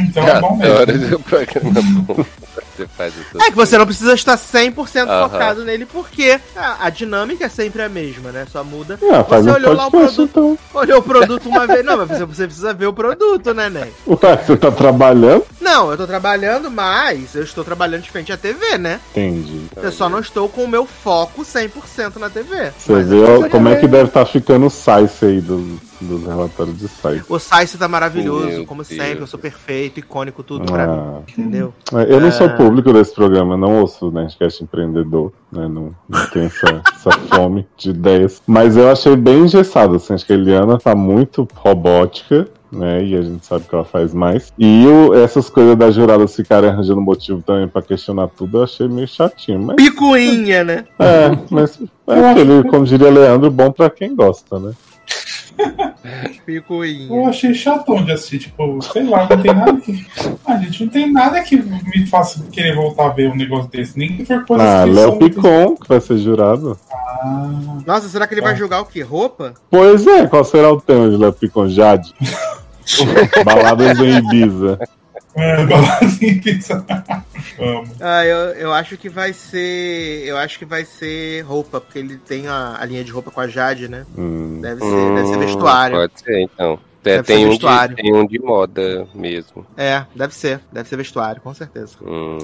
então é bom Adoro mesmo. o programa bom. Você faz isso. É que você não precisa estar 100% Aham. focado nele, porque a, a dinâmica é sempre a mesma, né? Só muda. Ah, Você olhou lá o produto, então. olhou o produto uma vez. Não, mas você, você precisa ver o produto, né, Ney? Ué, você tá trabalhando? Não, eu tô trabalhando, mas eu estou trabalhando de frente à TV, né? Entendi. Eu só não estou com o meu foco 100% na TV. Você Mas vê como é que deve estar ficando o site aí dos, dos relatórios de site. O site tá maravilhoso, Meu como Deus. sempre. Eu sou perfeito, icônico, tudo pra mim. Ah, Entendeu? é, eu não sou Ah. público desse programa, não ouço o Nerdcast empreendedor, né? Não, não tenho essa, essa fome de ideias. Mas eu achei bem engessado, assim, acho que a Eliana tá muito robótica. Né, e a gente sabe que ela faz mais. E essas coisas da jurada ficarem arranjando motivo também pra questionar tudo, eu achei meio chatinho. Mas Picuinha, né? é, mas é aquele, como diria Leandro, bom pra quem gosta, né? Eu achei chatão de assistir, tipo, sei lá, não tem nada que. Ah, gente, não tem nada que me faça querer voltar a ver um negócio desse. Nem que for coisa Ah, Léo Picon, que vai ser jurado. Ah, Nossa, será que ele vai julgar o quê? Roupa? Pois é, qual será o tema de Léo Picon? Jade? Baladas em Ibiza. É, pizza. Amo. Ah, eu, eu acho que vai ser. Eu acho que vai ser roupa, porque ele tem a, a linha de roupa com a Jade, né? Hum. Deve ser, deve ser vestuário. Hum, Pode ser, então. É, tem, um vestuário. de, tem um de moda mesmo. É, deve ser. Deve ser vestuário, com certeza. Hum,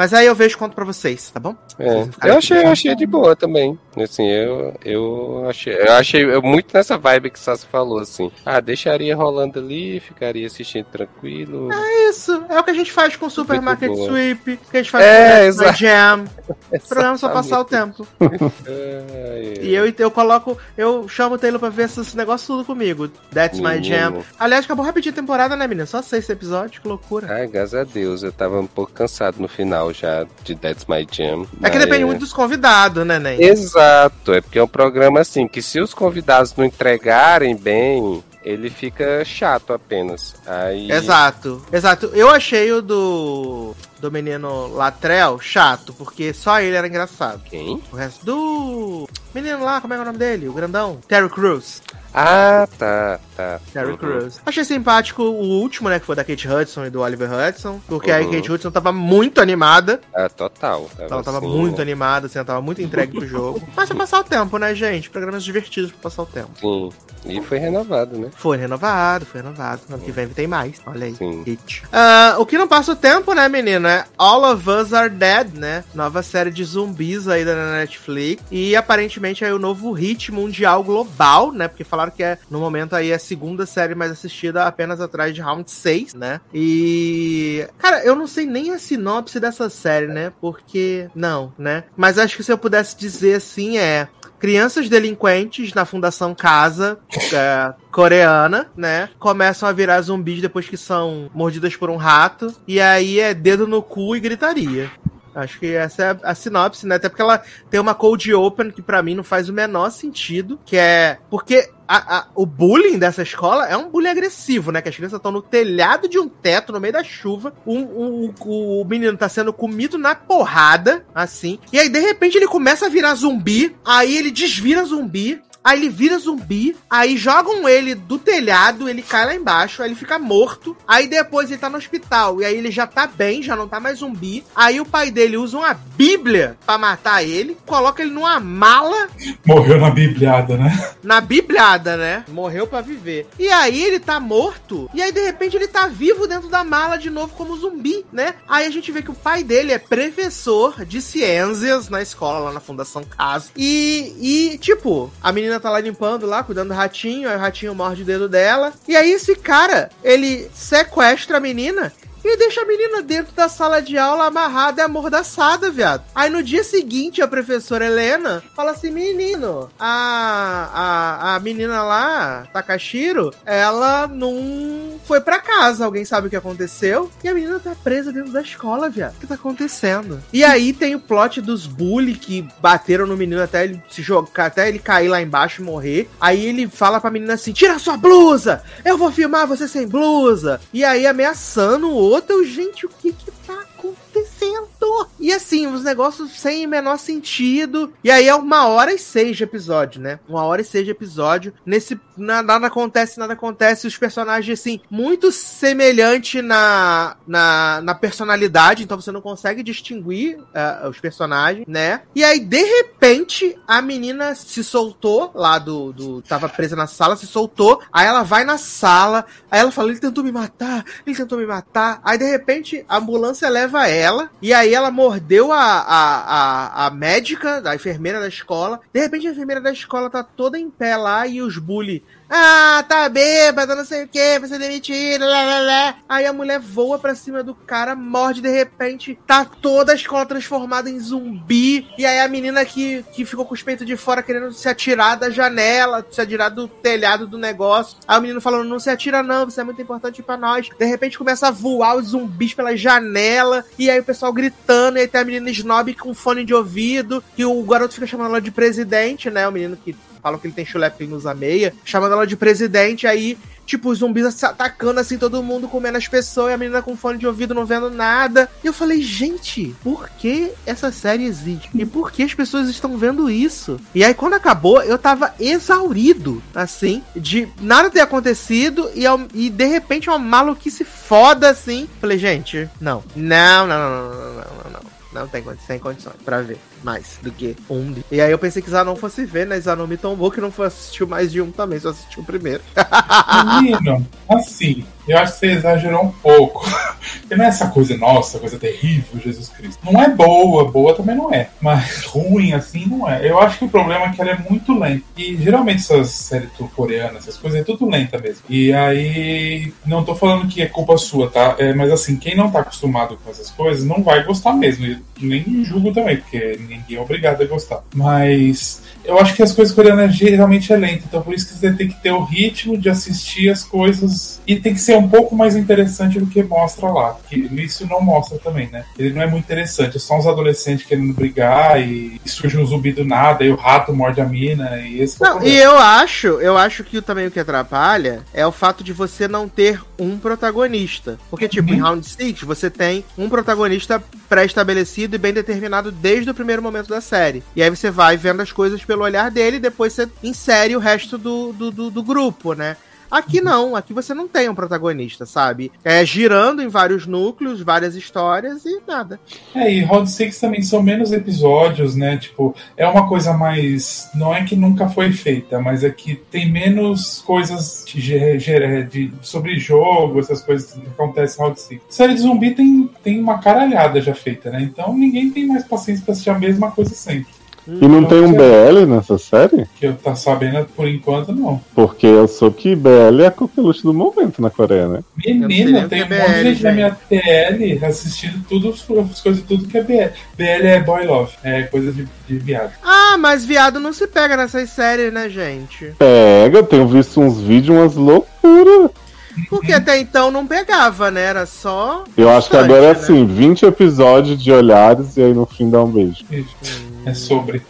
Mas aí eu vejo conto pra vocês, tá bom? é. Vocês Eu achei, eu achei de boa também. Assim, eu, eu achei. Eu achei muito nessa vibe que o Sassi falou, assim. Ah, deixaria rolando ali, ficaria assistindo tranquilo. Isso, é o que a gente faz com o Supermarket boa. Sweep, que a gente faz É, com o. Jam. O programa é só passar o tempo. Ai, E eu, eu coloco, eu chamo o Taylor pra ver esse negócio tudo comigo. That's my Menino. jam. Aliás, acabou rapidinho a temporada, né, menina? Só seis episódios, que loucura. Ai, graças a Deus, eu tava um pouco cansado no final já de That's My Jam. É que depende muito dos convidados, né, Ney? Exato, é porque é um programa assim que se os convidados não entregarem bem, ele fica chato apenas. Aí Exato, exato. Eu achei o do, do menino Latrell chato, porque só ele era engraçado. Quem? O resto do menino lá, como é é o nome dele? O grandão? Terry Crews. Ah, tá, tá. Terry Uhum. Crews. Achei simpático o último, né? Que foi da Kate Hudson e do Oliver Hudson. Porque a Uhum. Kate Hudson tava muito animada. Ah, total. Tava Ela tava assim, muito animada, assim, ela tava muito entregue pro jogo. Mas pra passar o tempo, né, gente? Programas divertidos pra passar o tempo. Sim. E foi renovado, né? Foi renovado, foi renovado. Ano que vem tem mais. Olha aí. Sim. Hit. Ah, o que não passa o tempo, né, menina? É All of Us Are Dead, né? Nova série de zumbis aí da Netflix. E aparentemente é o novo hit mundial global, né? Porque falaram que é, no momento aí, a segunda série mais assistida apenas atrás de Round 6, né? E. Cara, eu não sei nem a sinopse dessa série, né? Porque. Não, né? Mas acho que se eu pudesse dizer assim é. Crianças delinquentes na Fundação Casa, é, coreana, né? Começam a virar zumbis depois que são mordidas por um rato. E aí é dedo no cu e gritaria. Acho que essa é a sinopse, né? Até porque ela tem uma cold open que pra mim não faz o menor sentido, que é porque a- a- o bullying dessa escola é um bullying agressivo, né? Que as crianças estão no telhado de um teto, no meio da chuva, um- um- o, o menino tá sendo comido na porrada, assim, e aí de repente ele começa a virar zumbi, aí ele desvira zumbi, Aí ele vira zumbi, aí jogam ele do telhado, ele cai lá embaixo, aí ele fica morto. Aí depois ele tá no hospital, e aí ele já tá bem, já não tá mais zumbi. Aí o pai dele usa uma bíblia pra matar ele, coloca ele numa mala Morreu na bibliada, né? na bibliada, né? Morreu pra viver. E aí ele tá morto, e aí de repente ele tá vivo dentro da mala de novo como zumbi, né? Aí a gente vê que o pai dele é professor de ciências na escola, lá na Fundação Caso. E, e tipo, a menina tá lá limpando lá, cuidando do ratinho, aí o ratinho morde o dedo dela. E aí esse cara, ele sequestra a menina e deixa a menina dentro da sala de aula amarrada e amordaçada, viado. Aí no dia seguinte, a professora Helena fala assim: menino, a, a, a menina lá, Takashiro, ela não foi pra casa. Alguém sabe o que aconteceu? E a menina tá presa dentro da escola, viado. O que tá acontecendo? E aí tem o plot dos bully que bateram no menino até ele se jogar, até ele cair lá embaixo e morrer. Aí ele fala pra menina assim: tira sua blusa! Eu vou filmar você sem blusa! E aí ameaçando o outro, gente, o que que tá acontecendo? E assim, os negócios sem menor sentido. E aí é uma hora e seis de episódio, né? Uma hora e seis de episódio. Nesse. na- Nada acontece, nada acontece. Os personagens, assim, muito semelhante na, na, na personalidade. Então você não consegue distinguir ah, os personagens, né? E aí, de repente, a menina se soltou lá do, do. Tava presa na sala, se soltou. Aí ela vai na sala. Aí ela fala: ele tentou me matar, ele tentou me matar. Aí de repente a ambulância leva ela. E aí ela mordeu a, a, a, a médica, a enfermeira da escola. De repente a enfermeira da escola tá toda em pé lá e os bully. Ah, tá bêbada, não sei o que, vai ser demitida, lá, lá, lá. Aí a mulher voa pra cima do cara, morde de repente, tá toda a escola transformada em zumbi. E aí a menina que, que ficou com os peitos de fora querendo se atirar da janela, se atirar do telhado do negócio. Aí o menino falando, não se atira não, você é muito importante pra nós. De repente começa a voar os zumbis pela janela, e aí o pessoal gritando, e aí tem a menina snob com fone de ouvido, que o garoto fica chamando ela de presidente, né, o menino que falam que ele tem chulé usa meia, chamando ela de presidente, aí, tipo, os zumbis se atacando assim, todo mundo comendo as pessoas, e a menina com fone de ouvido não vendo nada. E eu falei, gente, por que essa série existe? E por que as pessoas estão vendo isso? E aí, quando acabou, eu tava exaurido, assim, de nada ter acontecido e, e de repente uma maluquice foda, assim. Falei, gente, não. Não, não, não, não, não, não, não. Não tem condições, sem condições pra ver mais do que um. E aí eu pensei que Zanon fosse ver, né? Zanon me tombou que não foi assistiu mais de um também, só assistiu o primeiro. Menino, assim, eu acho que você exagerou um pouco. Porque não é essa coisa, nossa, coisa terrível, Jesus Cristo. Não é boa, boa também não é. Mas ruim, assim, não é. Eu acho que o problema é que ela é muito lenta. E geralmente essas séries coreanas, essas coisas, é tudo lenta mesmo. E aí, não tô falando que é culpa sua, tá? É, mas assim, quem não tá acostumado com essas coisas não vai gostar mesmo. E nem julgo também, porque ninguém é obrigado a gostar. Mas eu acho que as coisas coreanas geralmente é lenta, então por isso que você tem que ter o ritmo de assistir as coisas e tem que ser um pouco mais interessante do que mostra lá. Porque isso não mostra também, né? Ele não é muito interessante. É só uns adolescentes querendo brigar e, e surge um zumbi do nada e o rato morde a mina e esse é Não, e eu acho, eu acho que também o que atrapalha é o fato de você não ter um protagonista. Porque, tipo, Uhum. em Round 6, você tem um protagonista pré-estabelecido e bem determinado desde o primeiro momento da série. E aí você vai vendo as coisas pelo olhar dele e depois você insere o resto do, do, do, do grupo, né? Aqui não, aqui você não tem um protagonista, sabe? É girando em vários núcleos, várias histórias e nada. É, e Round 6 também são menos episódios, né? Tipo, é uma coisa mais. Não é que nunca foi feita, mas é que tem menos coisas de, ge- de- sobre jogo, essas coisas que acontecem em Round 6. Série de zumbi tem, tem uma caralhada já feita, né? Então ninguém tem mais paciência pra assistir a mesma coisa sempre. E não tem um BL nessa série? Que eu tá sabendo por enquanto, não. Porque eu soube que BL é a coqueluche do momento na Coreia, né? Não Menina, tem um que é monte de BL, gente na minha TL assistindo tudo, as coisas, tudo que é BL. BL é boy love, é coisa de, de viado. Ah, mas viado não se pega nessas séries, né, gente? Pega, eu tenho visto uns vídeos, umas loucuras. Porque até então não pegava, né? Era só. Eu acho que agora é né? assim, 20 episódios de olhares e aí no fim dá um beijo. Isso. É sobre.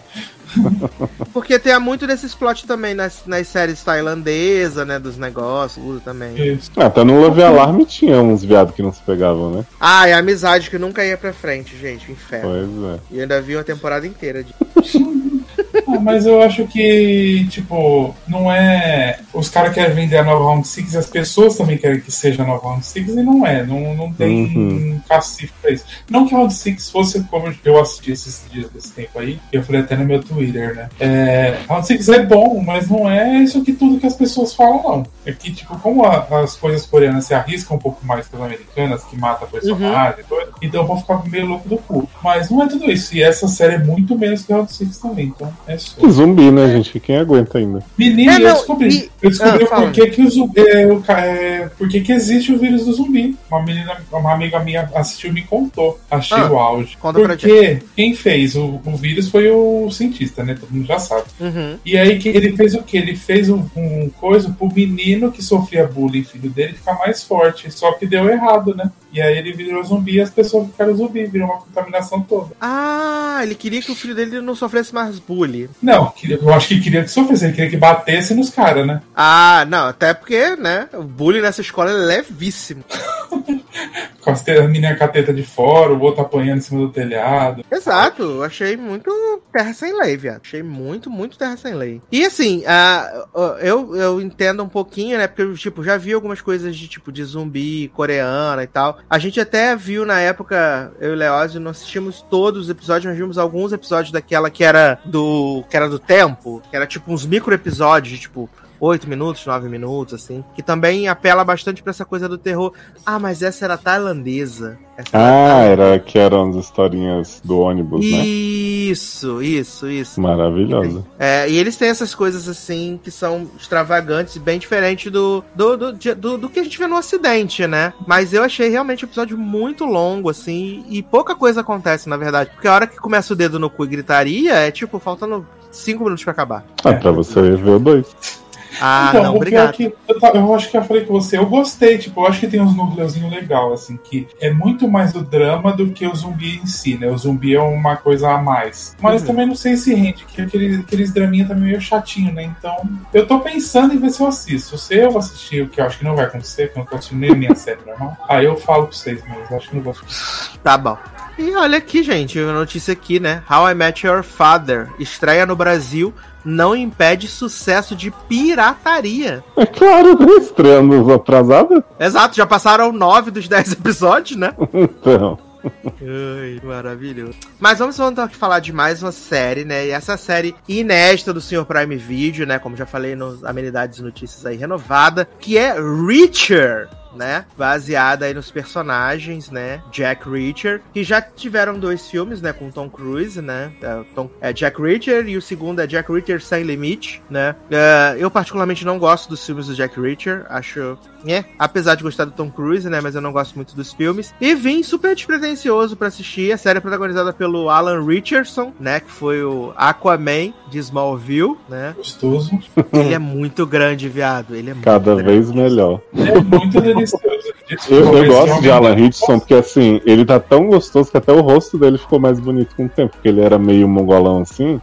Porque tem muito desses plot também nas, nas séries tailandesas, né? Dos negócios, tudo também. Isso. Até no Love Alarm tinha uns viados que não se pegavam, né? Ah, e a amizade que nunca ia pra frente, gente. Inferno. Pois é. E ainda vi uma temporada inteira de. Ah, mas eu acho que, tipo, não é. Os caras querem vender a nova Round 6, as pessoas também querem que seja a nova Round 6 e não é. Não, não tem Uhum. cacife pra isso. Não que a Round 6 fosse como eu assisti esses dias desse tempo aí, eu falei até no meu Twitter, né? É, Round 6 é bom, mas não é isso que tudo que as pessoas falam, não. É que, tipo, como a- as coisas coreanas se arriscam um pouco mais que as americanas, que mata personagem e coisa, então eu vou ficar meio louco do cu. Mas não é tudo isso. E essa série é muito menos que Round 6 também, então é só. E zumbi, né, gente? Quem aguenta ainda? Menino, É, eu descobri. e- Eu descobri Ah, por que, que o zumbi. É, é, por que, que existe o vírus do zumbi. Uma menina, uma amiga minha assistiu e me contou. Achei Ah, o auge. conta pra Porque quem fez o, o vírus foi o cientista, né? Todo mundo já sabe. Uhum. E aí que ele fez o quê? Ele fez um, um coisa pro menino que sofria bullying, filho dele, ficar mais forte. Só que deu errado, né? E aí ele virou zumbi e as pessoas ficaram zumbi, virou uma contaminação toda. Ah, ele queria que o filho dele não sofresse mais bullying. Não, eu acho que queria que sofresse, ele queria que batesse nos caras, né? Ah, não, até porque, né? O bullying nessa escola é levíssimo. Com a menina com a teta de fora, o outro apanhando em cima do telhado. Exato, achei muito terra sem lei, viado. Achei muito, muito terra sem lei. E assim, ah, eu, eu entendo um pouquinho, né? Porque eu, tipo, já vi algumas coisas de tipo de zumbi coreana e tal. A gente até viu na época, eu e o Leózio não assistimos todos os episódios, mas vimos alguns episódios daquela que era do. que era do tempo, que era tipo uns micro episódios, tipo. 8 minutos, 9 minutos, assim. Que também apela bastante pra essa coisa do terror. Ah, mas essa era tailandesa. Essa Ah, era que eram as historinhas do ônibus, né? Isso, isso, isso. Maravilhosa. É, e eles têm essas coisas assim que são extravagantes e bem diferentes do do, do, do, do que a gente vê no Ocidente, né? Mas eu achei realmente o episódio muito longo, assim, e pouca coisa acontece, na verdade. Porque a hora que começa o dedo no cu e gritaria, é tipo, faltando cinco minutos pra acabar. Ah, pra você ver o dois. Ah, então, não, o pior obrigado. é que eu, eu acho que eu falei com você, eu gostei, tipo, eu acho que tem uns núcleozinhos legal, assim, que é muito mais do drama do que o zumbi em si, né? O zumbi é uma coisa a mais. Mas Uhum. também não sei se rende, que aqueles, aqueles draminha também meio chatinho, né? Então, eu tô pensando em ver se eu assisto. Se eu assistir o que eu acho que não vai acontecer, porque eu não tô assistindo nem a minha série normal, aí eu falo pra vocês, mas eu acho que não vou assistir. Tá bom. E olha aqui, gente, a notícia aqui, né? How I Met Your Father estreia no Brasil, não impede sucesso de pirataria. É claro, né? Estreando atrasada. Exato, já passaram nove dos dez episódios, né? Então. Ai, maravilhoso. Mas vamos então aqui falar de mais uma série, né? E essa série inédita do Sr. Prime Video, né? Como já falei nos Amenidades e Notícias aí, renovada, que é Reacher. Né? Baseada aí nos personagens, né? Jack Reacher, que já tiveram dois filmes, né? Com Tom Cruise, né? É, Tom- é Jack Reacher e o segundo é Jack Reacher Sem Limite, né? É, eu particularmente não gosto dos filmes do Jack Reacher, acho é, apesar de gostar do Tom Cruise, né, mas eu não gosto muito dos filmes. E vim super despretensioso pra assistir a série protagonizada pelo Alan Richardson, né, que foi o Aquaman de Smallville, né? Gostoso. Ele é muito grande, viado. Ele é muito Cada grande. vez melhor. É muito. Eu, eu gosto de Alan Hitchson porque assim, ele tá tão gostoso que até o rosto dele ficou mais bonito com o tempo, porque ele era meio mongolão assim.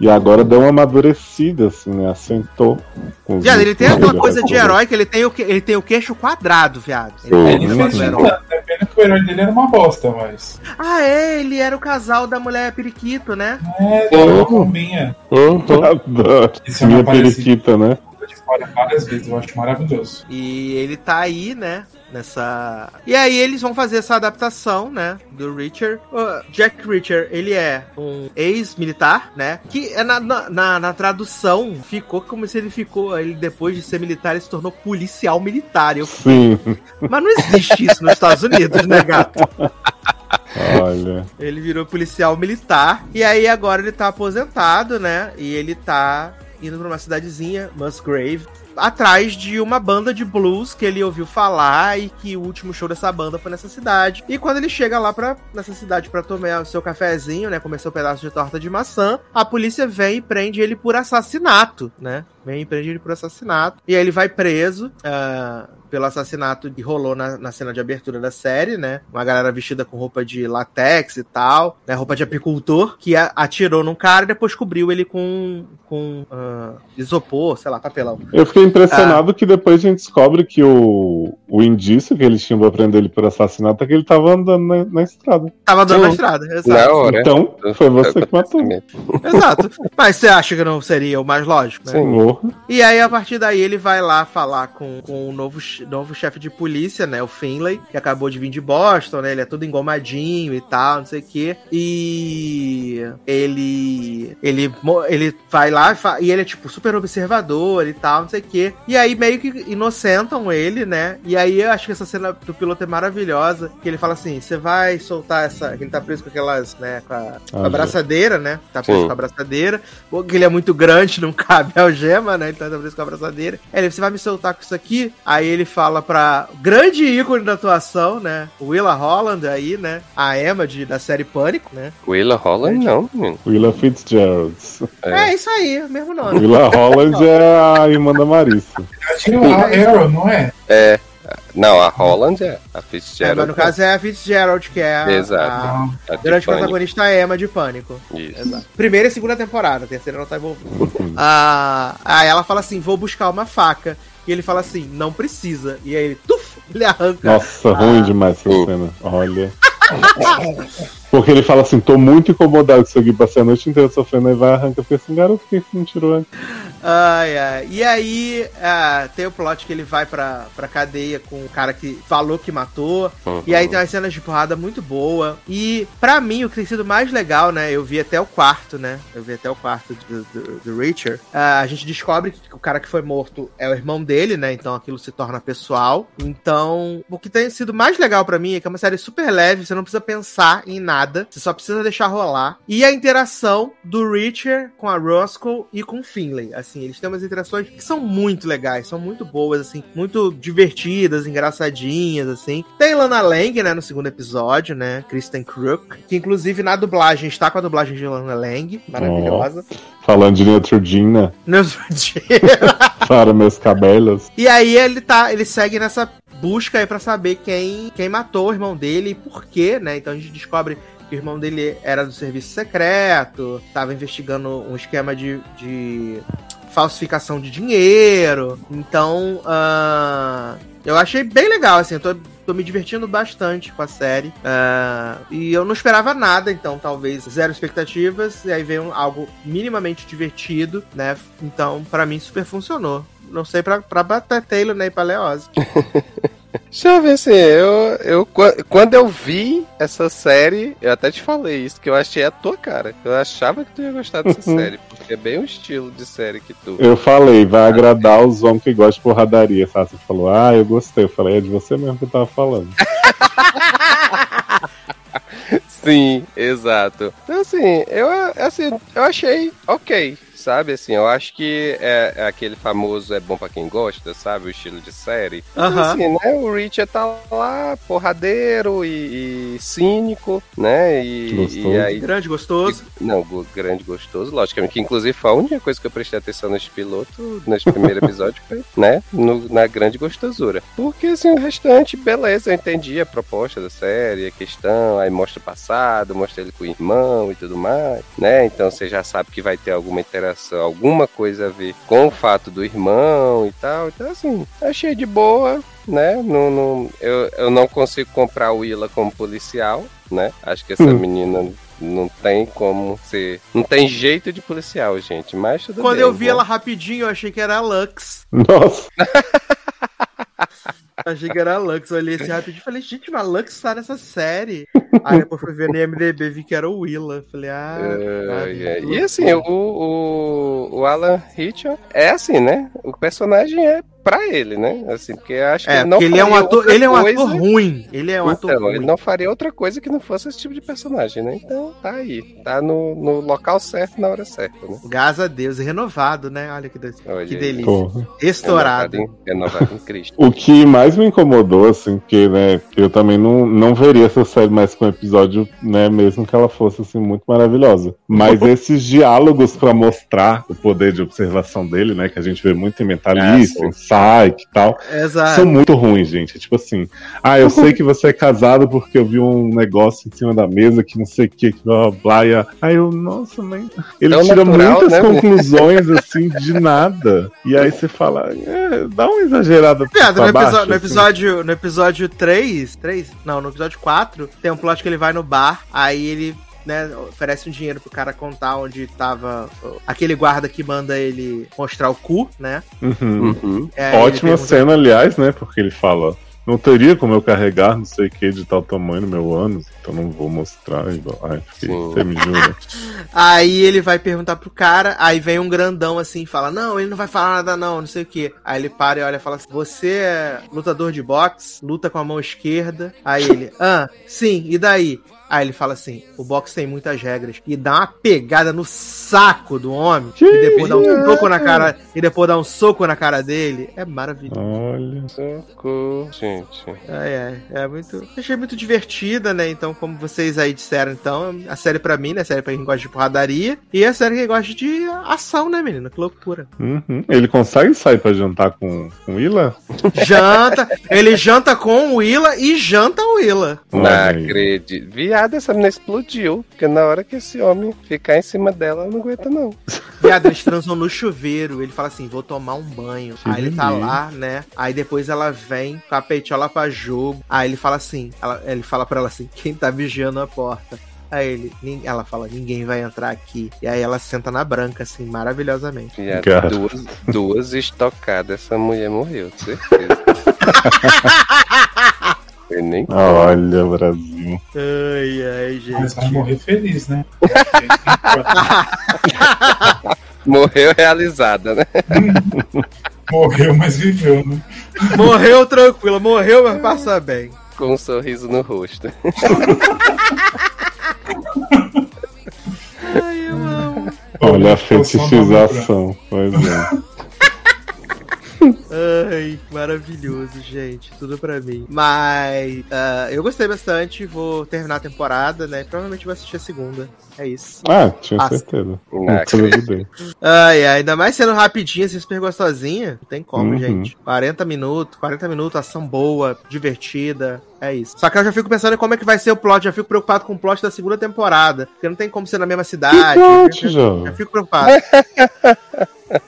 E agora deu uma amadurecida, assim, né? Assentou. com os Viado, ele tem aquela coisa de herói que ele tem o, que- ele tem o queixo quadrado, viado. Ele Sim. Ele o fez herói. tanto, é pena que o herói dele era uma bosta, mas. Ah, é, ele era o casal da mulher periquito, né? É, deu uma bombinha. Adoro. Isso é Minha uma parecida. periquita, né? De fora várias vezes, eu acho maravilhoso. E ele tá aí, né? Nessa. E aí eles vão fazer essa adaptação, né? Do Richard. O Jack Richard, ele é um ex-militar, né? Que é na, na, na- na tradução ficou como se ele ficou. Ele depois de ser militar, ele se tornou policial militar. Eu, Sim. mas não existe isso nos Estados Unidos, né, gato? Olha. Ele virou policial militar. E aí agora ele tá aposentado, né? E ele tá indo pra uma cidadezinha, Musgrave, atrás de uma banda de blues que ele ouviu falar e que o último show dessa banda foi nessa cidade. E quando ele chega lá pra, nessa cidade pra tomar o seu cafezinho, né? Comer seu pedaço de torta de maçã, a polícia vem e prende ele por assassinato, né? Vem e prende ele por assassinato. E aí ele vai preso. ah, pelo assassinato que rolou na, na cena de abertura da série, né? Uma galera vestida com roupa de latex e tal, né? Roupa de apicultor, que a- atirou num cara e depois cobriu ele com, com ah, isopor, sei lá, papelão. Eu fiquei impressionado que depois a gente descobre que o, o indício que eles tinham pra prender ele por assassinato é que ele tava andando na, na estrada. Tava andando na Sim. estrada, Na exato. hora. Então, foi você que matou. Exato. Mas você acha que não seria o mais lógico, né? Sim. E aí, a partir daí, ele vai lá falar com, com o novo, novo chefe de polícia, né? O Finlay, que acabou de vir de Boston, né? Ele é todo engomadinho e tal, não sei o quê. E ele. Ele, ele vai lá e, e ele é, tipo, super observador e tal, não sei o quê. E aí, meio que inocentam ele, né? E aí, eu acho que essa cena do piloto é maravilhosa. Que ele fala assim: você vai soltar essa. Ele tá preso com aquelas, né? Com a, com a Ah, braçadeira, né? Tá preso Sim. com a braçadeira. Porque ele é muito grande, não cabe a algema, né? Então tá preso com a braçadeira. Aí ele, você vai me soltar com isso aqui? Aí ele fala pra grande ícone da atuação, né? Willa Holland aí, né? A Emma de, da série Pânico, né? Willa Holland não, menino. Willa Fitzgerald. É, isso aí, o mesmo nome. Willa Holland é a irmã da Marissa. Ela tinha a Arrow, não é? É. Não, a Holland é. A Fitzgerald. mas no caso é a Fitzgerald, que é a, Exato. a Ah, a de grande Pânico. protagonista Emma de Pânico. Isso. Exato. Primeira e segunda temporada, a terceira não tá envolvida. ah, aí ela fala assim: vou buscar uma faca. E ele fala assim: não precisa. E aí ele, tuf, ele arranca. Nossa, ruim demais essa cena. Olha. Porque ele fala assim, tô muito incomodado com isso aqui, passei a noite inteira sofrendo, aí vai arranca, fica assim, garoto, por que você não tirou antes? Ai, ai. E aí, ah, tem o plot que ele vai pra, pra cadeia com o cara que falou que matou. Uhum. E aí tem umas cenas de porrada muito boa. E pra mim, o que tem sido mais legal, né? Eu vi até o quarto, né? Eu vi até o quarto do, do, do Richard. Ah, a gente descobre que o cara que foi morto é o irmão dele, né? Então aquilo se torna pessoal. Então, o que tem sido mais legal pra mim é que é uma série super leve, você não precisa pensar em nada, você só precisa deixar rolar. E a interação do Richard com a Roscoe e com o Finlay. Assim, eles têm umas interações que são muito legais, são muito boas, assim, muito divertidas, engraçadinhas, assim. Tem Lana Lang, né, no segundo episódio, né? Kristen Crook, que inclusive na dublagem está com a dublagem de Lana Lang, maravilhosa. Falando de Neutrogena dia. para meus cabelos. E aí ele tá, ele segue nessa busca aí pra saber quem, quem matou o irmão dele e por quê, né? Então a gente descobre o irmão dele era do serviço secreto, tava investigando um esquema de, de falsificação de dinheiro. Então, ah, eu achei bem legal, assim, eu tô, tô me divertindo bastante com a série. Ah, e eu não esperava nada, então talvez zero expectativas, e aí veio algo minimamente divertido, né? Então, pra mim, super funcionou. Não sei pra, pra bater Taylor, né? E pra Leose. Deixa eu ver assim, eu, eu qua- quando eu vi essa série, eu até te falei isso, que eu achei a tua cara. Eu achava que tu ia gostar dessa série, porque é bem o estilo de série que tu. Eu falei, vai agradar os homens que gostam de porradaria, sabe? Você falou, ah, eu gostei. Eu falei, é de você mesmo que eu tava falando. Sim, exato. Então assim, eu assim, eu achei ok. Sabe? Assim, eu acho que é, é aquele famoso é bom pra quem gosta, sabe? O estilo de série. Aham. Assim, né? O Richard tá lá, porradeiro e, e cínico, né? E, Gostoso. e aí Grande, gostoso. Não, go- grande gostoso, logicamente. Que inclusive foi a única coisa que eu prestei atenção nesse piloto, nesse primeiro episódio, foi, né? no- na grande gostosura. Porque assim, o restante, beleza, eu entendi a proposta da série, a questão, aí mostra o passado, mostra ele com o irmão e tudo mais, né? Então você já sabe que vai ter alguma interação, alguma coisa a ver com o fato do irmão e tal. Então, assim, achei de boa. Né? Não, não, eu, eu não consigo comprar o Willa como policial, né? Acho que essa Hum. menina não tem como ser. Não tem jeito de policial, gente. Mas tudo Quando bem, eu vi né? ela rapidinho, eu achei que era a Lux. Nossa, Achei que era a Lux. Eu olhei assim rapidinho e falei, gente, mas a Lux tá nessa série. Aí depois fui ver no IMDB vi que era o Willa. Falei, ah. ah, É, é. E assim, o, o, o Alan Hitchell é assim, né? O personagem é pra ele, né? Assim, porque eu acho que É, ele não ele é um ator, ele é um coisa- ator ruim. Ele é um ator Então, ruim. ele não faria outra coisa que não fosse esse tipo de personagem, né? Então, tá aí. Tá no, no local certo, na hora certa, né? Graças a Deus, e renovado, né? Olha que, Olha que delícia. porra. Estourado. Renovado em, renovado em Cristo. O que mais me incomodou, assim, porque, né, eu também não, não veria essa série mais com um episódio, né, mesmo que ela fosse, assim, muito maravilhosa. Mas esses diálogos pra mostrar o poder de observação dele, né, que a gente vê muito em Mentalista, Ah, em Psyche e tal, Exato. são muito ruins, gente. Tipo assim, ah, eu sei que você é casado porque eu vi um negócio em cima da mesa que não sei o que, que blá blá blá. e Aí eu, nossa, nem. Ele Tão tira natural, muitas né? conclusões, assim, de nada. E aí você fala, é, dá uma exagerada Viado, no, pra baixo, episódio. Episódio, no episódio 3, 3? Não, no episódio 4, tem um plot que ele vai no bar, aí ele né, oferece um dinheiro pro cara contar onde tava aquele guarda que manda ele mostrar o cu, né? Uhum. Uhum. É, Ótima pergunta- cena, aliás, né? Porque ele fala. Não teria como eu carregar não sei o que de tal tamanho no meu ânus, então não vou mostrar. igual- Ai, fiquei, Sim. você me jura. Aí ele vai perguntar pro cara, aí vem um grandão assim e fala: Não, ele não vai falar nada, não, não sei o que. Aí ele para e olha e fala assim: Você é lutador de boxe, luta com a mão esquerda. Aí ele, ah, sim, e daí? Aí ele fala assim: o boxe tem muitas regras. E dá uma pegada no saco do homem. E depois dá um isso? soco na cara. E depois dá um soco na cara dele. É maravilhoso. Olha. Socorro, gente. É, é, é muito. Achei muito divertida, né? Então, como vocês aí disseram, então, a série pra mim, né? A série pra quem gosta de porradaria. E a série que gosta de ação, né, menino? Que loucura. Uhum. Ele consegue sair pra jantar com, com o Willa? Janta, ele janta com o Willa e janta o Willa. Não Olha aí. Viado, essa menina explodiu. Porque na hora que esse homem ficar em cima dela, ela não aguenta, não. Viado, eles transam no chuveiro. Ele fala assim: vou tomar um banho. Que aí ele tá lá, né? Aí depois ela vem com a peitola pra jogo. Aí ele fala assim: ela- ele fala pra ela assim: quem tá vigiando a porta? Aí ele, ela fala, ninguém vai entrar aqui. E aí ela senta na branca, assim, maravilhosamente. Cara. duas, duas estocadas, essa mulher morreu, de certeza. Eu nem Olha, Brasil. Ai, ai, Mas vai gente. morrer feliz, né? morreu realizada, né? Morreu, mas viveu, né? Morreu tranquilo, morreu, mas passa bem. Com um sorriso no rosto. Ai, eu amo. Olha a fetichização. Pois é. Ai, maravilhoso, gente. Tudo pra mim. Mas ah, eu gostei bastante. Vou terminar a temporada, né? Provavelmente vou assistir a segunda. É isso. Ah, tinha Ah, certeza. Não. Ai, ai, ainda mais sendo rapidinho, assim, super gostosinha. Não tem como, Uhum. gente. 40 minutos, 40 minutos, ação boa, divertida. É isso. Só que eu já fico pensando em como é que vai ser o plot. Já fico preocupado com o plot da segunda temporada. Porque não tem como ser na mesma cidade. plot, já, já fico preocupado.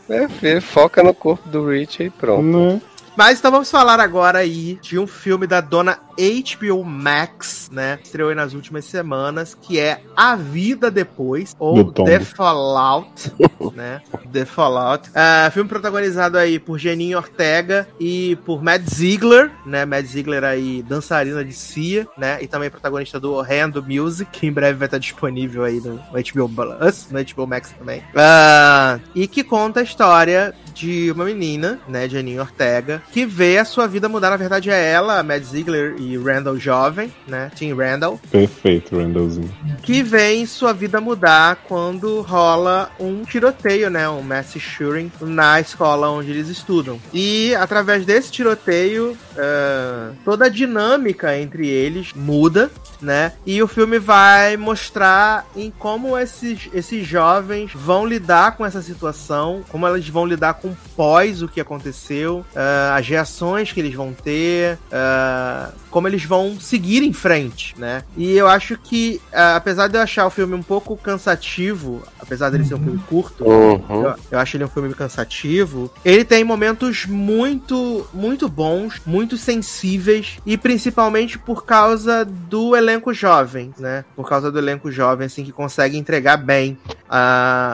É, filho, foca no corpo do Rich e pronto. Né? Mas então vamos falar agora aí de um filme da dona HBO Max, né? Estreou aí nas últimas semanas, que é A Vida Depois, ou. The Fallout, né? The Fallout. Ah, filme protagonizado aí por Jeninho Ortega e por Matt Ziegler, né? Matt Ziegler aí, dançarina de Cia, né? E também protagonista do Rando Music, que em breve vai estar disponível aí no, HBO Plus, no HBO Max também. Ah, e que conta a história de uma menina, né, Janine Ortega, que vê a sua vida mudar. Na verdade, é ela, a Mad Ziegler e Randall jovem, né? Tim Randall. Perfeito, Randallzinho. Que vê sua vida mudar quando rola um tiroteio, né? Um mass shooting na escola onde eles estudam. E através desse tiroteio, uh, toda a dinâmica entre eles muda, né? E o filme vai mostrar em como esses, esses jovens vão lidar com essa situação, como eles vão lidar com pós o que aconteceu, uh, as reações que eles vão ter, uh, como eles vão seguir em frente, né? E eu acho que, uh, apesar de eu achar o filme um pouco cansativo, apesar dele ser um filme curto, Uhum. eu, eu acho ele um filme cansativo, ele tem momentos muito, muito bons, muito sensíveis, e principalmente por causa do elenco jovem, né? Por causa do elenco jovem, assim, que consegue entregar bem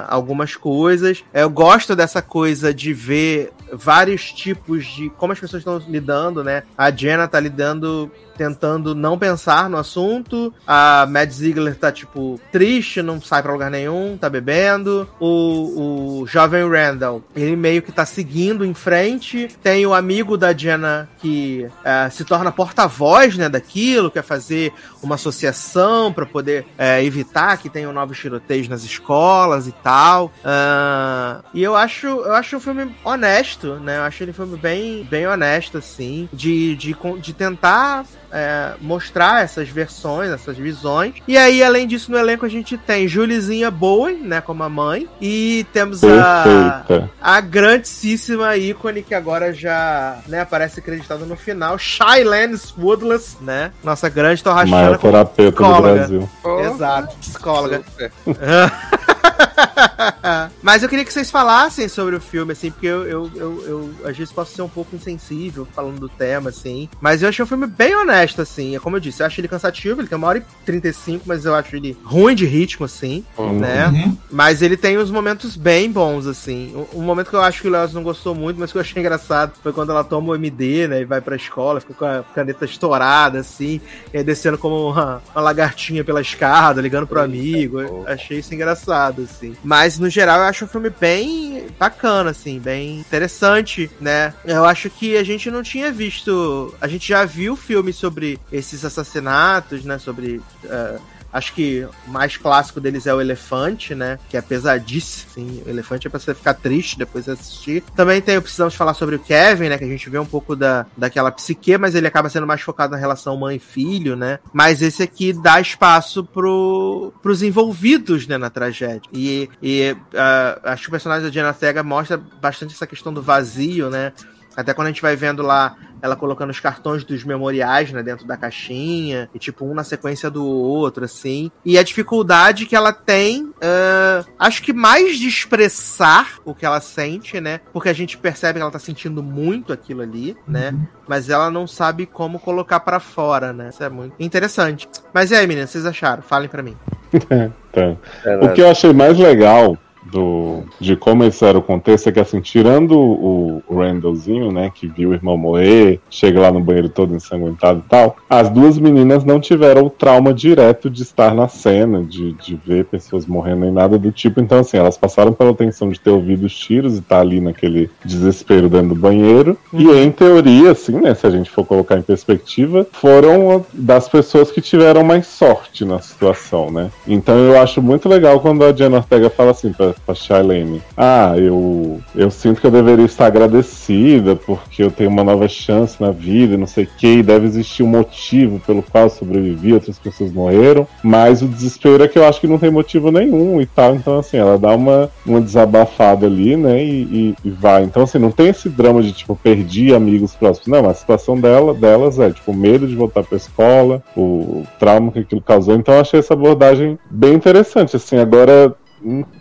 algumas coisas. Eu gosto dessa coisa de ver vários tipos de como as pessoas estão lidando, né? A Jenna tá lidando tentando não pensar no assunto. A Mad Ziegler tá, tipo, triste, não sai pra lugar nenhum, tá bebendo. O, o jovem Randall, ele meio que tá seguindo em frente. Tem o amigo da Jenna que é, se torna porta-voz, né, daquilo, quer fazer uma associação para poder é, evitar que tenham novos tiroteios nas escolas e tal. Uh, e eu acho, eu acho um filme honesto, né? Eu acho ele um filme bem, bem honesto, assim, de, de, de tentar é, mostrar essas versões, essas visões. E aí, além disso, no elenco a gente tem Julizinha Bowen, né, como a mãe, e temos a, Perfeita. a grandíssima ícone que agora já né, aparece acreditada no final, Shailene Woodless, né, nossa grande torrachana Maior terapeuta do psicóloga. Brasil. Exato, psicóloga. Mas eu queria que vocês falassem sobre o filme, assim, porque eu, eu, eu, eu, às vezes posso ser um pouco insensível falando do tema, assim. Mas eu achei um filme bem honesto, assim. É como eu disse, eu acho ele cansativo, ele tem uma hora e 35, mas eu acho ele ruim de ritmo, assim, Uhum. né? Uhum. Mas ele tem uns momentos bem bons, assim. Um, um momento que eu acho que o Léo não gostou muito, mas que eu achei engraçado foi quando ela toma o MD, né? E vai pra escola, fica com a caneta estourada, assim, e descendo como uma, uma lagartinha pela escada, ligando pro Eita, amigo. Achei isso engraçado, assim. Mas, no geral, eu acho um filme bem bacana, assim, bem interessante, né? Eu acho que a gente não tinha visto. A gente já viu filmes sobre esses assassinatos, né? Sobre. eh, Acho que o mais clássico deles é o Elefante, né? Que é pesadíssimo. Sim, o Elefante é pra você ficar triste depois de assistir. Também tem, precisamos falar sobre o Kevin, né? Que a gente vê um pouco da, daquela psique, mas ele acaba sendo mais focado na relação mãe-filho, né? Mas esse aqui dá espaço pro, pros envolvidos, né? Na tragédia. E, e ah, acho que o personagem da Jenna Ortega mostra bastante essa questão do vazio, né? Até quando a gente vai vendo lá ela colocando os cartões dos memoriais, né, dentro da caixinha, e tipo, um na sequência do outro, assim. E a dificuldade que ela tem, ah, acho que mais de expressar o que ela sente, né? Porque a gente percebe que ela tá sentindo muito aquilo ali, né? Mas ela não sabe como colocar pra fora, né? Isso é muito interessante. Mas e aí, meninas, vocês acharam? Falem pra mim. Tá. O que eu achei mais legal do, de como esse era o contexto é que, assim, tirando o, Randallzinho, né, que viu o irmão morrer, chega lá no banheiro todo ensanguentado e tal, as duas meninas não tiveram o trauma direto de estar na cena, de, de ver pessoas morrendo nem nada do tipo. Então, assim, elas passaram pela tensão de ter ouvido os tiros e estar ali naquele desespero dentro do banheiro. E, em teoria, assim, né, se a gente for colocar em perspectiva, foram das pessoas que tiveram mais sorte na situação, né? Então eu acho muito legal quando a Jenna Ortega fala assim pra, pra Shailene: Ah, eu, eu sinto que eu deveria estar agradecida porque eu tenho uma nova chance na vida, não sei o que, e deve existir um motivo pelo qual eu sobrevivi, outras pessoas morreram, mas o desespero é que eu acho que não tem motivo nenhum e tal. Então, assim, ela dá uma, uma desabafada ali, né? E, e- e vai. Então, assim, não tem esse drama de tipo, perdi amigos próximos. Não, a situação dela, delas é, tipo, medo de voltar pra escola, o trauma que aquilo causou. Então, eu achei essa abordagem bem interessante. Assim, agora,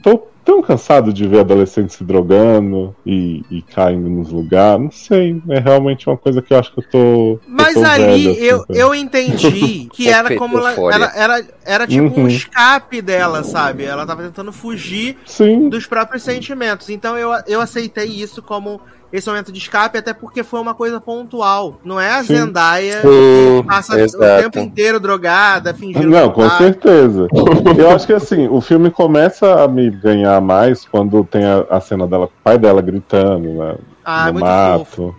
tô tão cansado de ver adolescentes se drogando e, e caindo nos lugares. Não sei, é realmente uma coisa que eu acho que eu tô. Mas eu tô ali velho, assim, eu, sabe? eu entendi que era como ela, ela- era, era tipo um Uhum. escape dela, sabe? Ela tava tentando fugir Sim, dos próprios sentimentos. Então eu, eu aceitei isso como esse momento de escape, até porque foi uma coisa pontual. Não é a Sim. Zendaya Sim, que passa exato. o tempo inteiro drogada, fingindo Não, com tá. certeza. Eu acho que assim, o filme começa a me ganhar mais quando tem a, a cena dela o pai dela gritando né, Ah, no muito mato. fofo.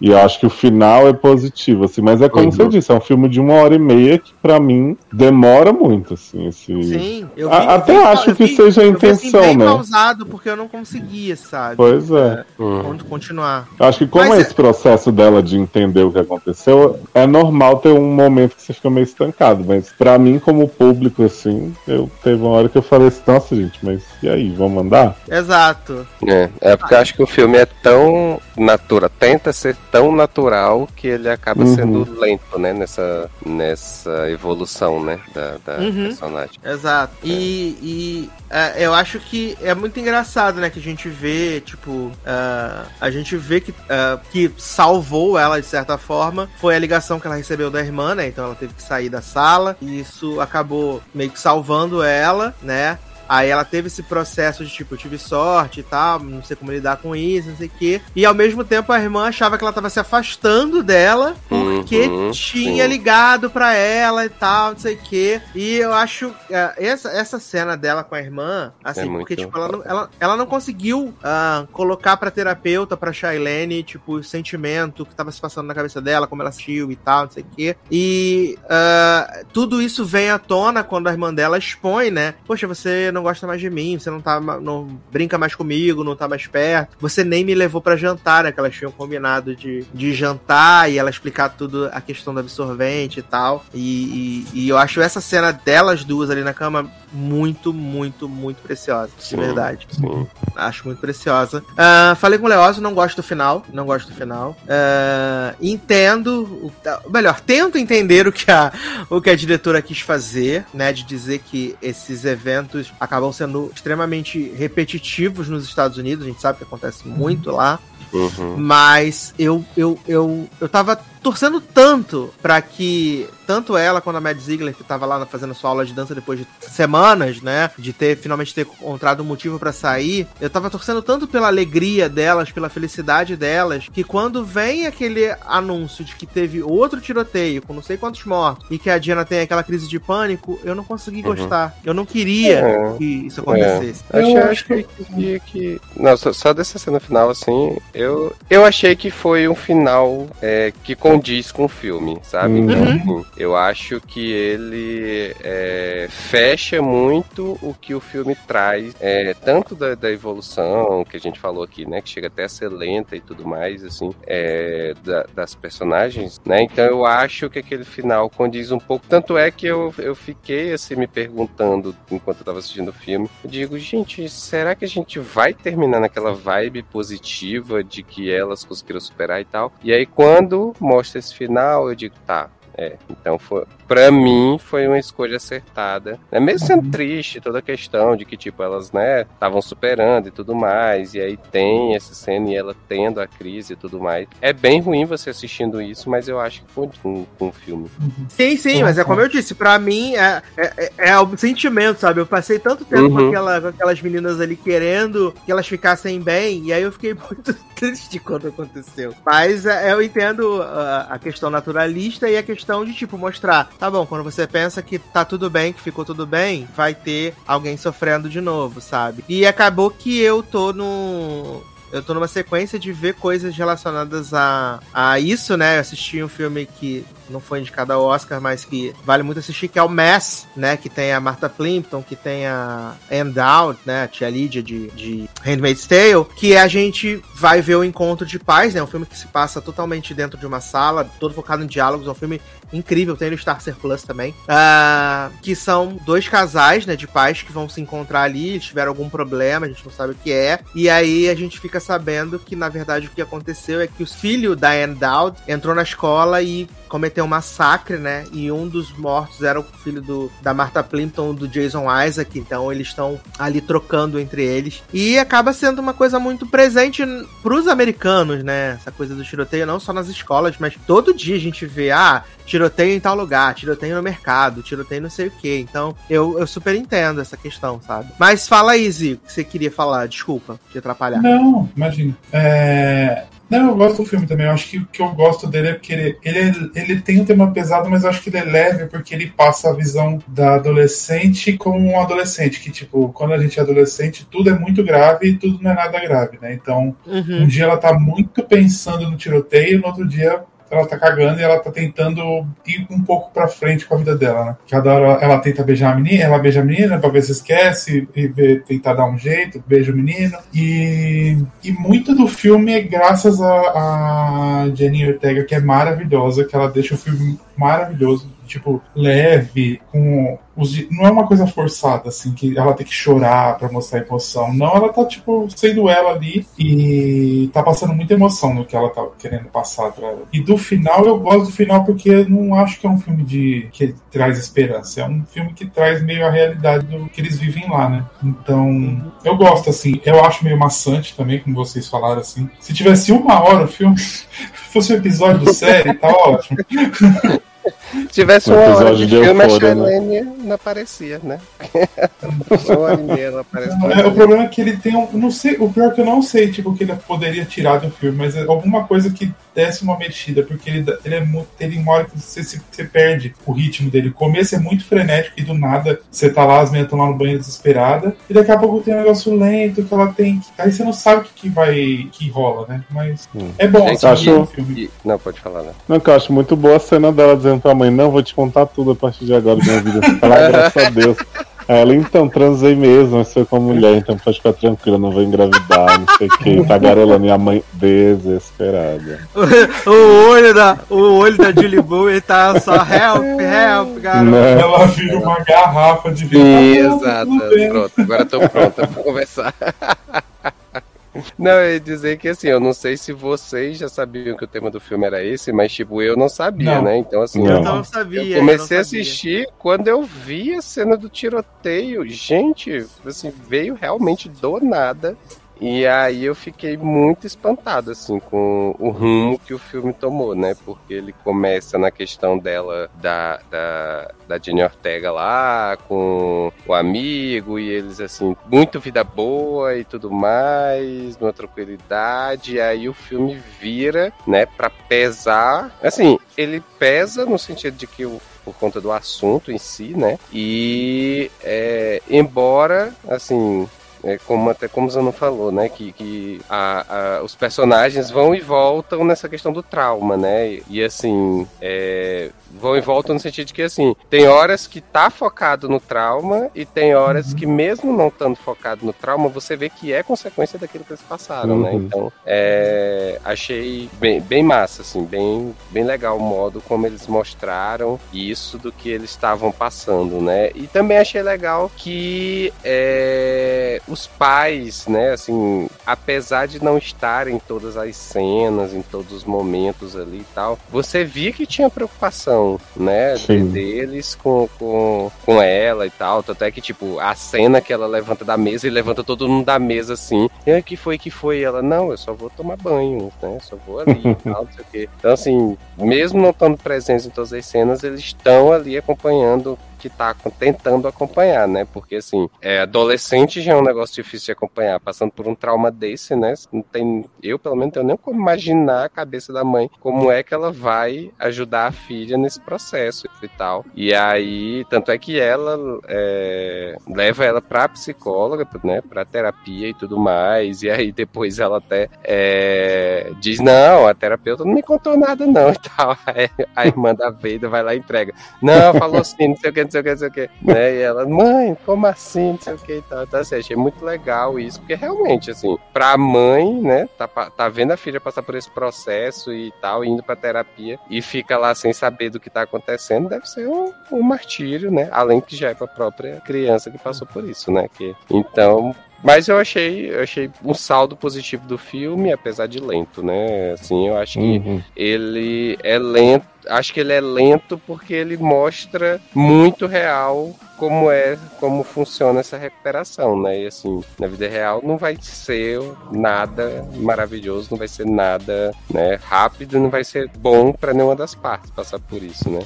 E eu acho que o final é positivo, assim, mas é como Uhum. você disse, é um filme de uma hora e meia que pra mim demora muito, assim, esse. Sim, eu A- até acho eu que seja a eu vi, assim, intenção, bem né? pausado, porque eu não conseguia, sabe? Pois é. Uhum. Quando continuar. Acho que como Mas é- esse processo dela de entender o que aconteceu, é normal ter um momento que você fica meio estancado, mas pra mim como público assim, eu teve uma hora que eu falei assim, nossa gente, mas e aí, vamos andar? Exato. É, é porque eu acho que o filme é tão natural, tenta ser tão natural que ele acaba Uhum. sendo lento, né? Nessa, nessa evolução, né? Da, da Uhum. personagem. Exato. E, e, é, eu acho que é muito engraçado, né? Que a gente vê, tipo, ah, a gente vê que, ah, que salvou ela de certa forma foi a ligação que ela recebeu da irmã, né? Então ela teve que sair da sala. E isso acabou meio que salvando ela, né? Aí ela teve esse processo de tipo, eu tive sorte e tal, não sei como lidar com isso, não sei o quê. E ao mesmo tempo a irmã achava que ela tava se afastando dela porque Uhum, tinha sim. ligado pra ela e tal, não sei o quê. E eu acho é, essa, essa cena dela com a irmã, assim, É porque tipo, ela, não, ela, ela não conseguiu ah, colocar pra terapeuta, pra Shailene, tipo, o sentimento que tava se passando na cabeça dela, como ela assistiu e tal, não sei o quê. E ah, tudo isso vem à tona quando a irmã dela expõe, né? Poxa, você não gosta mais de mim, você não tá não brinca mais comigo, não tá mais perto. Você nem me levou pra jantar, né? Que elas tinham combinado de, de jantar e ela explicar tudo a questão do absorvente e tal. E, e- e eu acho essa cena delas duas ali na cama muito, muito, muito preciosa. Sim. De verdade. Sim. Acho muito preciosa. Ah, falei com o Leoso, não gosto do final. Não gosto do final. Ah, entendo. o- tá, melhor, tento entender o que, a, o que a diretora quis fazer, né? De dizer que esses eventos acabam sendo extremamente repetitivos nos Estados Unidos. A gente sabe que acontece muito lá. Uhum. Mas eu, eu, eu, eu tava torcendo tanto pra que tanto ela quanto a Mad Ziegler, que tava lá fazendo sua aula de dança depois de semanas, né? De ter finalmente ter encontrado um motivo pra sair. Eu tava torcendo tanto pela alegria delas, pela felicidade delas, que quando vem aquele anúncio de que teve outro tiroteio com não sei quantos mortos e que a Diana tem aquela crise de pânico, eu não consegui Uhum. gostar. Eu não queria É. que isso acontecesse. Eu Eu acho que, que, que- Não, só, só dessa cena final, assim, eu, eu achei que foi um final é, que condiz com o filme, sabe? Uhum. Então, assim, eu acho que ele é, fecha muito o que o filme traz, é, tanto da, da evolução que a gente falou aqui, né? Que chega até a ser lenta e tudo mais, assim, é, da- das personagens, né? Então eu acho que aquele final condiz um pouco. Tanto é que eu, eu fiquei assim me perguntando enquanto eu tava assistindo o filme. Eu digo, gente, será que a gente vai terminar naquela vibe positiva de que elas conseguiram superar e tal? E aí quando mostra esse final, eu digo, tá. É, então foi, pra mim foi uma escolha acertada. Né? Mesmo sendo triste toda a questão de que, tipo, elas, né, estavam superando e tudo mais, e aí tem essa cena e ela tendo a crise e tudo mais. É bem ruim você assistindo isso, mas eu acho que com, com, com o filme. Sim, sim, mas é como eu disse, pra mim é, é, é- é o sentimento, sabe? Eu passei tanto tempo com, Uhum. aquela- com aquelas meninas ali querendo que elas ficassem bem, e aí eu fiquei muito triste quando aconteceu. Mas é, eu entendo ah, a questão naturalista e a questão de, tipo, mostrar, tá bom, quando você pensa que tá tudo bem, que ficou tudo bem, vai ter alguém sofrendo de novo, sabe? E acabou que eu tô no. Eu tô numa sequência de ver coisas relacionadas a, a isso, né? Eu assisti um filme que não foi indicado ao Oscar, mas que vale muito assistir, que é o Mass, né? Que tem a Martha Plimpton, que tem a Anne Dowd, né? A tia Lídia de, de Handmaid's Tale, que a gente vai ver o encontro de pais, né? Um filme que se passa totalmente dentro de uma sala, todo focado em diálogos, é um filme incrível, tem no Star Plus também. Ah, que são dois casais, né, de pais que vão se encontrar ali, eles tiveram algum problema, a gente não sabe o que é. E aí a gente fica sabendo que, na verdade, o que aconteceu é que o filho da Anne Dowd entrou na escola e cometeu um massacre, né? E um dos mortos era o filho do, da Martha Plimpton, do Jason Isaac. Então eles estão ali trocando entre eles. E acaba sendo uma coisa muito presente pros americanos, né? Essa coisa do tiroteio, não só nas escolas, mas todo dia a gente vê, ah, tiroteio em tal lugar, tiroteio no mercado, tiroteio não sei o que. Então, eu, eu super entendo essa questão, sabe? Mas fala aí, Zico, que você queria falar. Desculpa te atrapalhar. Não, imagina. É... Não, eu gosto do filme também. Eu acho que o que eu gosto dele é porque ele, ele, ele tem um tema pesado, mas eu acho que ele é leve porque ele passa a visão da adolescente como um adolescente. Que, tipo, quando a gente é adolescente, tudo é muito grave e tudo não é nada grave, né? Então, Uhum. um dia ela tá muito pensando no tiroteio, no outro dia ela tá cagando e ela tá tentando ir um pouco pra frente com a vida dela, né? Cada hora ela tenta beijar a menina, ela beija a menina pra ver se esquece e ver, tentar dar um jeito, beija o menino. E, e muito do filme é graças a, a Jenny Ortega, que é maravilhosa, que ela deixa o filme maravilhoso, tipo, leve, com os não é uma coisa forçada, assim, que ela tem que chorar pra mostrar emoção. Não, ela tá, tipo, sendo ela ali e tá passando muita emoção no que ela tá querendo passar pra ela. E do final, eu gosto do final porque não acho que é um filme de que traz esperança. É um filme que traz meio a realidade do que eles vivem lá, né? Então, eu gosto, assim. Eu acho meio maçante também, como vocês falaram, assim. Se tivesse uma hora o filme, fosse um episódio série, tá ótimo. Se tivesse Um uma hora episódio de de filme, a Euphoria, né? Não aparecia, né? uma hora ela aparece. É, o problema é que ele tem um. Não sei, o pior é que eu não sei, tipo, que ele poderia tirar do filme, mas é alguma coisa que desse uma mexida, porque ele, ele é muito. Ele uma hora que você, se- você perde o ritmo dele. O começo é muito frenético e do nada você tá lá, as meninas estão lá no banheiro desesperada, e daqui a pouco tem um negócio lento que ela tem. que- Aí você não sabe o que, que vai. que rola, né? Mas Hum. é bom Gente, assistir acho- Não, pode falar, né? Não, que eu acho muito boa a cena dela dizendo pra mãe, não, vou te contar tudo a partir de agora da minha vida. Fala, "Ah, graças a Deus. Aí Ela, então, transei mesmo, mas foi com a mulher, então pode ficar tranquila, não vou engravidar, não sei o que. Tá garolando e a mãe desesperada. o olho da, o olho da Julie Bowie tá só help, help, garoto. Né? Ela vira uma garrafa de vinho. Ah, exato. Pronto, agora tô pronta pra conversar. Não, eu ia dizer que assim, eu não sei se vocês já sabiam que o tema do filme era esse, mas tipo, eu não sabia, Não. né? Então, assim, Não. Eu não sabia. eu comecei eu a assistir quando eu vi a cena do tiroteio. Gente, assim, veio realmente do nada. E aí eu fiquei muito espantado, assim, com o rumo que o filme tomou, né? Porque ele começa na questão dela, da, da, da Jenny Ortega lá, com o amigo, e eles, assim, muito vida boa e tudo mais, numa tranquilidade. E aí o filme vira, né, pra pesar. Assim, ele pesa no sentido de que o por conta do assunto em si, né? E é, embora, assim, é, como até como o Zano falou, né? Que, que a- a- os personagens vão e voltam nessa questão do trauma, né? E, e, assim, é, vão e voltam no sentido de que assim, tem horas que tá focado no trauma e tem horas que, mesmo não estando focado no trauma, você vê que é consequência daquilo que eles passaram, né? Uhum. Então, é, achei bem, bem massa, assim, bem, bem legal o modo como eles mostraram isso do que eles estavam passando, né? E também achei legal que é, os pais, né, assim, apesar de não estarem em todas as cenas, em todos os momentos ali e tal, você via que tinha preocupação, né, de- Sim. deles com, com, com ela e tal, tanto é que, tipo, a cena que ela levanta da mesa e levanta todo mundo da mesa, assim, e que foi, que foi? E ela, não, eu só vou tomar banho, né, só vou ali e tal, não sei o quê. Então, assim, mesmo não estando presentes em todas as cenas, eles estão ali acompanhando que tá tentando acompanhar, né? Porque assim, é, adolescente já é um negócio difícil de acompanhar, passando por um trauma desse, né? Não tem, eu pelo menos tenho nem como imaginar a cabeça da mãe como é que ela vai ajudar a filha nesse processo e tal. E aí, tanto é que ela é, leva ela pra psicóloga, né? Pra terapia e tudo mais. E aí depois ela até é, diz não, a terapeuta não me contou nada não e tal. Aí a irmã da Veida vai lá e entrega. Não, falou assim, não sei o que, não sei o que, não sei o que. Né? E ela, mãe, como assim, não sei o que e tal. Então, assim, achei muito legal isso, porque realmente, assim, pra mãe, né, tá, tá vendo a filha passar por esse processo e tal, indo pra terapia, e fica lá sem saber do que tá acontecendo, deve ser um, um martírio, né? Além que já é pra própria criança que passou por isso, né? Que, então, mas eu achei, eu achei um saldo positivo do filme, apesar de lento, né? Assim, eu acho que Uhum. ele é lento. Acho que ele é lento porque ele mostra muito real como é, como funciona essa recuperação, né? E assim, na vida real não vai ser nada maravilhoso, não vai ser nada, né, rápido, não vai ser bom para nenhuma das partes passar por isso, né?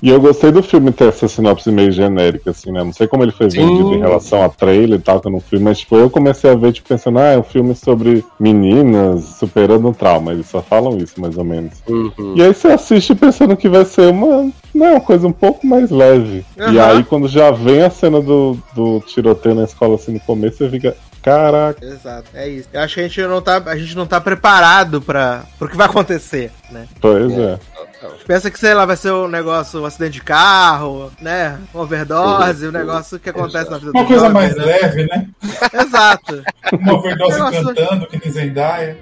E eu gostei do filme ter essa sinopse meio genérica, assim, né? Não sei como ele foi Sim. vendido em relação a trailer e tal, que eu não fui, mas tipo, eu comecei a ver, tipo, pensando, ah, é um filme sobre meninas superando um trauma. Eles só falam isso, mais ou menos. Uhum. E aí você assiste pensando que vai ser uma, né, uma coisa um pouco mais leve. E Aham. aí quando já vem a cena do, do tiroteio na escola assim no começo, você fica, caraca. Exato, é isso. Eu acho que a gente não tá, a gente não tá preparado para pro que vai acontecer, né? Pois é. Pensa que, sei lá, vai ser um negócio, um acidente de carro, né? Uma overdose, um negócio que acontece na vida Uma coisa jovem, mais né? leve, né? Exato. Uma overdose Negócio- cantando, que nem Zendaya.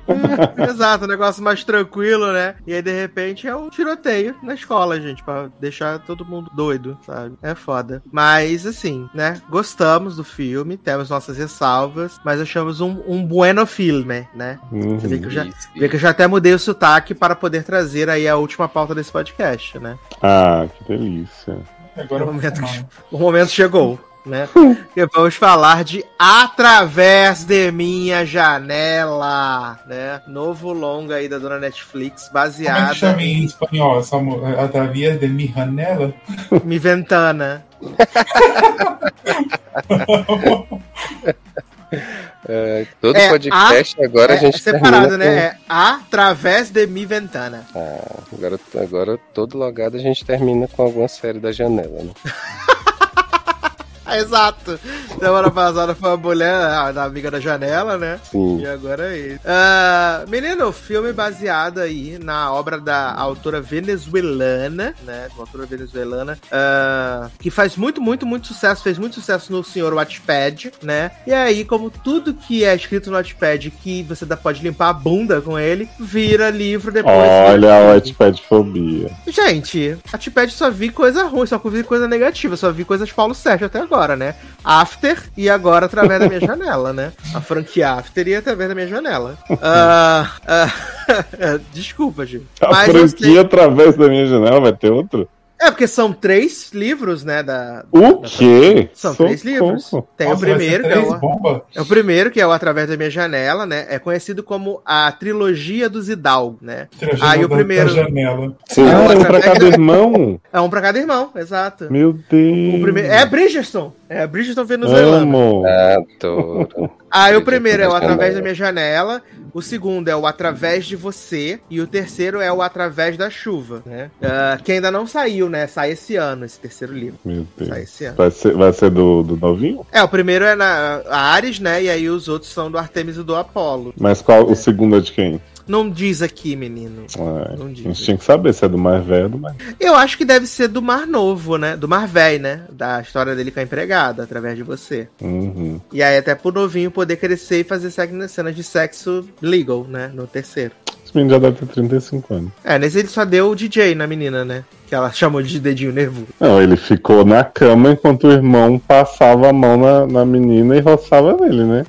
Exato, um negócio mais tranquilo, né? E aí, de repente, é um tiroteio na escola, gente, pra deixar todo mundo doido, sabe? É foda. Mas, assim, né? Gostamos do filme, temos nossas ressalvas, mas achamos um, um bueno filme, né? Uhum. Você vê que eu já, Isso. vê que eu já até mudei o sotaque para poder trazer aí a última pauta desse podcast, né? Ah, que delícia. Agora O momento, o momento chegou, né? E vamos falar de Através de Minha Janela, né? Novo longa aí da dona Netflix, Como é que chama em espanhol essa mu- Através de mi janela? Mi Ventana. É, todo É, podcast agora a é, gente é separado, termina né? É Através de Mi Ventana. com- Ah, agora, agora todo logado a gente termina com alguma série da janela, né? Exato. Semana passada foi a mulher, a da amiga da janela, né? Sim. E agora é isso. Ah, menino, filme baseado aí na obra da autora venezuelana, né? Uma autora venezuelana, ah, que faz muito, muito, muito sucesso, fez muito sucesso no Senhor Watchpad, né? E aí, como tudo que é escrito no Watchpad, que você pode limpar a bunda com ele, vira livro depois. Olha a Whitepad fobia. Gente, Watchpad só vi coisa ruim, só vi coisa negativa, só vi coisas Paulo Sérgio até agora, né? After e agora através da minha janela, né? A franquia After e através da minha janela. Ah, ah, desculpa, gente. A franquia sei- através da minha janela vai ter outro? É porque são três livros, né? Da, O quê? São três livros. Socorro. Tem Nossa, o primeiro, que é o, bomba? é o primeiro, que é o Através da Minha Janela, né? É conhecido como a trilogia dos Hidalgo, né? Trilogia Aí o da- primeiro- Da janela. Ah, é um pra cada irmão? É um pra cada irmão, exato. Meu Deus. O primeiro, é Bridgestone. É Bridgestone venezuelana. Amo. Adoro. Aí o primeiro é o Através da. Minha Janela, o segundo é o Através de Você, e o terceiro é o Através da Chuva, né? Ah, que ainda não saiu, né? Sai esse ano, esse terceiro livro. Meu Sai Deus. esse ano. Vai ser, vai ser do, do novinho? É, o primeiro é na Ares, né? E aí os outros são do Artemis e do Apolo. Mas qual o segundo é de quem? Não diz aqui, menino. Ah, Não a diz. gente tinha que saber se é do mais velho ou do mais. Eu acho que deve ser do Mar Novo, né? Do Mar Velho, né? Da história dele com a empregada, através de você. Uhum. E aí até pro novinho poder crescer e fazer cenas de sexo legal, né? No terceiro. Esse menino já deve ter 35 anos. É, nesse ele só deu o DJ na menina, né? Que ela chamou de dedinho nervoso. Não, ele ficou na cama enquanto o irmão passava a mão na, na menina e roçava nele, né?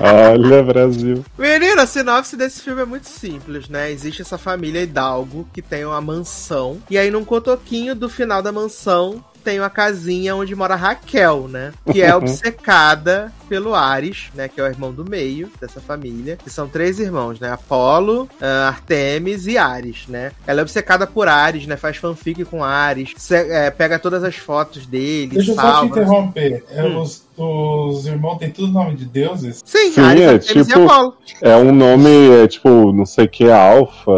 Olha, Brasil. Menina, a sinopse desse filme é muito simples, né? Existe essa família Hidalgo que tem uma mansão. E aí, num cotoquinho do final da mansão, tem uma casinha onde mora Raquel, né? Que é obcecada pelo Ares, né? Que é o irmão do meio dessa família. Que são três irmãos, né? Apolo, ah, Artemis e Ares, né? Ela é obcecada por Ares, né? Faz fanfic com Ares. se- é, pega todas as fotos dele, Deixa eu só te salva. interromper. É, Hum. os, os irmãos têm tudo nome de deuses? Sim, Sim, Ares, é Artemis tipo- e Apolo. É um nome, é tipo, não sei o que, alfa,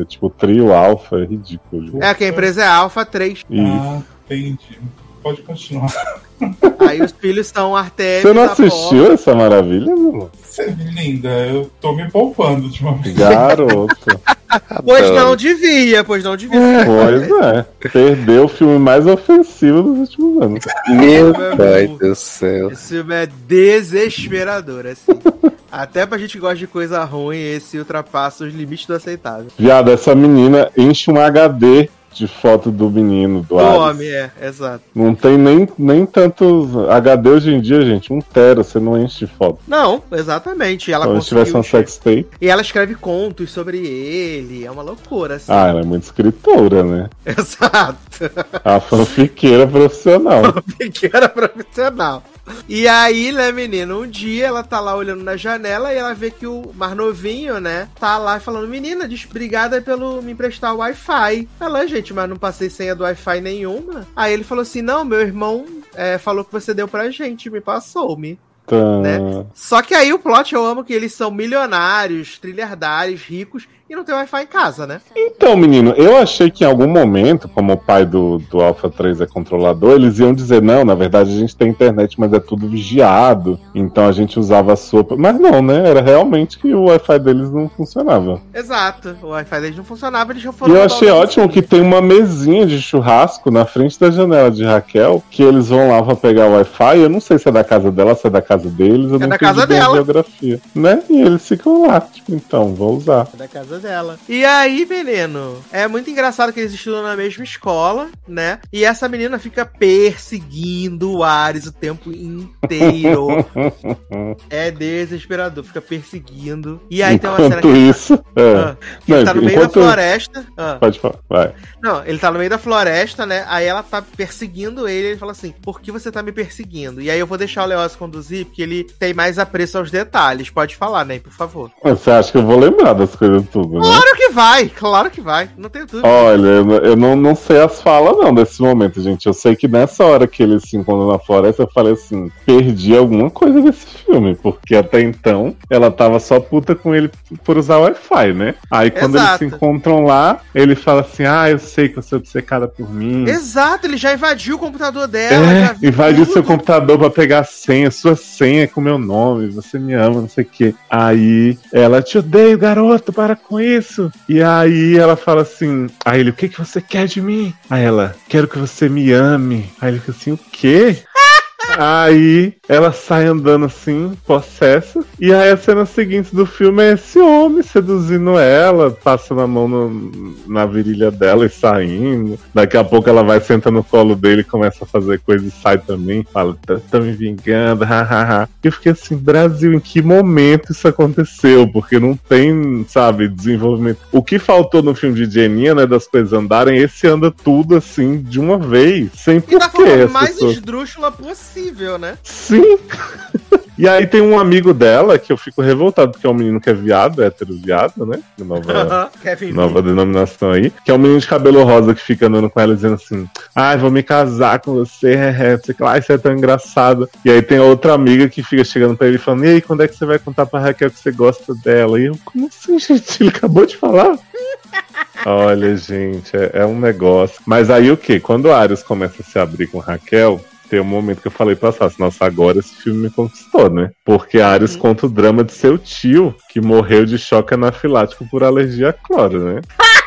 é tipo trio alfa, é ridículo. É que a empresa é Alpha 3. E Ah, entendi. Pode continuar. Aí os filhos são Artemis, você não Apolo. assistiu essa maravilha, meu? Você é linda, eu tô me poupando ultimamente. Garoto. Pois não devia, pois não devia. pois é. Perdeu o filme mais ofensivo dos últimos anos. Meu Deus. do céu. Esse filme é desesperador, assim. Até pra gente que gosta de coisa ruim, esse ultrapassa os limites do aceitável. Viado, essa menina enche um HD de foto do menino, do O Ares. homem, é, exato. Não tem nem, nem tantos HD hoje em dia, gente. Um tera, você não enche de foto. Não, exatamente. Ela Então, se tivesse um sextape. E ela escreve contos sobre ele. É uma loucura, assim. Ah, ela é muito escritora, né? Exato. A fanfiqueira profissional. que era profissional. E aí, né, menino, um dia ela tá lá olhando na janela e ela vê que o mais novinho, né, tá lá falando, menina, diz, obrigada pelo me emprestar o Wi-Fi. Ela, gente, mas não passei senha do Wi-Fi nenhuma. Aí ele falou assim, não, meu irmão é, falou que você deu pra gente, me passou-me. Tá. Né? Só que aí o plot, eu amo que eles são milionários, trilhardários, ricos, e não tem Wi-Fi em casa, né? Então, menino, eu achei que em algum momento, como o pai do, do Alpha 3 é controlador, eles iam dizer, não, na verdade a gente tem internet, mas é tudo vigiado. Então a gente usava a sua. Mas não, né? Era realmente que o Wi-Fi deles não funcionava. Exato. O Wi-Fi deles não funcionava, eles já E foram... eu mudar achei ótimo que tem uma mesinha de churrasco na frente da janela de Raquel, que eles vão lá pra pegar o Wi-Fi. Eu não sei se é da casa dela, se é da casa deles. Eu É não da entendi casa bem a dela. geografia. Né? E eles ficam lá, tipo, então, vou usar. da casa dela. E aí, menino, é muito engraçado que eles estudam na mesma escola, né? E essa menina fica perseguindo o Ares o tempo inteiro. é desesperador, fica perseguindo. E aí tem uma cena Enquanto que, isso. É. ah, que ele Não, tá no meio da enquanto- floresta. Ah, Pode falar, vai. não, ele tá no meio da floresta, né? Aí ela tá perseguindo ele. Ele fala assim: Por que você tá me perseguindo? E aí eu vou deixar o Leoz conduzir, porque ele tem mais apreço aos detalhes. Pode falar, né? Por favor. Você acha que eu vou lembrar das coisas tudo, né? Claro que vai, claro que vai. Não tenho dúvida. Olha, eu, não, não sei as falas não desse momento, gente. Eu sei que nessa hora que eles se encontram na floresta, eu falei assim, perdi alguma coisa desse filme, porque até então ela tava só puta com ele por usar Wi-Fi, né? Aí quando Exato. eles se encontram lá, ele fala assim, ah, eu sei que você é obcecada por mim. Exato, ele já invadiu o computador dela. É, invadiu tudo. seu computador pra pegar a senha, sua senha com meu nome, você me ama, não sei o quê. Aí ela, te odeio, garoto, para com isso. E aí ela fala assim, aí ele, o que que você quer de mim? Aí ela, quero que você me ame. Aí ele fica assim, o quê? Aí ela sai andando assim, possessa. E aí a cena seguinte do filme é esse homem seduzindo ela, passando a mão no- na virilha dela e saindo. Daqui a pouco ela vai sentar no colo dele, começa a fazer coisa e sai também. Fala, tá, tá me vingando, hahaha. E eu fiquei assim, Brasil, em que momento isso aconteceu? Porque não tem, sabe, desenvolvimento. O que faltou no filme de Jeninha, né, das coisas andarem, esse anda tudo assim, de uma vez, sem E da porquê. forma as mais pessoas- esdrúxula possível, né? Sim. E aí tem um amigo dela que eu fico revoltado, porque é um menino que é viado, hétero viado, né? Nova, nova denominação aí. Que é um menino de cabelo rosa que fica andando com ela dizendo assim: Ai, vou me casar com você, é, é, o que lá, isso é tão engraçado. E aí tem outra amiga que fica chegando pra ele falando: E aí, quando é que você vai contar pra Raquel que você gosta dela? E eu, como assim, gente? Ele acabou de falar. Olha, gente, é, é um negócio. Mas aí o que? Quando o Arius começa a se abrir com Raquel, tem um momento que eu falei pra Sassi, nossa, agora esse filme me conquistou, né? Porque Uhum. conta o drama de seu tio, que morreu de choque anafilático por alergia a cloro, né?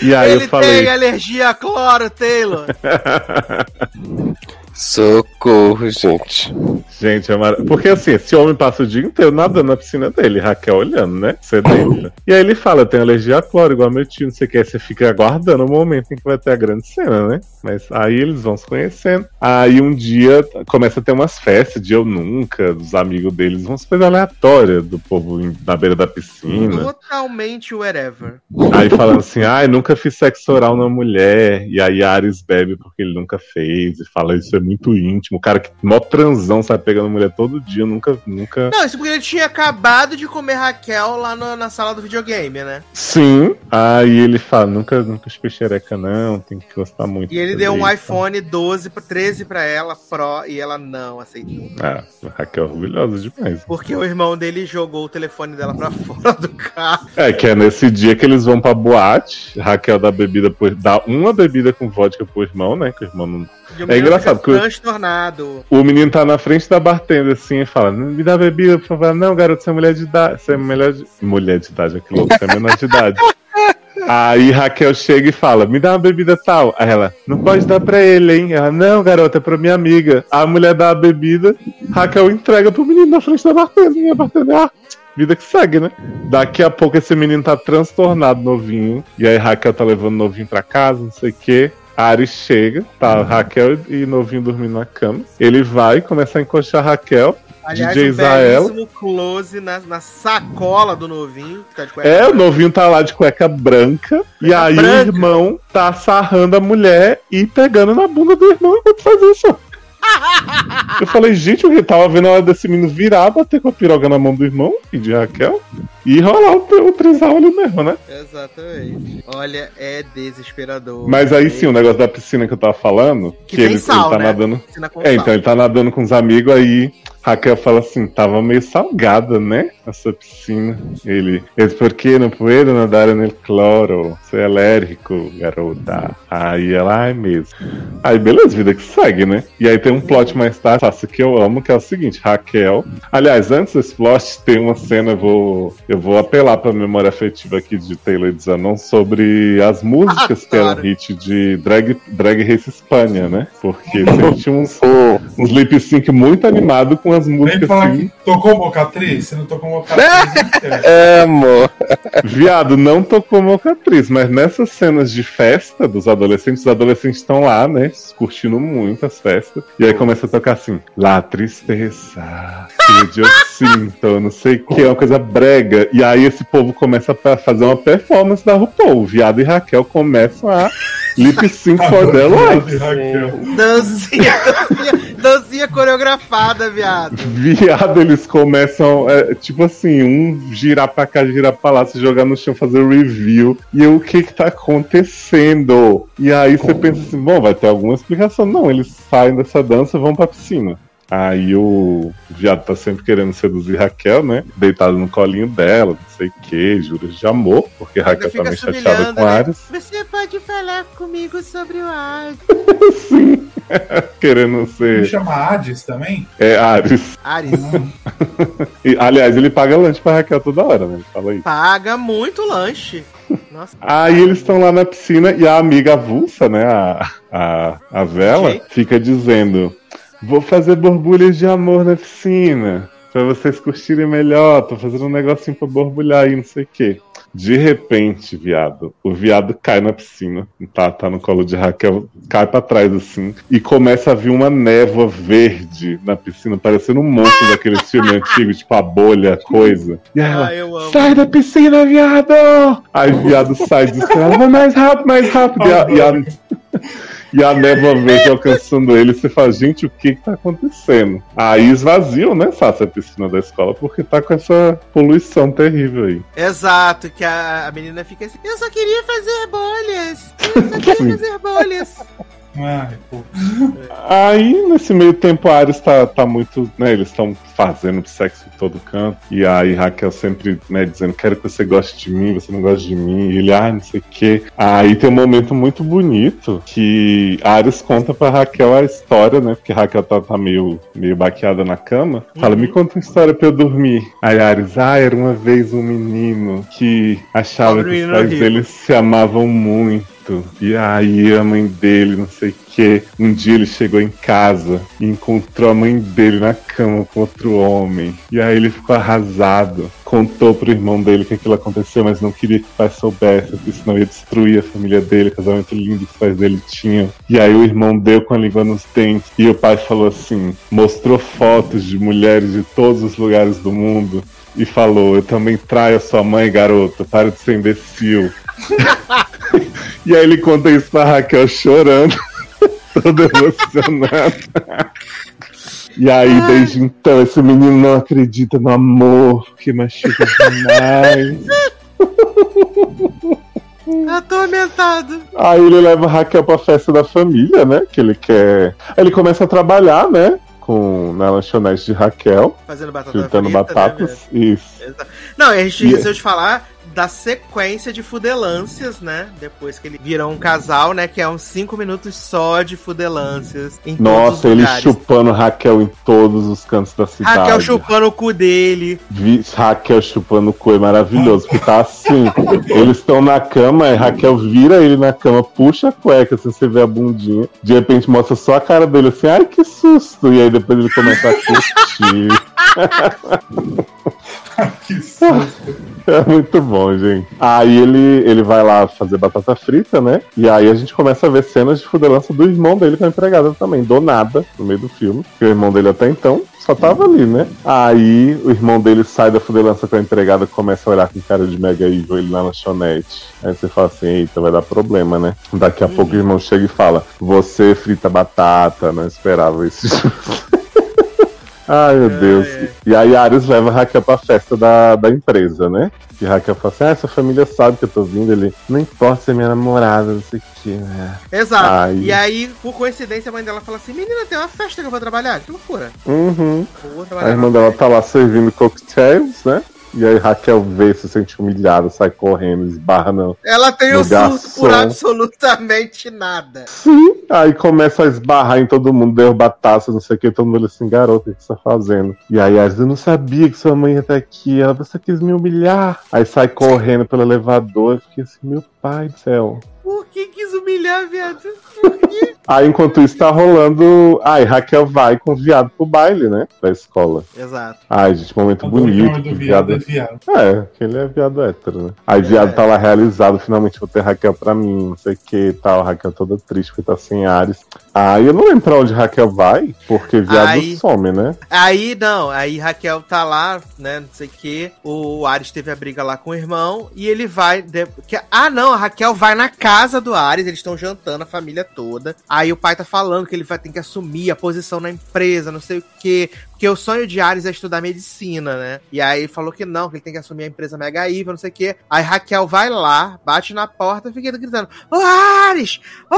E aí Ele eu falei. tem alergia a cloro, Taylor. Socorro, gente. Gente, é mar... porque assim, esse homem passa o dia inteiro nadando na piscina dele, Raquel olhando, né? Sedenta. e aí ele fala: eu tenho alergia a cloro, igual meu tio, não sei o que. Aí você fica aguardando o momento em que vai ter a grande cena, né? Mas aí eles vão se conhecendo. Aí um dia começa a ter umas festas de eu nunca, dos amigos deles, umas coisas aleatórias do povo na beira da piscina. Totalmente wherever. Aí falando assim, ai, nunca fiz sexo oral na mulher. E aí Ares bebe porque ele nunca fez. E fala, isso é muito íntimo. O cara que mó transão sai pegando mulher todo dia, nunca, nunca. Não, isso porque ele tinha acabado de comer Raquel lá no- na sala do videogame, né? Sim. Aí ele fala, nunca, nunca chupei xereca, não, tem que gostar muito. E ele de deu um fazer isso." iPhone 12, pra- 13 pra ela, Pro, e ela não aceitou. Ah, Raquel é orgulhosa demais. Porque o irmão dele jogou o telefone dela pra fora do carro. É, que é nesse dia que eles vão pra boate. Raquel dá bebida por, dá uma bebida com vodka pro irmão, né? Que o irmão não. É engraçado, porque- transtornado. O menino tá na frente da bartender assim e fala: Me dá bebida, por favor. Não, garoto, você é mulher de idade. Você é mulher de. Mulher de idade, aqui louco, você é menor de idade. Aí Raquel chega e fala: Me dá uma bebida tal. Aí ela: Não pode dar pra ele, hein? Ela: Não, garota, é pra minha amiga. A mulher dá a bebida, Raquel entrega pro menino na frente da bartender. E a bartender, ah, vida que segue, né? Daqui a pouco esse menino tá transtornado, novinho. E aí Raquel tá levando o novinho pra casa, não sei o quê. Ares chega, tá Raquel e novinho dormindo na cama. Ele vai começar a encoxar Raquel. Aliás, DJ um Israel. close na, na sacola do novinho. Que tá de cueca É, o branca. novinho tá lá de cueca branca. e Cueca aí branca. o irmão tá sarrando a mulher e pegando na bunda do irmão enquanto faz isso. Eu falei, gente, eu tava vendo a hora desse menino virar, bater com a piroga na mão do irmão e de Raquel e rolar o, o trisal ali mesmo, né? Exatamente. Olha, é desesperador. Mas aí sim, o negócio da piscina que eu tava falando, Que que, ele, sal, ele tá né? nadando. É, sal. então ele tá nadando com os amigos aí. Raquel fala assim, tava meio salgada, né? Essa piscina. Ele, es por que não puedo nadar no cloro? Sou alérgico, garota. Aí ela, ai mesmo. Aí beleza, vida que segue, né? E aí tem um plot mais tarde, faço que eu amo, que é o seguinte, Raquel. Aliás, antes desse plot, tem uma cena, eu vou, eu vou apelar pra memória afetiva aqui de Taylor Zanon sobre as músicas que eram hit de drag, drag Race Espanha, né? Porque sempre tinha uns, uns lip sync muito animado com as Vem músicas falar assim. que tocou mocatriz? Você não tocou mocatriz? não quer. Amo! Viado, não tocou mocatriz, mas nessas cenas de festa dos adolescentes, os adolescentes estão lá, né? Curtindo muito as festas. E aí começa a tocar assim: La tristeza, que eu sinto, não sei o que, uma coisa brega. E aí esse povo começa a fazer uma performance da RuPaul. O viado e Raquel começam a lip sync for their lives. Raquel. Dancinha, dancinha, dancinha coreografada, viado. Viado, eles começam, é, tipo assim, um girar pra cá, girar pra lá, se jogar no chão, fazer review. E eu, o que que tá acontecendo? E aí você pensa assim, bom, vai ter alguma explicação. Não, eles saem dessa dança e vão pra piscina. Aí o viado tá sempre querendo seduzir Raquel, né? Deitado no colinho dela, não sei o que, juros de amor, porque Raquel tá meio chateada com né? Ares. Você pode falar comigo sobre o ar. Sim, querendo ser. chama Hades também? É Ares. Ares, E, aliás, ele paga lanche pra Raquel toda hora, né? Ele fala isso. paga muito lanche. Nossa. Aí eles estão lá na piscina e a amiga avulsa, né, a, a, a Vela, Ok. fica dizendo: Vou fazer borbulhas de amor na piscina, pra vocês curtirem melhor, tô fazendo um negocinho pra borbulhar aí, não sei o quê. De repente, viado, o viado cai na piscina, tá, tá no colo de Raquel, cai pra trás assim, e começa a vir uma névoa verde na piscina, parecendo um monstro daqueles filmes antigos, tipo a bolha, coisa. E ela, Ah. Sai da piscina, viado! Aí o viado sai desesperado, vai mais rápido, mais rápido. E a, e a, e a névoa verde alcançando ele, você fala, gente, o que que tá acontecendo? Aí esvaziam, né, Sassi, a piscina da escola, porque tá com essa poluição terrível aí. Exato, que a, a menina fica assim, eu só queria fazer bolhas. Eu só queria fazer bolhas. Ai, pô. Aí, nesse meio tempo, a Ares tá, tá muito, né, eles estão fazendo sexo em todo canto. E aí Raquel sempre, né, dizendo, quero que você goste de mim, você não gosta de mim. E ele, ah, não sei o quê. Aí tem um momento muito bonito que a Ares conta pra Raquel a história, né, porque a Raquel tá, tá meio, meio baqueada na cama. Fala, me conta uma história pra eu dormir. Aí a Ares, ah, era uma vez um menino que achava que os pais dele se amavam muito. E aí a mãe dele, não sei o que. Um dia ele chegou em casa e encontrou a mãe dele na cama com outro homem. E aí ele ficou arrasado. Contou pro irmão dele que aquilo aconteceu, mas não queria que o pai soubesse, porque senão ia destruir a família dele, o casamento lindo que os pais dele tinham. E aí o irmão deu com a língua nos dentes. E o pai falou assim: mostrou fotos de mulheres de todos os lugares do mundo. E falou: Eu também traio a sua mãe, garoto. Para de ser imbecil. E aí ele conta isso pra Raquel chorando, todo emocionado. E aí, desde então, esse menino não acredita no amor, que machuca demais. Atormentado. Aí ele leva a Raquel pra festa da família, né? Que ele quer. Aí ele começa a trabalhar, né? Com, na lanchonete de Raquel, Fazendo batata fritando frita, né, batatas. Isso. velho? Não, a gente esqueceu de falar da sequência de fudelâncias, né? Depois que ele virou um casal, né? Que é uns 5 minutos só de fudelâncias. Em todos Nossa, os ele chupando Raquel em todos os cantos da cidade. Raquel chupando o cu dele. Vi Raquel chupando o cu é maravilhoso, porque tá assim. eles estão na cama, e Raquel vira ele na cama, puxa a cueca, assim, você vê a bundinha. De repente mostra só a cara dele assim, ai que susto! E aí depois ele começa a curtir. que. É muito bom, gente. Aí ele, ele vai lá fazer batata frita, né? E aí a gente começa a ver cenas de fudelança do irmão dele com a empregada também, do nada, no meio do filme. Porque o irmão dele até então só tava ali, né? Aí o irmão dele sai da fudelança com a empregada começa a olhar com cara de mega evil ele na lanchonete. Aí você fala assim, eita, vai dar problema, né? Daqui a pouco o irmão chega e fala, você frita batata, não esperava isso. Ai, meu Deus. E aí Ares leva a Raquel pra festa da, da empresa, né? E Raquel fala assim, ah, essa família sabe que eu tô vindo. Ele, não importa se é minha namorada, não sei o que, né? Exato. Ai. E aí, por coincidência, a mãe dela fala assim: Menina, tem uma festa que eu vou trabalhar. Que loucura. Uhum. Vou A trabalhar. irmã na dela tá lá servindo cocktails, né? E aí Raquel vê, se sente humilhada, sai correndo, esbarra não. Ela tem no um surto por absolutamente nada. Sim. Aí começa a esbarrar em todo mundo, derrubar taça, não sei o que, todo mundo assim, garoto, o que você tá fazendo? E aí Ares, eu não sabia que sua mãe ia estar aqui, ela, você quis me humilhar. Aí sai correndo pelo elevador, eu fiquei assim, meu pai do céu. Por que quis humilhar, viado? Por quê? Aí enquanto isso tá rolando. Ai, Raquel vai com o viado pro baile, né? Da escola. Exato. Ai, gente, momento o bonito. nome do que viado é viado. É, que ele é viado hétero, né? Aí viado É. tá lá realizado, finalmente vou ter Raquel pra mim, não sei o que e tal. Raquel toda triste porque tá sem Ares. Aí eu não lembro pra onde Raquel vai, porque viado Aí- some, né? Aí não, aí Raquel tá lá, né? Não sei o que. O Ares teve a briga lá com o irmão e ele vai. de- Ah, não, a Raquel vai na casa do Ares, eles estão jantando a família toda. Aí o pai tá falando que ele vai ter que assumir a posição na empresa, não sei o que. Porque o sonho de Ares é estudar medicina, né? E aí falou que não, que ele tem que assumir a empresa Mega Iva, não sei o que. Aí Raquel vai lá, bate na porta e fica gritando: Ô Ares! Ô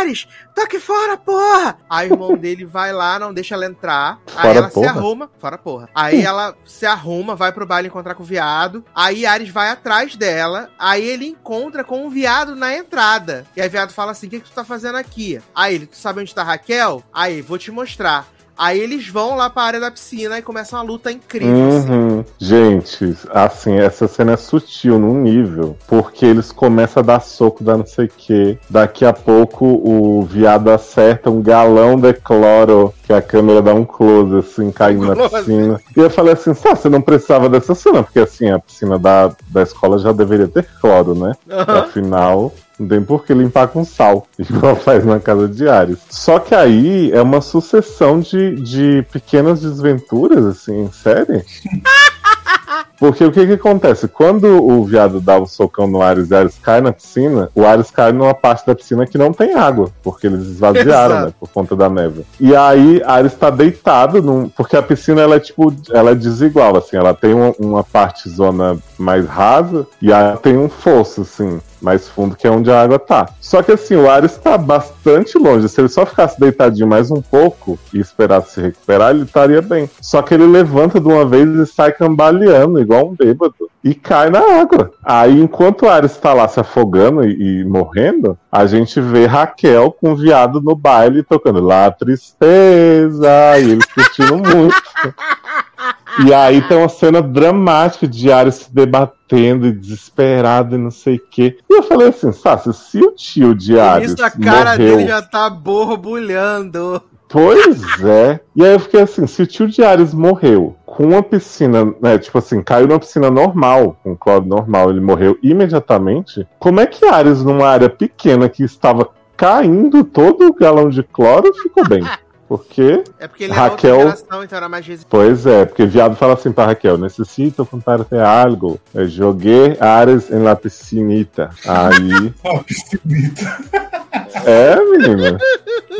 Ares! Tô aqui fora, porra! Aí o irmão dele vai lá, não deixa ela entrar. aí Fora, ela se porra? arruma. Fora, porra. Aí ela se arruma, vai pro baile encontrar com o viado. Aí Ares vai atrás dela. Aí ele encontra com o viado na entrada. E aí o viado fala assim: O que, que tu tá fazendo aqui? Aí ele, tu sabe onde tá a Raquel? Aí, vou te mostrar. Aí eles vão lá pra área da piscina e começam uma luta incrível. assim. Uhum. Gente, assim, essa cena é sutil num nível, porque eles começam a dar soco, dar não sei o quê. Daqui a pouco o viado acerta um galão de cloro, que a câmera dá um close, assim, caindo na piscina. E eu falei assim, só, você não precisava dessa cena, porque assim, a piscina da, da escola já deveria ter cloro, né? Aham. Afinal, não tem por que limpar com sal, igual faz na casa de Ares. Só que aí é uma sucessão de, de pequenas desventuras, assim, em série. Porque o que que acontece? Quando o viado dá um socão no Ares e o Ares cai na piscina, o Ares cai numa parte da piscina que não tem água, porque eles esvaziaram, né, por conta da neve. E aí Ares tá deitado, num, porque a piscina ela é tipo, ela é desigual, assim, ela tem uma, uma parte zona mais rasa e aí tem um fosso, assim, mais fundo, que é onde a água tá. Só que assim, o Ares tá bastante longe. Se ele só ficasse deitadinho mais um pouco e esperasse se recuperar, ele estaria bem. Só que ele levanta de uma vez e sai cambaleando, igual um bêbado, e cai na água. Aí, enquanto o Ares tá lá se afogando e, e morrendo, a gente vê Raquel com o viado no baile tocando lá tristeza, e eles curtindo muito. E aí tem uma cena dramática de Ares se debatendo e desesperado e não sei o quê. E eu falei assim, Sácio, se o tio de Ares Isso, a cara morreu... dele já tá borbulhando. Pois é. E aí eu fiquei assim, se o tio de Ares morreu com uma piscina, né, tipo assim, caiu numa piscina normal, com cloro normal, ele morreu imediatamente, como é que Ares, numa área pequena que estava caindo todo o galão de cloro, ficou bem? Porque É porque ele Raquel- é outra geração, então era mais resistente. Pois é, porque viado fala assim pra Raquel, necessito contarte algo. Eu joguei Ares em la piscinita. Aí, Ah, piscinita. é, menina.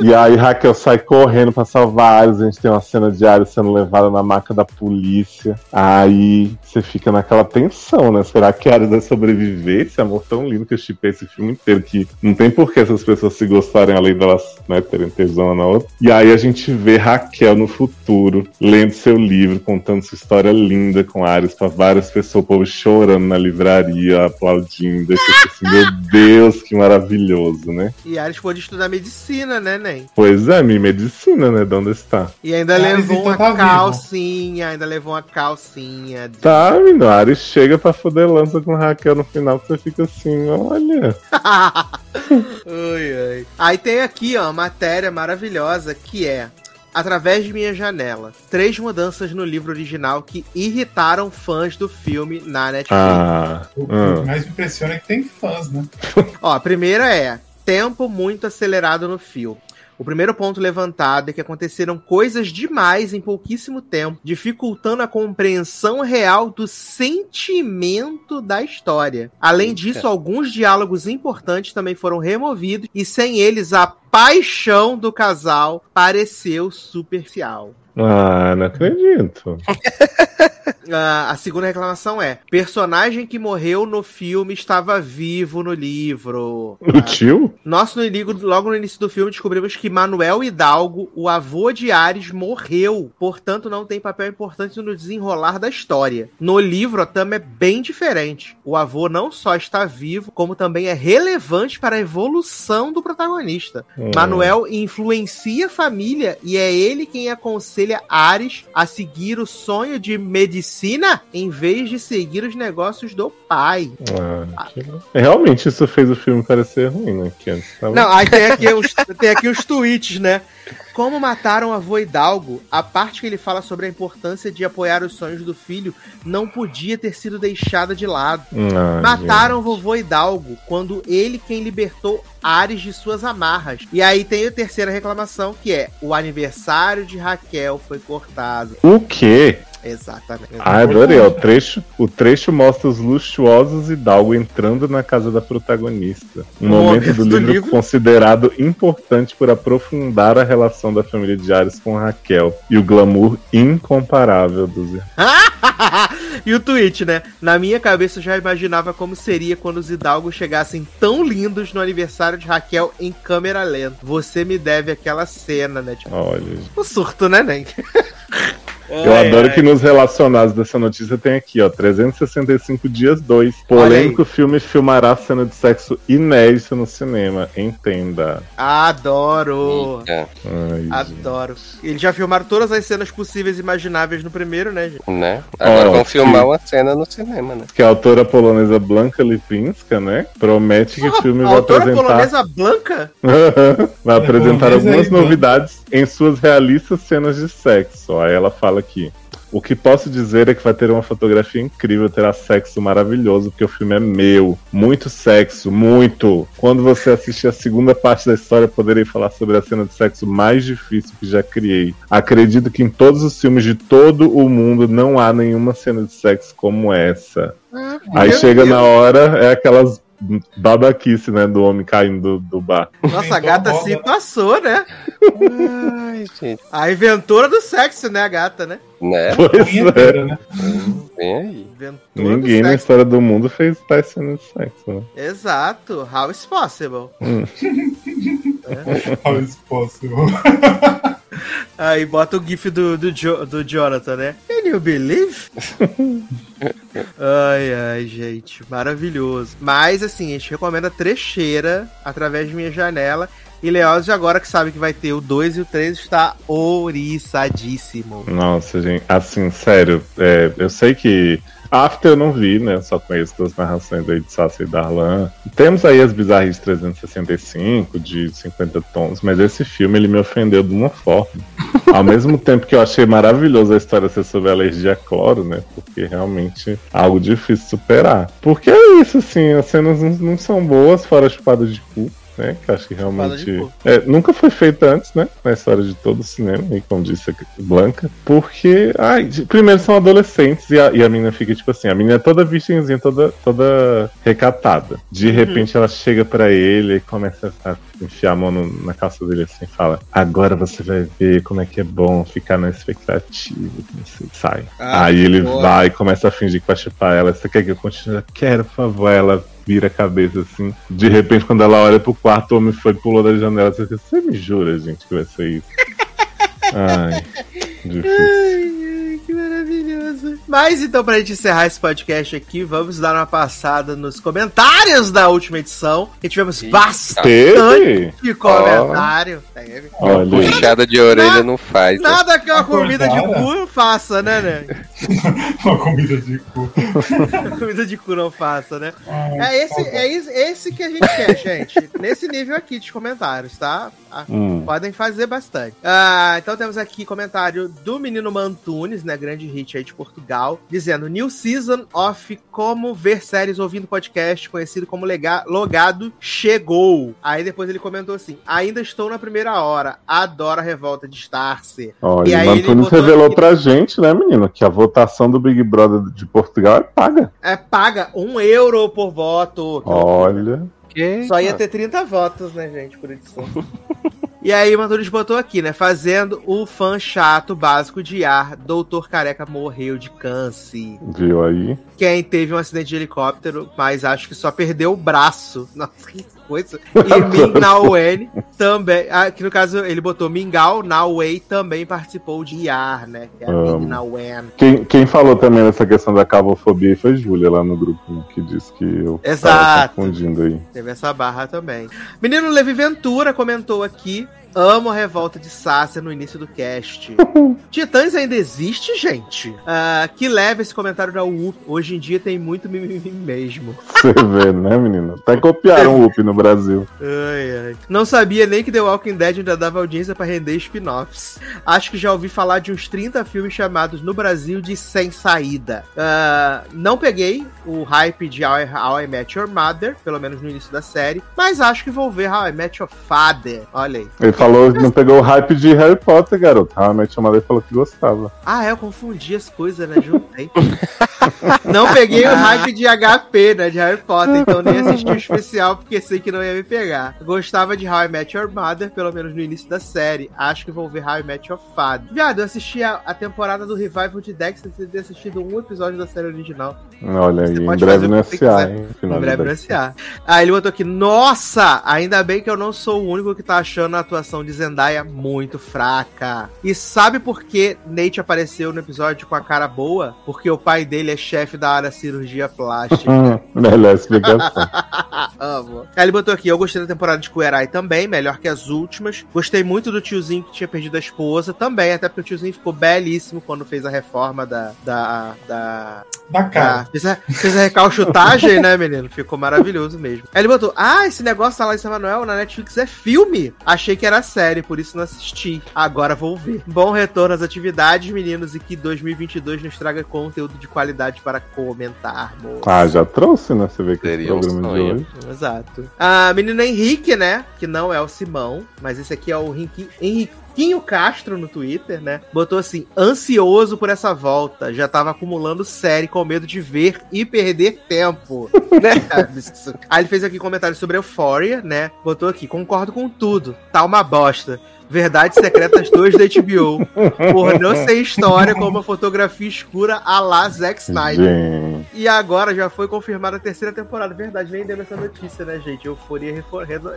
E aí Raquel sai correndo pra salvar Ares. A gente tem uma cena de Ares sendo levada na maca da polícia. Aí você fica naquela tensão, né? Será que Ares vai sobreviver? Esse amor tão lindo que eu chipei esse filme inteiro que não tem por que essas pessoas se gostarem além delas né, terem tesão na outra. E aí a gente vê Raquel no futuro lendo seu livro, contando sua história linda com Ares pra várias pessoas, o povo chorando na livraria, aplaudindo. Assim, meu Deus, que maravilhoso, né? E Ares pôde estudar medicina, né, Nen? Pois é, minha medicina, né? De onde está? E ainda Ares, levou então, uma tá vivo. calcinha, ainda levou uma calcinha. de- Tá, menino, Ares chega pra foder lança com Raquel no final, você fica assim, olha. ai, ai. Aí tem aqui, ó, uma matéria maravilhosa que é Através de Minha Janela. Três mudanças no livro original que irritaram fãs do filme na Netflix. Ah, O que ah. mais me impressiona é que tem fãs, né? Ó, a primeira é tempo muito acelerado no filme. O primeiro ponto levantado é que aconteceram coisas demais em pouquíssimo tempo, dificultando a compreensão real do sentimento da história. Além Eita. disso, alguns diálogos importantes também foram removidos e sem eles a paixão do casal pareceu superficial. ah, não acredito. Ah, a segunda reclamação é: personagem que morreu no filme estava vivo no livro. O Ah, tio? Nós, no inigo- logo no início do filme, descobrimos que Manuel Hidalgo, o avô de Ares, morreu. Portanto, não tem papel importante no desenrolar da história. No livro, a trama é bem diferente. O avô não só está vivo, como também é relevante para a evolução do protagonista. Hum. Manuel influencia a família e é ele quem aconselha Ares a seguir o sonho de medicina em vez de seguir os negócios do pai. Ah, que... Realmente isso fez o filme parecer ruim, né? Que antes tava... Não, aí tem aqui, tem aqui os tweets, né? Como mataram o avô Hidalgo, a parte que ele fala sobre a importância de apoiar os sonhos do filho não podia ter sido deixada de lado. Ah, Mataram o vovô Hidalgo quando ele quem libertou Ares de suas amarras. E aí tem a terceira reclamação, que é o aniversário de Raquel foi cortado. gente. O quê? Exatamente. Ah, adorei. O trecho, o trecho mostra os luxuosos Hidalgo entrando na casa da protagonista. Um Um momento momento do do livro, livro. considerado importante por aprofundar a relação da família de Ares com Raquel e o glamour incomparável dos e o tweet, né? Na minha cabeça eu já imaginava como seria quando os Hidalgos chegassem tão lindos no aniversário de Raquel em câmera lenta. Você me deve aquela cena, né? Tipo, Olha, o surto, né, Nen? Eu adoro que nos relacionados dessa notícia tem aqui, ó, 365 dias 2. Polêmico filme filmará cena de sexo inédito no cinema. Entenda. Adoro. Ai, gente. Adoro. Eles já filmaram todas as cenas possíveis e imagináveis no primeiro, né, gente? né? Agora Ó, vão filmar sim. uma cena no cinema, né? Que a autora polonesa Blanka Lipinska, né? Promete que o filme a vai autora apresentar. polonesa Blanca? vai apresentar algumas novidades em suas realistas cenas de sexo. Aí ela fala aqui. O que posso dizer é que vai ter uma fotografia incrível, terá sexo maravilhoso, porque o filme é meu. Muito sexo, muito. Quando você assistir a segunda parte da história, poderei falar sobre a cena de sexo mais difícil que já criei. Acredito que em todos os filmes de todo o mundo não há nenhuma cena de sexo como essa. Aí Meu chega Deus. na hora, é aquelas babaquice, né, do homem caindo do, do bar. Nossa, a gata se passou, né? Ai, gente. A inventora do sexo, né, a gata, né? Né? Pois é. Né? Vem aí. Inventora Ninguém na história do mundo fez tais cenas de sexo, né? Exato. How is possible? How is possible? Aí bota o gif do, do, Jo- do Jonathan, né? Can you believe? ai, ai, gente. Maravilhoso. Mas, assim, a gente recomenda trecheira através de minha janela. E Leózio, agora que sabe que vai ter o 2 e o 3, está ouriçadíssimo. Nossa, gente, assim, sério, é, eu sei que After eu não vi, né? Eu só conheço das narrações aí de Sassi e Darlan. Temos aí as bizarras 365, de 50 tons, mas esse filme ele me ofendeu de uma forma. Ao mesmo tempo que eu achei maravilhoso a história ser sobre alergia a cloro, né? Porque realmente é algo difícil de superar. Porque é isso, assim, as cenas não, não são boas, fora a chupada de cu. Né, que eu acho que realmente é, nunca foi feito antes, né? Na história de todo o cinema, e como disse a Blanca. Porque, ai, de- primeiro são adolescentes e a, e a menina fica tipo assim: a menina é toda virgenzinha, toda, toda recatada. De repente ela chega pra ele e começa a enfiar a mão no- na calça dele assim e fala: Agora você vai ver como é que é bom ficar na expectativa. você sai. Ah, Aí ele boa. vai e começa a fingir que vai chupar ela. Você quer que eu continue? Quero, por favor. Ela vira a cabeça assim. De repente, quando ela olha pro quarto, o homem foi pulou da janela. Você, me jura, gente, que vai ser isso? Ai, difícil. Que maravilhoso. Mas então, pra gente encerrar esse podcast aqui, vamos dar uma passada nos comentários da última edição. Que tivemos Eita. bastante Teve? comentário. Teve. Olha. Puxada de orelha Nada- não faz. né? Nada que uma comida de cu faça, né, né? Uma comida de cu. comida de cu não faça, né? Ai, É esse, é esse, esse que a gente quer, gente. Nesse nível aqui de comentários, tá? Ah, Hum. Podem fazer bastante. Ah, então temos aqui comentário do menino Mantunes, né? Grande hit aí de Portugal, dizendo: New Season of Como Ver Séries Ouvindo Podcast, conhecido como lega- Logado, chegou. Aí depois ele comentou assim: Ainda estou na primeira hora, adoro a revolta de Starce. Olha, E aí o Antunes revelou aqui- pra gente, né, menino, que a votação do Big Brother de Portugal é paga. É, paga um euro por voto. Olha. Só ia ter 30 votos, né, gente, por edição. E aí, o Mantunes botou aqui, né? Fazendo o fã chato básico de ar, Doutor Careca morreu de câncer. Viu aí? Quem teve um acidente de helicóptero, mas acho que só perdeu o braço. Nossa, que coisa. E Ming Nauen também. Ah, que no caso ele botou Mingau Nauen também participou de IAR, né? Que é a Amo. Ming Nauen. Quem, quem falou também dessa questão da cavofobia foi Júlia lá no grupo, né, que disse que eu tava Exato. confundindo aí. Teve essa barra também. Menino Levi Ventura comentou aqui. Amo a revolta de Sácia no início do cast. Titãs ainda existe, gente? Ah, que leva esse comentário da U. Hoje em dia tem muito mimimi mesmo. Você vê, né, menino? Até copiaram o UP no Brasil. Ai, ai. Não sabia nem que The Walking Dead ainda dava audiência pra render spin-offs. Acho que já ouvi falar de uns 30 filmes chamados no Brasil de Sem Saída. Ah, não peguei o hype de How I, How I Met Your Mother, pelo menos no início da série, mas acho que vou ver How I Met Your Father. Olha aí. Falou, não pegou o hype de Harry Potter, garoto. Minha chamada ele falou que gostava. Ah, é, eu confundi as coisas, né? Juntei. não peguei o hype de HP, né? De Harry Potter, então nem assisti o especial porque sei que não ia me pegar. Gostava de How I Met Your Mother, pelo menos no início da série. Acho que vou ver How I Met Your Father. Viado, eu assisti a, a temporada do Revival de Dexter sem ter assistido um episódio da série original. Olha aí, em breve no SA, hein? Em breve no. SA. Aí ele botou aqui, nossa, ainda bem que eu não sou o único que tá achando a atuação de Zendaya muito fraca. E sabe por que Nate apareceu no episódio com a cara boa? Porque o pai dele é chefe da área cirurgia plástica. Melhor explicação. Amo. Aí ele botou aqui, eu gostei da temporada de Kuerai também, melhor que as últimas. Gostei muito do tiozinho que tinha perdido a esposa também, até porque o tiozinho ficou belíssimo quando fez a reforma da... da, da Da cara. ah, fez, a, fez a recalchutagem, né, menino? Ficou maravilhoso mesmo. Aí ele botou: Ah, esse negócio lá em São Manuel na Netflix é filme. Achei que era série, por isso não assisti. Agora vou ver. Bom retorno às atividades, meninos, e que 2022 nos traga conteúdo de qualidade para comentarmos. Ah, já trouxe, né? Você vê que esse Seria um programa de sonho. hoje. Exato. Ah, menino Henrique, né? Que não é o Simão, mas esse aqui é o Henrique. Henriquinho Castro no Twitter, né? Botou assim: ansioso por essa volta. Já tava acumulando série com medo de ver e perder tempo. né? Aí ele fez aqui comentário sobre Euphoria, né? Botou aqui: concordo com tudo. Tá uma bosta. Verdades Secretas 2 da HBO. Por não ser história com uma fotografia escura a la Zack Snyder. Gente, E agora já foi confirmada a terceira temporada. Verdade, nem deu essa notícia, né, gente? Euforia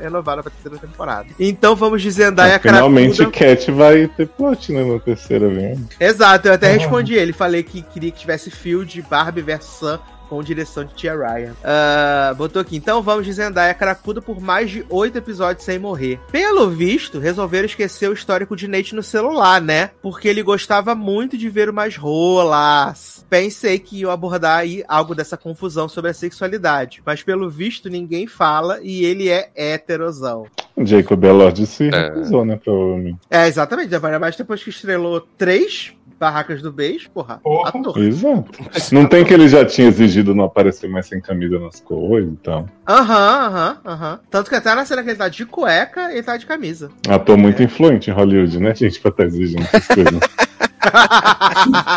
renovada pra terceira temporada. Então vamos de Zendaya finalmente Cracuda. Cat vai ter plot, né? Na terceira vem. Exato, eu até Ah. respondi ele. Falei que queria que tivesse Field, Barbie vs Sam com direção de Tia Ryan. Ah, botou aqui. Então vamos de Zendaya Cracuda por mais de oito episódios sem morrer. Pelo visto, resolveram esquecer o histórico de Nate no celular, né? Porque ele gostava muito de ver umas rolas. Pensei que iam abordar aí algo dessa confusão sobre a sexualidade. Mas pelo visto, ninguém fala e ele é heterosão. Jacob Elord se É. recusou, né? Provavelmente. É, exatamente. Ainda mais depois que estrelou três barracas do beijo, porra. Porra. Ator. Exato. Não tem que ele já tinha exigido não aparecer mais sem camisa nas coisas então. Aham, aham, aham. Tanto que até na cena que ele tá de cueca, ele tá de camisa. Ator muito influente em Hollywood, né, gente? Pra estar exigindo essas coisas.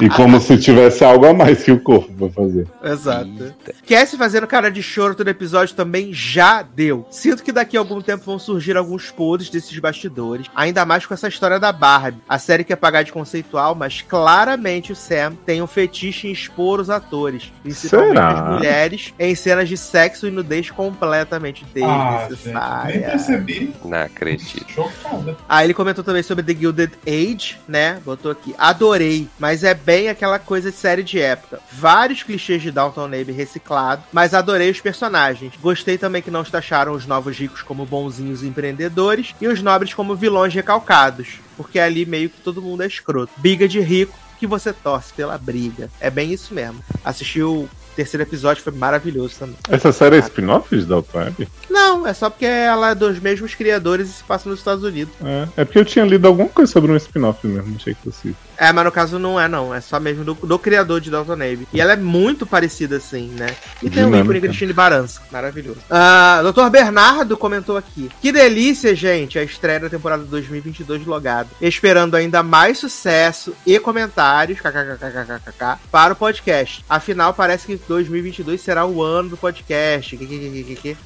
e como se tivesse algo a mais que o corpo pra fazer. Exato. Eita. Cassie fazendo cara de choro todo episódio também já deu. Sinto que daqui a algum tempo vão surgir alguns podres desses bastidores. Ainda mais com essa história da Barbie. A série quer pagar de conceitual, mas claramente o Sam tem um fetiche em expor os atores. Principalmente Será? as mulheres em cenas de sexo e nudez completamente Ah, gente, nem desnecessária. percebi. Não acredito. Chocada. Aí ele comentou também sobre The Gilded Age, né? Botou aqui. Adoro adorei, mas é bem aquela coisa de série de época. Vários clichês de Downton Abbey reciclado, mas adorei os personagens. Gostei também que não taxaram os novos ricos como bonzinhos empreendedores e os nobres como vilões recalcados, porque ali meio que todo mundo é escroto. Biga de rico que você torce pela briga. É bem isso mesmo. Assistiu terceiro episódio foi maravilhoso também. Essa série é spin-off de Downton Abbey? Não, é só porque ela é dos mesmos criadores e se passa nos Estados Unidos. É, é porque eu tinha lido alguma coisa sobre um spin-off mesmo, achei que fosse. É, mas no caso não é não, é só mesmo do, do criador de Downton Abbey. E ela é muito parecida assim, né? E tem o Dinâmica. ícone Cristina Barança, maravilhoso. Ah, Dr. Bernardo comentou aqui. Que delícia, gente, a estreia da temporada 2022 de Logado. Esperando ainda mais sucesso e comentários, kkkkkk, para o podcast. Afinal, parece que 2022 será o ano do podcast.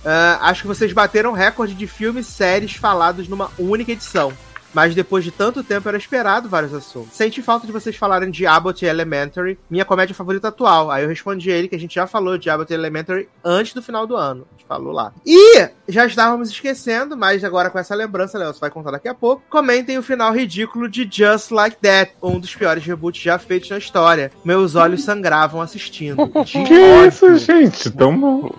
Ah, acho que vocês bateram recorde de filmes e séries falados numa única edição. Mas depois de tanto tempo era esperado vários assuntos. Senti falta de vocês falarem de Abbott Elementary, minha comédia favorita atual. Aí eu respondi a ele que a gente já falou de Abbott Elementary antes do final do ano. A gente falou lá. E já estávamos esquecendo, mas agora com essa lembrança, Léo, você vai contar daqui a pouco. Comentem o final ridículo de Just Like That, um dos piores reboots já feitos na história. Meus olhos sangravam assistindo. De Que ódio isso, gente? Tão bom.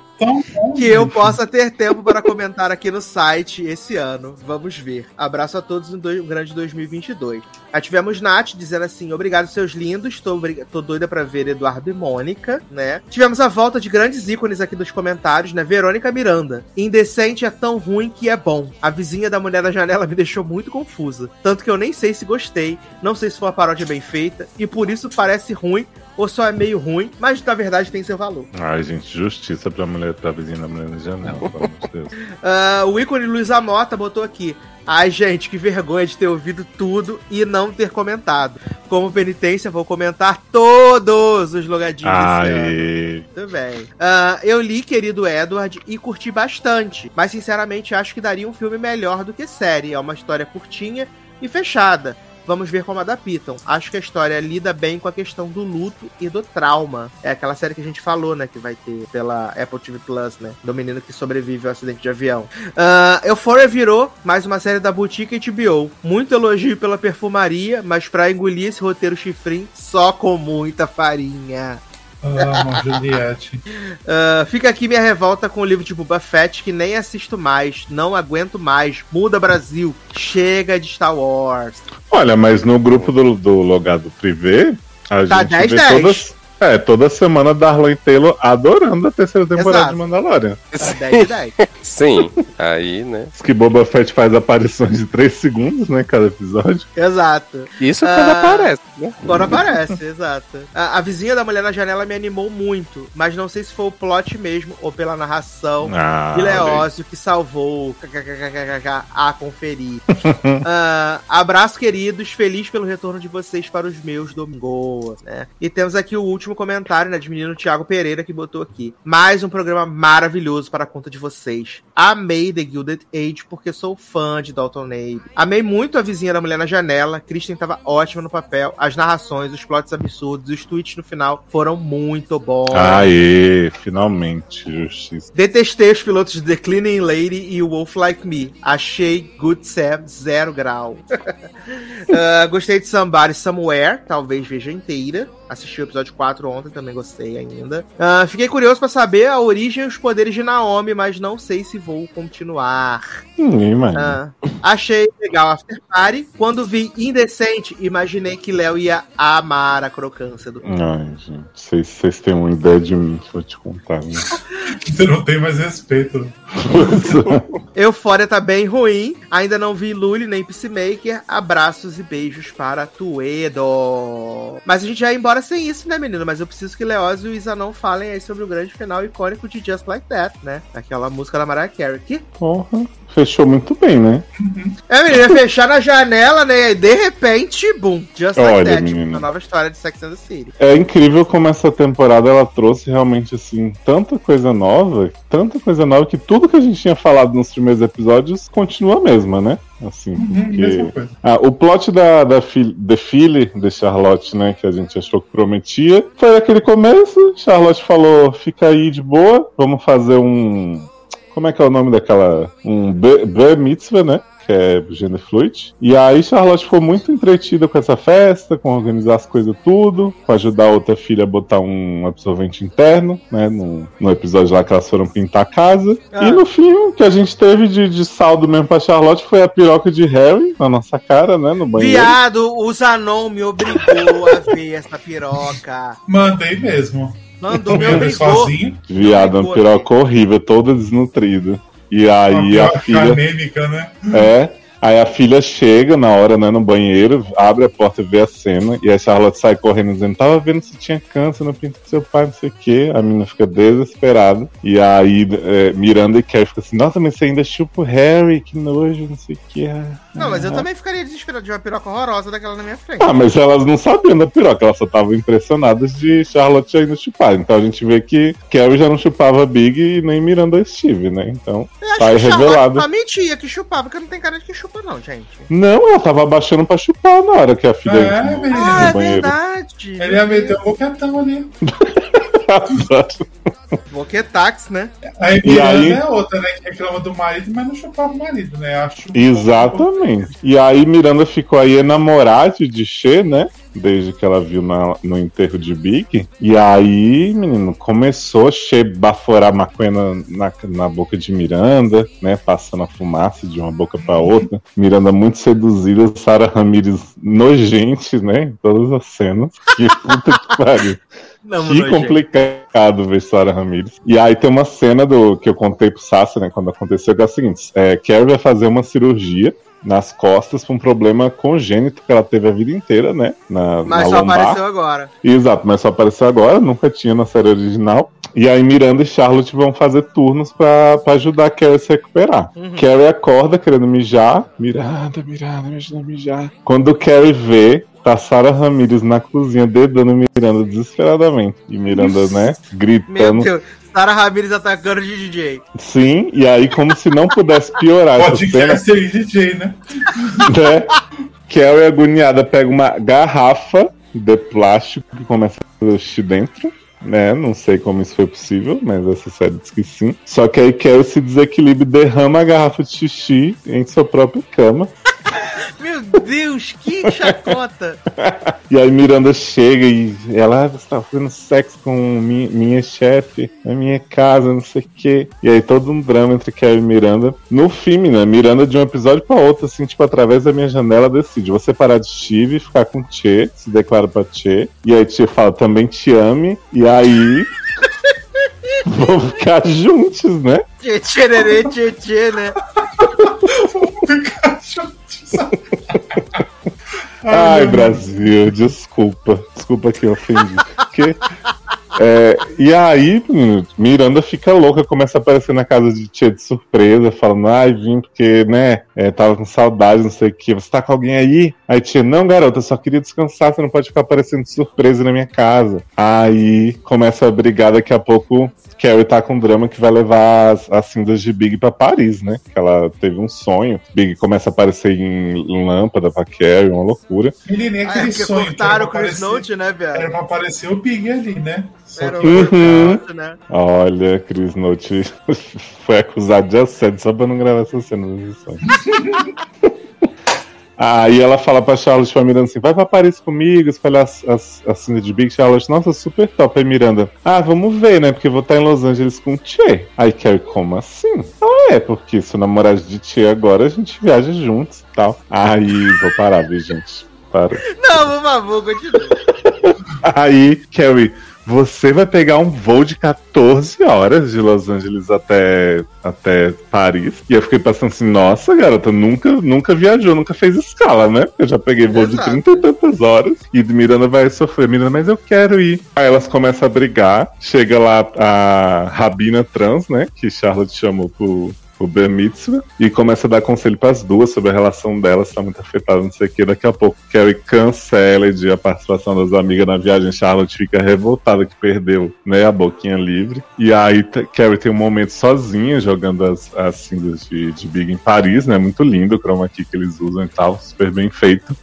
Que eu possa ter tempo para comentar aqui no site esse ano. Vamos ver. Abraço a todos um grande 2022. Aí tivemos Nath dizendo assim: Obrigado, seus lindos. Tô, tô doida pra ver Eduardo e Mônica, né? Tivemos a volta de grandes ícones aqui dos comentários, né? Verônica Miranda. Indecente é tão ruim que é bom. A vizinha da mulher da janela me deixou muito confusa. Tanto que eu nem sei se gostei. Não sei se foi uma paródia bem feita. E por isso parece ruim. Ou só é meio ruim, mas na verdade tem seu valor. Ai, gente, justiça pra mulher, pra vizinha da mulher na janela, pelo amor de Deus. Ah, o ícone Luiz Amota botou aqui. Ai, gente, que vergonha de ter ouvido tudo e não ter comentado. Como penitência, vou comentar todos os logadinhos. Ai, Muito bem. Ah, eu li Querido Edward e curti bastante, mas sinceramente acho que daria um filme melhor do que série. É uma história curtinha e fechada. Vamos ver como adaptam. Acho que a história lida bem com a questão do luto e do trauma. É aquela série que a gente falou, né? Que vai ter pela Apple TV Plus, né? Do menino que sobrevive ao acidente de avião. Ah, Euphoria virou mais uma série da Boutique HBO. Muito elogio pela perfumaria, mas pra engolir esse roteiro chifrinho, só com muita farinha. Amo Juliette. Ah, fica aqui minha revolta com o livro de Boba Fett, que nem assisto mais, não aguento mais. Muda Brasil, chega de Star Wars. Olha, mas no grupo do, do Logado Privé, a Tá gente 10, vê 10. todas. É, toda semana Darlan Taylor adorando a terceira temporada Exato. de Mandalorian. Tá 10 de 10. Sim, aí, né? Diz que Boba Fett faz aparições de 3 segundos, né, cada episódio. Exato. Isso Ah. quando aparece, né? Quando aparece, exato. A, a vizinha da mulher na janela me animou muito, mas não sei se foi o plot mesmo ou pela narração. Ah, de Leózio que salvou a conferir. Ah, abraço, queridos. Feliz pelo retorno de vocês para os meus domingos. Né? E temos aqui o último comentário né, de menino Thiago Pereira que botou aqui. Mais um programa maravilhoso para a conta de vocês. Amei The Gilded Age porque sou fã de Dalton Abbey. Amei muito a vizinha da mulher na janela. Kristen estava ótima no papel. As narrações, os plots absurdos, os tweets no final foram muito bons. Aê, finalmente, justiça. Detestei os pilotos de The Cleaning Lady e Wolf Like Me. Achei Good Sam zero grau. Ah, gostei de Somebody Somewhere, talvez veja inteira. Assisti o episódio 4 ontem, também gostei ainda. Ah, fiquei curioso pra saber a origem e os poderes de Naomi, mas não sei se vou continuar. Ninguém mais. Ah, achei legal After Party. Quando vi Indecente, imaginei que Léo ia amar a crocância do Ai, gente, vocês, vocês têm uma ideia de mim que eu vou te contar, né? Você não tem mais respeito. né? Eufória tá bem ruim. Ainda não vi Lully nem Peacemaker. Abraços e beijos para Tuedo. Mas a gente já ia embora sem isso, né, menino? Mas eu preciso que Leózio e Zanon falem aí sobre o grande final icônico de Just Like That, né? Aquela música da Mariah Carey. Que Porra, fechou muito bem, né? é, menino, ia fechar na janela, né? E de repente, boom. Just Like Olha, That. Tipo, menino. uma nova história de Sex and the City. É incrível como essa temporada ela trouxe realmente assim tanta coisa nova, tanta coisa nova que tudo que a gente tinha falado nos primeiros episódios continua a mesma, né? Assim, Uhum, porque ah, o plot da, da fil desfile de Charlotte, né, que a gente achou que prometia, foi aquele começo. Charlotte falou: "Fica aí de boa, vamos fazer um como é que é o nome daquela um ber ber mitzvah, né? que é gender fluid. E aí Charlotte ficou muito entretida com essa festa, com organizar as coisas tudo, com ajudar a outra filha a botar um absorvente interno, né? No, no episódio lá que elas foram pintar a casa. Ah. E no fim, o que a gente teve de, de saldo mesmo pra Charlotte foi a piroca de Harry na nossa cara, né? No banheiro. Viado, o Zanon me obrigou a ver essa piroca. Mandei mesmo. Mandou, me obrigou. sozinho. Viado, uma piroca horrível, toda desnutrida. E aí a piroca filha. anêmica, né? É. Aí a filha chega na hora, né, no banheiro, abre a porta e vê a cena, e a Charlotte sai correndo dizendo, tava vendo se tinha câncer no pinto do seu pai, não sei o quê. A menina fica desesperada. E aí é, Miranda e Carrie ficam assim, nossa, mas você ainda chupa o Harry, que nojo, não sei o quê. Não, mas eu também ficaria desesperado de uma piroca horrorosa daquela na minha frente. Ah, mas elas não sabiam da piroca, elas só estavam impressionadas de Charlotte ainda chupar. Então a gente vê que Carrie já não chupava Big e nem Miranda Steve, né? Então, tá aí que Charlotte revelado. só mentia que chupava, porque não tem cara de que chupa, não, gente. Não, ela tava abaixando pra chupar na hora que a filha É, entrou menino. Ah, é banheiro. verdade. Ele ia meter um boquetão ali. Boquetax, né? Aí E Miranda aí- é outra, né? Que reclama do marido, mas não chupava o marido, né? Acho Exatamente. E aí Miranda ficou aí enamorada de Che, né? Desde que ela viu na- no enterro de Big. E aí, menino, começou Che baforar maconha na, na, na boca de Miranda, né? Passando a fumaça de uma boca pra outra. Miranda muito seduzida, Sara Ramirez nojente, né? Em todas as cenas. Que puta que pariu. Não, Que complicado ver Sara Ramirez. E aí tem uma cena do que eu contei pro Sassi, né, quando aconteceu, que é a seguinte: é, Carrie vai fazer uma cirurgia nas costas por um problema congênito que ela teve a vida inteira, né? Na, Mas na só lombar. apareceu agora. Exato, mas só apareceu agora, nunca tinha na série original. E aí Miranda e Charlotte vão fazer turnos pra, pra ajudar a Carrie a se recuperar. Uhum. Carrie acorda querendo mijar. Miranda, Miranda, me ajuda a mijar. Quando Carrie vê, tá Sarah Ramirez na cozinha dedando Miranda desesperadamente. E Miranda, né, Meu gritando. Deus. Sara Ramirez atacando de DJ. Sim, e aí como se não pudesse piorar essa Pode cena, ser DJ, né? né? Carrie agoniada pega uma garrafa de plástico que começa a fazer xixi dentro. Né, não sei como isso foi possível, mas essa série diz que sim. Só que aí Carrie se desequilibra e derrama a garrafa de xixi em sua própria cama. Meu Deus, que chacota. E aí Miranda chega e ela, ah, você tá fazendo sexo com minha, minha chefe na minha casa, não sei o quê. E aí todo um drama entre Carrie e Miranda. No fim, né, Miranda de um episódio pra outro, assim, tipo, através da minha janela, decide, vou separar de Steve, ficar com Che, se declara pra Che. E aí Che fala, também te ame. E aí... Vão ficar juntos, né? Tchê, tchererê, tchê, tchê, né? Ai, Brasil, desculpa. Desculpa que eu ofendi. Porque, é, e aí, Miranda fica louca, começa a aparecer na casa de tia de surpresa, falando, ai, vim porque, né, é, tava com saudade, não sei o que. Você tá com alguém aí? Aí tia, não, garota, eu só queria descansar, você não pode ficar aparecendo de surpresa na minha casa. Aí começa a brigar daqui a pouco. Carrie tá com um drama que vai levar as, as cinzas de Big pra Paris, né? Que ela teve um sonho. Big começa a aparecer em lâmpada pra Carrie, uma loucura. Menino, e Ah, é aquele porque sonho. que cortaram o era Chris aparecer- Note, né, Era velho? pra aparecer o Big ali, né? Só Era o que Uhum. Né? Olha, Chris Note foi acusado de assédio só pra não gravar essa cena. Aí ela fala pra Charlotte pra Miranda assim: vai pra Paris comigo, espalhar as, as, as cinzas de Big. Charlotte, nossa, super top. Aí Miranda, ah, vamos ver, né? Porque vou estar em Los Angeles com o Che. Aí Carrie, como assim? Ah, é, porque se eu namorar de Che agora, a gente viaja juntos e tal. Aí, vou parar, viu, gente? Parou. Não, por favor, continua. Aí, Carrie, você vai pegar um voo de 14 horas de Los Angeles até, até Paris. E eu fiquei pensando assim, nossa, garota, nunca, nunca viajou, nunca fez escala, né? Eu já peguei voo de Exato. 30 e tantas horas. E Miranda vai sofrer. Miranda, mas eu quero ir. Aí elas começam a brigar. Chega lá a Rabina Trans, né? Que Charlotte chamou pro, o Ber Mitzvah e começa a dar conselho pras duas sobre a relação delas, tá muito afetada, não sei o que. Daqui a pouco Carrie cancela a participação das amigas na viagem. Charlotte fica revoltada que perdeu né, a boquinha livre. E aí Carrie tem um momento sozinha jogando as, as cinzas de, de Big em Paris, né? Muito lindo o chroma key que eles usam e tal, super bem feito.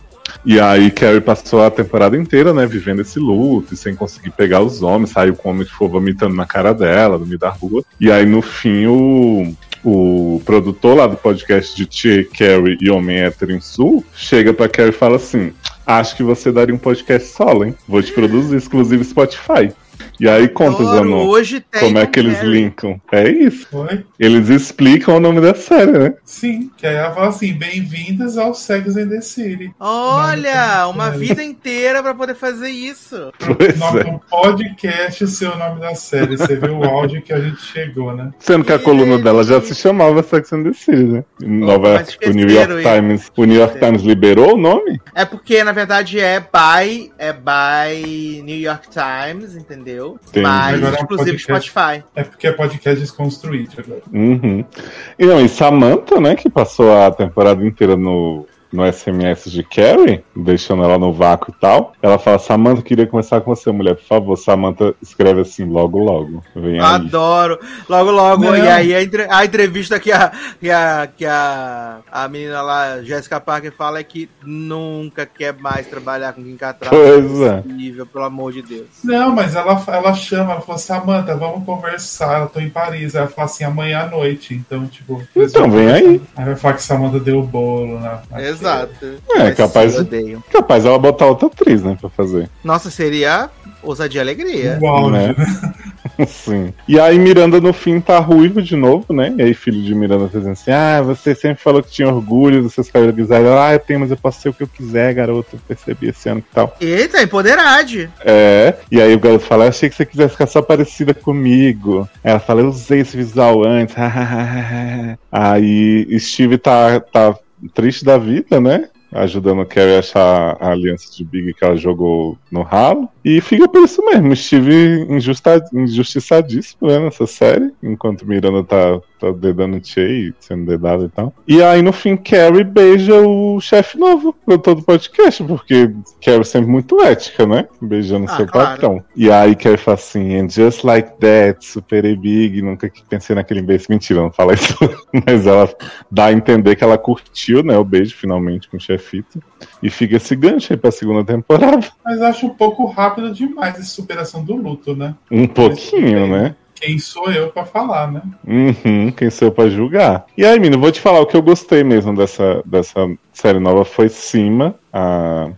E aí Carrie passou a temporada inteira, né, vivendo esse luto sem conseguir pegar os homens, saiu com o homem que foi vomitando na cara dela, no meio da rua. E aí no fim o, o produtor lá do podcast de Tia, Carrie e Homem Hétero em Sul chega pra Carrie e fala assim: Acho que você daria um podcast solo, hein? Vou te produzir exclusivo Spotify. E aí conta, Zanon, Hoje tem como é que eles Carrie. linkam. É isso. Foi? Eles explicam o nome da série, né? Sim, que aí ela fala assim: bem-vindas ao Sex and the City. Olha, uma É. vida inteira pra poder fazer isso. Pois é. do podcast ser o nome da série. Você viu o áudio que a gente chegou, né? Sendo que a coluna dela já se chamava Sex and the City, né? Nova, o New York? Times. O New York Times liberou o nome? É porque, na verdade, é by, é by New York Times, entendeu? Entendi. Mas Agora é um podcast. Spotify. É porque é podcast desconstruído agora. Uhum. E não, e Samantha, né, que passou a temporada inteira no, no SMS de Carrie, deixando ela no vácuo e tal. Ela fala, Samantha, queria conversar com você, mulher, por favor. Samantha escreve assim, logo, logo. Vem aí. Adoro. Logo, logo. Não. E aí a, entre- a entrevista que a, que a, que a, a menina lá, Jessica Parker, fala é que nunca quer mais trabalhar com quem Catral. Pois é. possível, pelo amor de Deus. Não, mas ela, ela chama, ela falou, Samanta, vamos conversar, eu tô em Paris. Ela fala assim, amanhã à noite. Então, tipo. Então, vem aí. Aí vai falar que Samanta deu o bolo na. na Exato. É, Mas capaz- eu odeio. Capaz ela botar outra atriz, né, pra fazer. Nossa, seria ousadia e alegria. Áudio, Né? Sim. E aí Miranda no fim tá ruivo de novo, né? E aí filho de Miranda fazendo assim, ah, você sempre falou que tinha orgulho dos seus cabelos grisalhos. Ah, eu tenho, mas eu posso ser o que eu quiser, garoto. Eu percebi esse ano que tal. Eita, empoderade. É, e aí o garoto fala, achei que você quisesse ficar só parecida comigo. Ela fala, eu usei esse visual antes. aí Steve tá, tá triste da vida, né? Ajudando a Carrie a achar a aliança de Big que ela jogou no ralo. E fica por isso mesmo. Steve injusta, injustiçadíssimo né, nessa série. Enquanto Miranda tá, tá dedando Che, sendo dedado e tal. E aí no fim, Carrie beija o chefe novo do todo podcast. Porque Carrie sempre muito ética, né? Beijando Ah, seu claro. patrão. E aí Carrie fala assim, and just like that, superei Big, nunca que pensei naquele imbecil. Mentira, não fala isso. Mas ela dá a entender que ela curtiu, né, o beijo finalmente com o chefito. E fica esse gancho aí pra segunda temporada. Mas acho um pouco rápido demais essa superação do luto, né? Um pouquinho, né? Quem sou eu pra falar, né? Uhum, quem sou eu pra julgar. E aí, menino, vou te falar o que eu gostei mesmo dessa, dessa série nova foi Cima, a,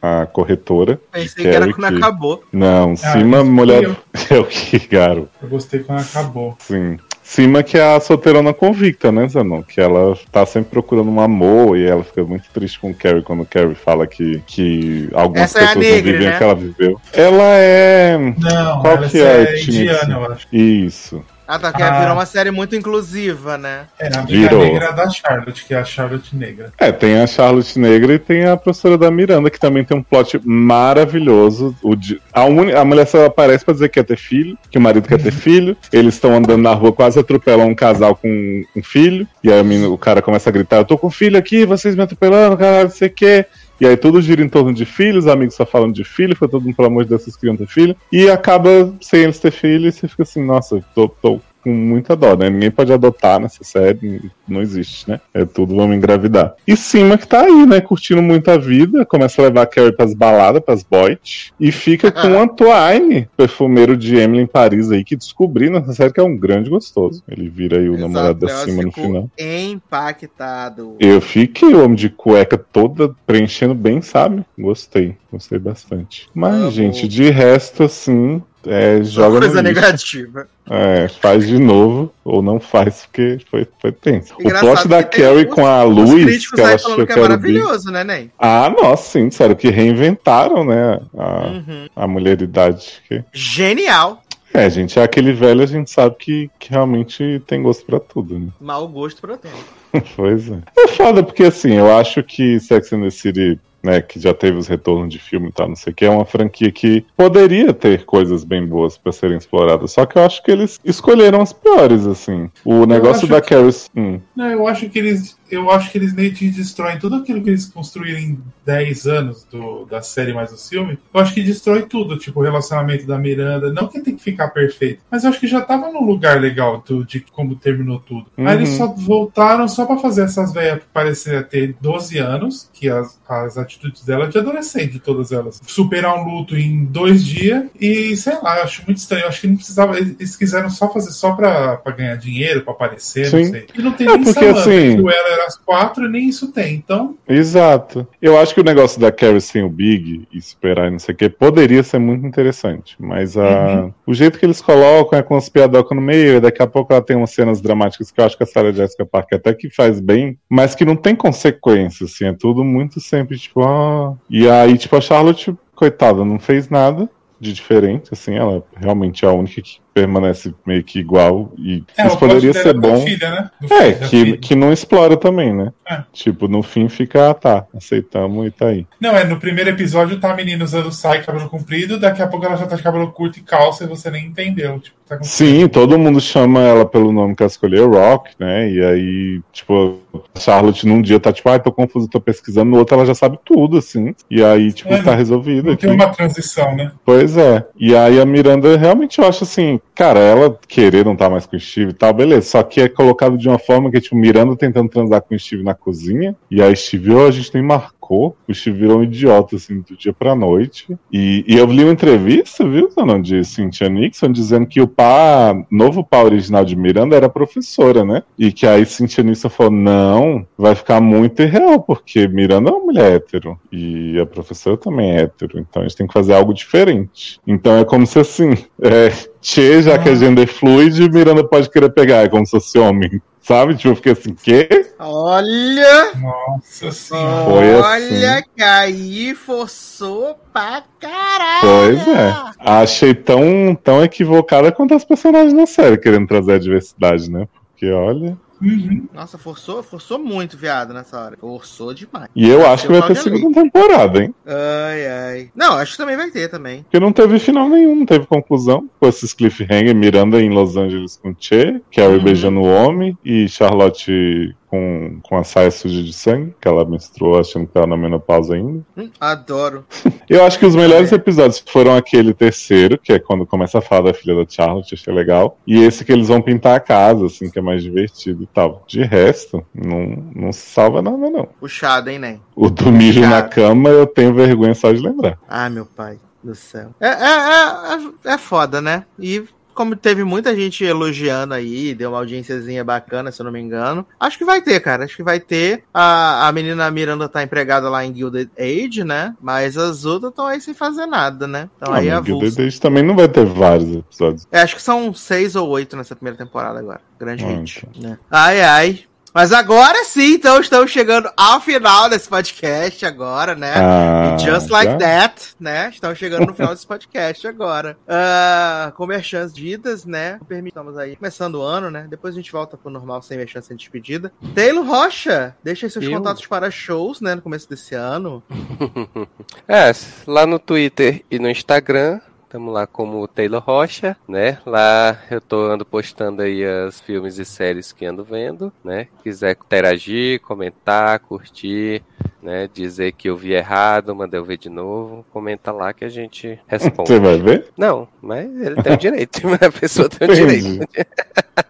a corretora. Pensei que era quando que- acabou. Não, Cima, isso mulher. É o que, Garo? Eu gostei quando acabou. Sim. Cima que é a solteirona convicta, né, Zanon? Que ela tá sempre procurando um amor e ela fica muito triste com o Carrie quando o Carrie fala que, que algumas Essa é pessoas negra, não vivem né? o que ela viveu. Ela é. Não, Qual ela que é é indiana, assim? eu acho. Isso. Ah, tá, que Ah. virou uma série muito inclusiva, né? É a amiga Virou. negra da Charlotte, que é a Charlotte negra. É, tem a Charlotte Negra e tem a professora da Miranda, que também tem um plot maravilhoso. O de- a, uni- a mulher só aparece pra dizer que quer ter filho, que o marido quer ter filho. Eles estão andando na rua, quase atropelam um casal com um filho. E aí o, menino- o cara começa a gritar: Eu tô com filho aqui, vocês me atropelando, caralho, não sei o quê. E aí tudo gira em torno de filhos, os amigos só falam de filho, foi todo mundo, pelo amor de Deus, vocês queriam ter filho. E acaba sem eles ter filho, e você fica assim, nossa, tô, tô com muita dó, né? Ninguém pode adotar nessa série, não existe, né? É tudo vamos engravidar. E Cima que tá aí, né? Curtindo muito a vida, começa a levar a Carrie pras baladas, pras boites, e fica com Antoine, perfumeiro de Emily em Paris aí, que descobri nessa série que é um grande gostoso. Ele vira aí o Exato, namorado da Cima no ficou final. Impactado. Eu fiquei o homem de cueca toda preenchendo bem, sabe? Gostei, gostei bastante. Mas, gente, de resto, assim, é, joga coisa negativa. É, faz de novo, ou não faz, porque foi, foi tenso. O Engraçado plot da Carrie com a Luz, que ela achou falando que é o maravilhoso, né, Ney? Ah, nossa, sim, sério, que reinventaram, né, a, Uhum. a mulheridade. Que... Genial. É, gente, é aquele velho, a gente sabe que, que realmente tem gosto pra tudo, né? Mau gosto pra tudo. Pois é. É foda, porque assim, eu acho que Sex and the City, né, que já teve os retornos de filme e tal, não sei o que, é uma franquia que poderia ter coisas bem boas pra serem exploradas. Só que eu acho que eles escolheram as piores, assim. O negócio da que- Carrie. Hum, Não, eu acho que eles eu acho que eles meio que destroem tudo aquilo que eles construíram em 10 anos do, da série mais o filme. Eu acho que destrói tudo, tipo, o relacionamento da Miranda. Não que tem que ficar perfeito, mas eu acho que já tava num lugar legal do, de como terminou tudo. Uhum. Aí eles só voltaram só pra fazer essas velhas parecer ter 12 anos, que as, as atitudes dela de adolescente, todas elas. Superar um luto em dois dias e, sei lá, eu acho muito estranho. Eu acho que não precisava. Eles quiseram só fazer só pra, pra ganhar dinheiro, pra aparecer, Sim. não sei. E não tem É, nem porque, Samantha, assim- ela era as quatro e nem isso tem. Então, Exato. Eu acho que o negócio da Carrie sem o Big e superar e não sei o que poderia ser muito interessante. Mas a... Uhum. o jeito que eles colocam é com as piadocas no meio, e daqui a pouco ela tem umas cenas dramáticas que eu acho que a Sarah Jessica Parker até que faz bem, mas que não tem consequência, assim, é tudo muito sempre, tipo, ah. E aí, tipo, a Charlotte, coitada, não fez nada de diferente, assim, ela realmente é a única que permanece meio que igual e é, isso poderia ser é bom. Filha, né? É, filho, que, que não explora também, né? É. Tipo, no fim fica, ah, tá, aceitamos e tá aí. Não, é, no primeiro episódio tá a menina usando saia e cabelo comprido, daqui a pouco ela já tá de cabelo curto e calça e você nem entendeu. Tipo, tá Sim, todo mundo chama ela pelo nome que ela escolheu, Rock, né? E aí, tipo, a Charlotte num dia tá tipo, ai, tô confusa, tô pesquisando, no outro ela já sabe tudo, assim. E aí, tipo, É, tá resolvido. Não aqui. tem uma transição, né? Pois é. E aí a Miranda realmente eu acho assim, cara, ela querer não tá mais com o Steve e tal, beleza. Só que é colocado de uma forma que tipo Miranda tentando transar com o Steve na cozinha. E aí Steve, oh, a gente nem marcou. O Steve virou um idiota, assim, do dia pra noite. E, e eu li uma entrevista, viu, Zanon, de Cynthia Nixon, dizendo que o pá, novo pá original de Miranda era professora, né? E que aí Cynthia Nixon falou, não, vai ficar muito irreal, porque Miranda é uma mulher hétero. E a professora também é hétero. Então a gente tem que fazer algo diferente. Então é como se assim, é, Che, já que é gender fluid, Miranda pode querer pegar, é como se fosse homem. Sabe? Tipo, eu fiquei assim, quê? Olha! Nossa senhora. Foi olha assim. que aí forçou pra caralho! Pois é. Achei tão, tão equivocada quanto as personagens na série, querendo trazer a diversidade, né? Porque, olha. Uhum. Nossa, forçou, forçou muito, viado, nessa hora. Forçou demais. E eu acho que vai ter segunda temporada, hein? Ai, ai. Não, acho que também vai ter também. Porque não teve final nenhum, não teve conclusão. Com esses cliffhanger, Miranda em Los Angeles com Che, Carrie Uhum. beijando o homem e Charlotte com, com a saia suja de sangue, que ela menstruou achando que tava na menopausa ainda. Hum, adoro. Eu acho que os melhores É. episódios foram aquele terceiro, que é quando começa a falar da filha da Charlotte, achei legal. E esse que eles vão pintar a casa, assim, que é mais divertido e tal. De resto, não, não se salva nada, não. Puxado, hein, Nen? O do mijo na cama eu tenho vergonha só de lembrar. Ai, meu pai do céu. É, é, é, é foda, né? E como teve muita gente elogiando aí, deu uma audiênciazinha bacana, se eu não me engano. Acho que vai ter, cara. Acho que vai ter. A, a menina Miranda tá empregada lá em Gilded Age, né? Mas as outras estão aí sem fazer nada, né? Então aí a. Gilded também não vai ter vários episódios. É, acho que são seis ou oito nessa primeira temporada agora. Grande Ah, hit. Né? Ai, ai. Mas agora sim, então estamos chegando ao final desse podcast agora, né? Ah, Just like já? that, né? Estamos chegando no final desse podcast agora. Ah, com merchans ditas, né? Permitamos aí. Começando o ano, né? Depois a gente volta pro normal sem merchan, sem despedida. Taylor Rocha, deixa aí seus Eu? contatos para shows, né? No começo desse ano. É, lá no Twitter e no Instagram, estamos lá como Taylor Rocha, né? Lá eu tô ando postando aí os filmes e séries que ando vendo, né? Quiser interagir, comentar, curtir, né? Dizer que eu vi errado, mandei eu ver de novo, comenta lá que a gente responde. Você vai ver? Não, mas ele tem o direito, a pessoa tem o direito.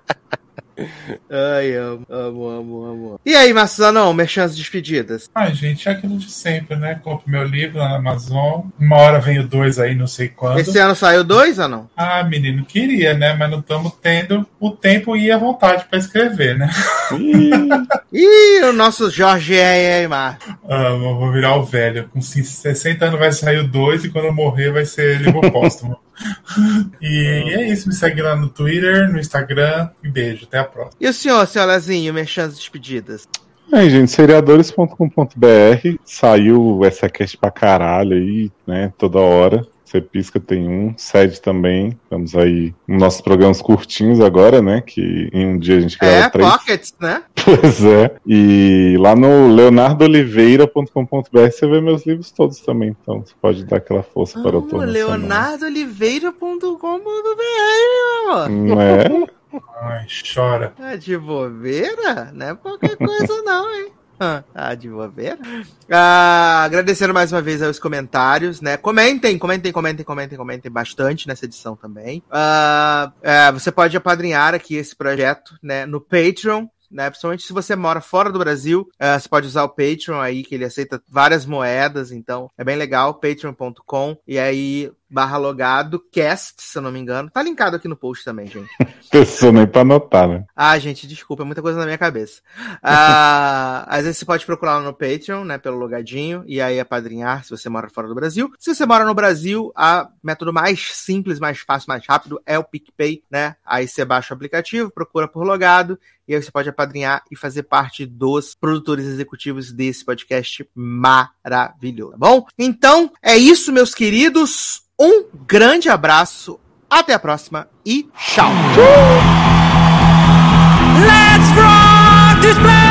Ai, amo, amo, amo, amo. E aí, Marcelo, merchans despedidas? Ai, gente, é aquilo de sempre, né? Compro meu livro lá na Amazon. Uma hora vem o dois aí, não sei quando. Esse ano saiu dois ou não? Ah, menino, queria, né? Mas não estamos tendo o tempo e a vontade para escrever, né? Ih, o nosso Jorge aí, Marcos. Eu vou virar o velho. Com 60 anos vai sair o 2 e quando eu morrer vai ser livro póstumo. e é isso. Me segue lá no Twitter, no Instagram. E beijo. Até a próxima. E o senhor, senhor Lezinho, merchans despedidas? Aí, gente, seriadores.com.br saiu essa cast pra caralho aí, né? Toda hora. Você pisca, tem um. Sede também. Estamos aí nos nossos programas curtinhos agora, né? Que em um dia a gente grava É, três. Pockets, né? Pois é. E lá no leonardoliveira.com.br você vê meus livros todos também. Então você pode dar aquela força para o autor nacional. leonardoliveira.com.br, meu amor. Não é? Ai, chora. Tá de bobeira? Não é qualquer coisa, não, hein? Ah, de bobeira? Ah, agradecendo mais uma vez aos comentários, né? Comentem, comentem, comentem, comentem, comentem bastante nessa edição também. Ah, é, você pode apadrinhar aqui esse projeto, né? No Patreon. Né, principalmente se você mora fora do Brasil, ah, você pode usar o Patreon aí, que ele aceita várias moedas, então é bem legal, patreon.com, e aí barra logado, cast, se eu não me engano. Tá linkado aqui no post também, gente. Pessoa nem pra anotar, né? Ah, gente, desculpa, é muita coisa na minha cabeça. Ah, às vezes você pode procurar lá no Patreon, né, pelo logadinho, e aí apadrinhar se você mora fora do Brasil. Se você mora no Brasil, a método mais simples, mais fácil, mais rápido é o PicPay, né? Aí você baixa o aplicativo, procura por logado, e aí você pode apadrinhar e fazer parte dos produtores executivos desse podcast maravilhoso, tá bom? Então, é isso, meus queridos. Um grande abraço, até a próxima e tchau! Let's rock this place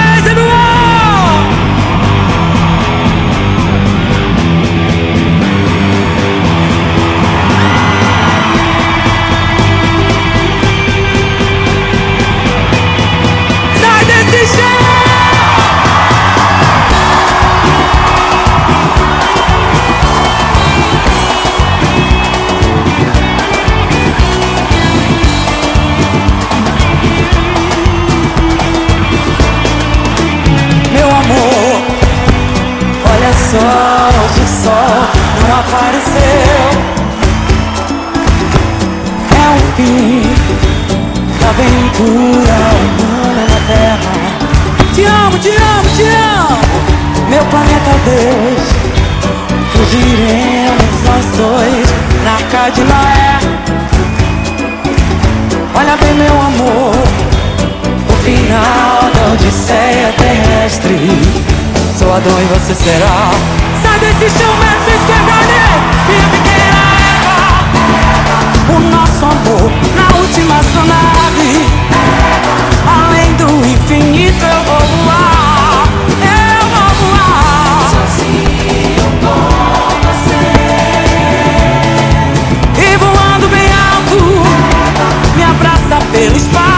apareceu. É o fim da aventura humana na Terra. Te amo, te amo, te amo, meu planeta Deus. Fugiremos nós dois na Noé. Olha bem, meu amor. O final da odisseia terrestre Sou Adão e você será Sai desse chão, mestre esquerdane Minha pequena Eva O nosso amor na última astronave Além do infinito eu vou voar. Eu vou voar. Sozinho com você. E voando bem alto Me abraça pelo espaço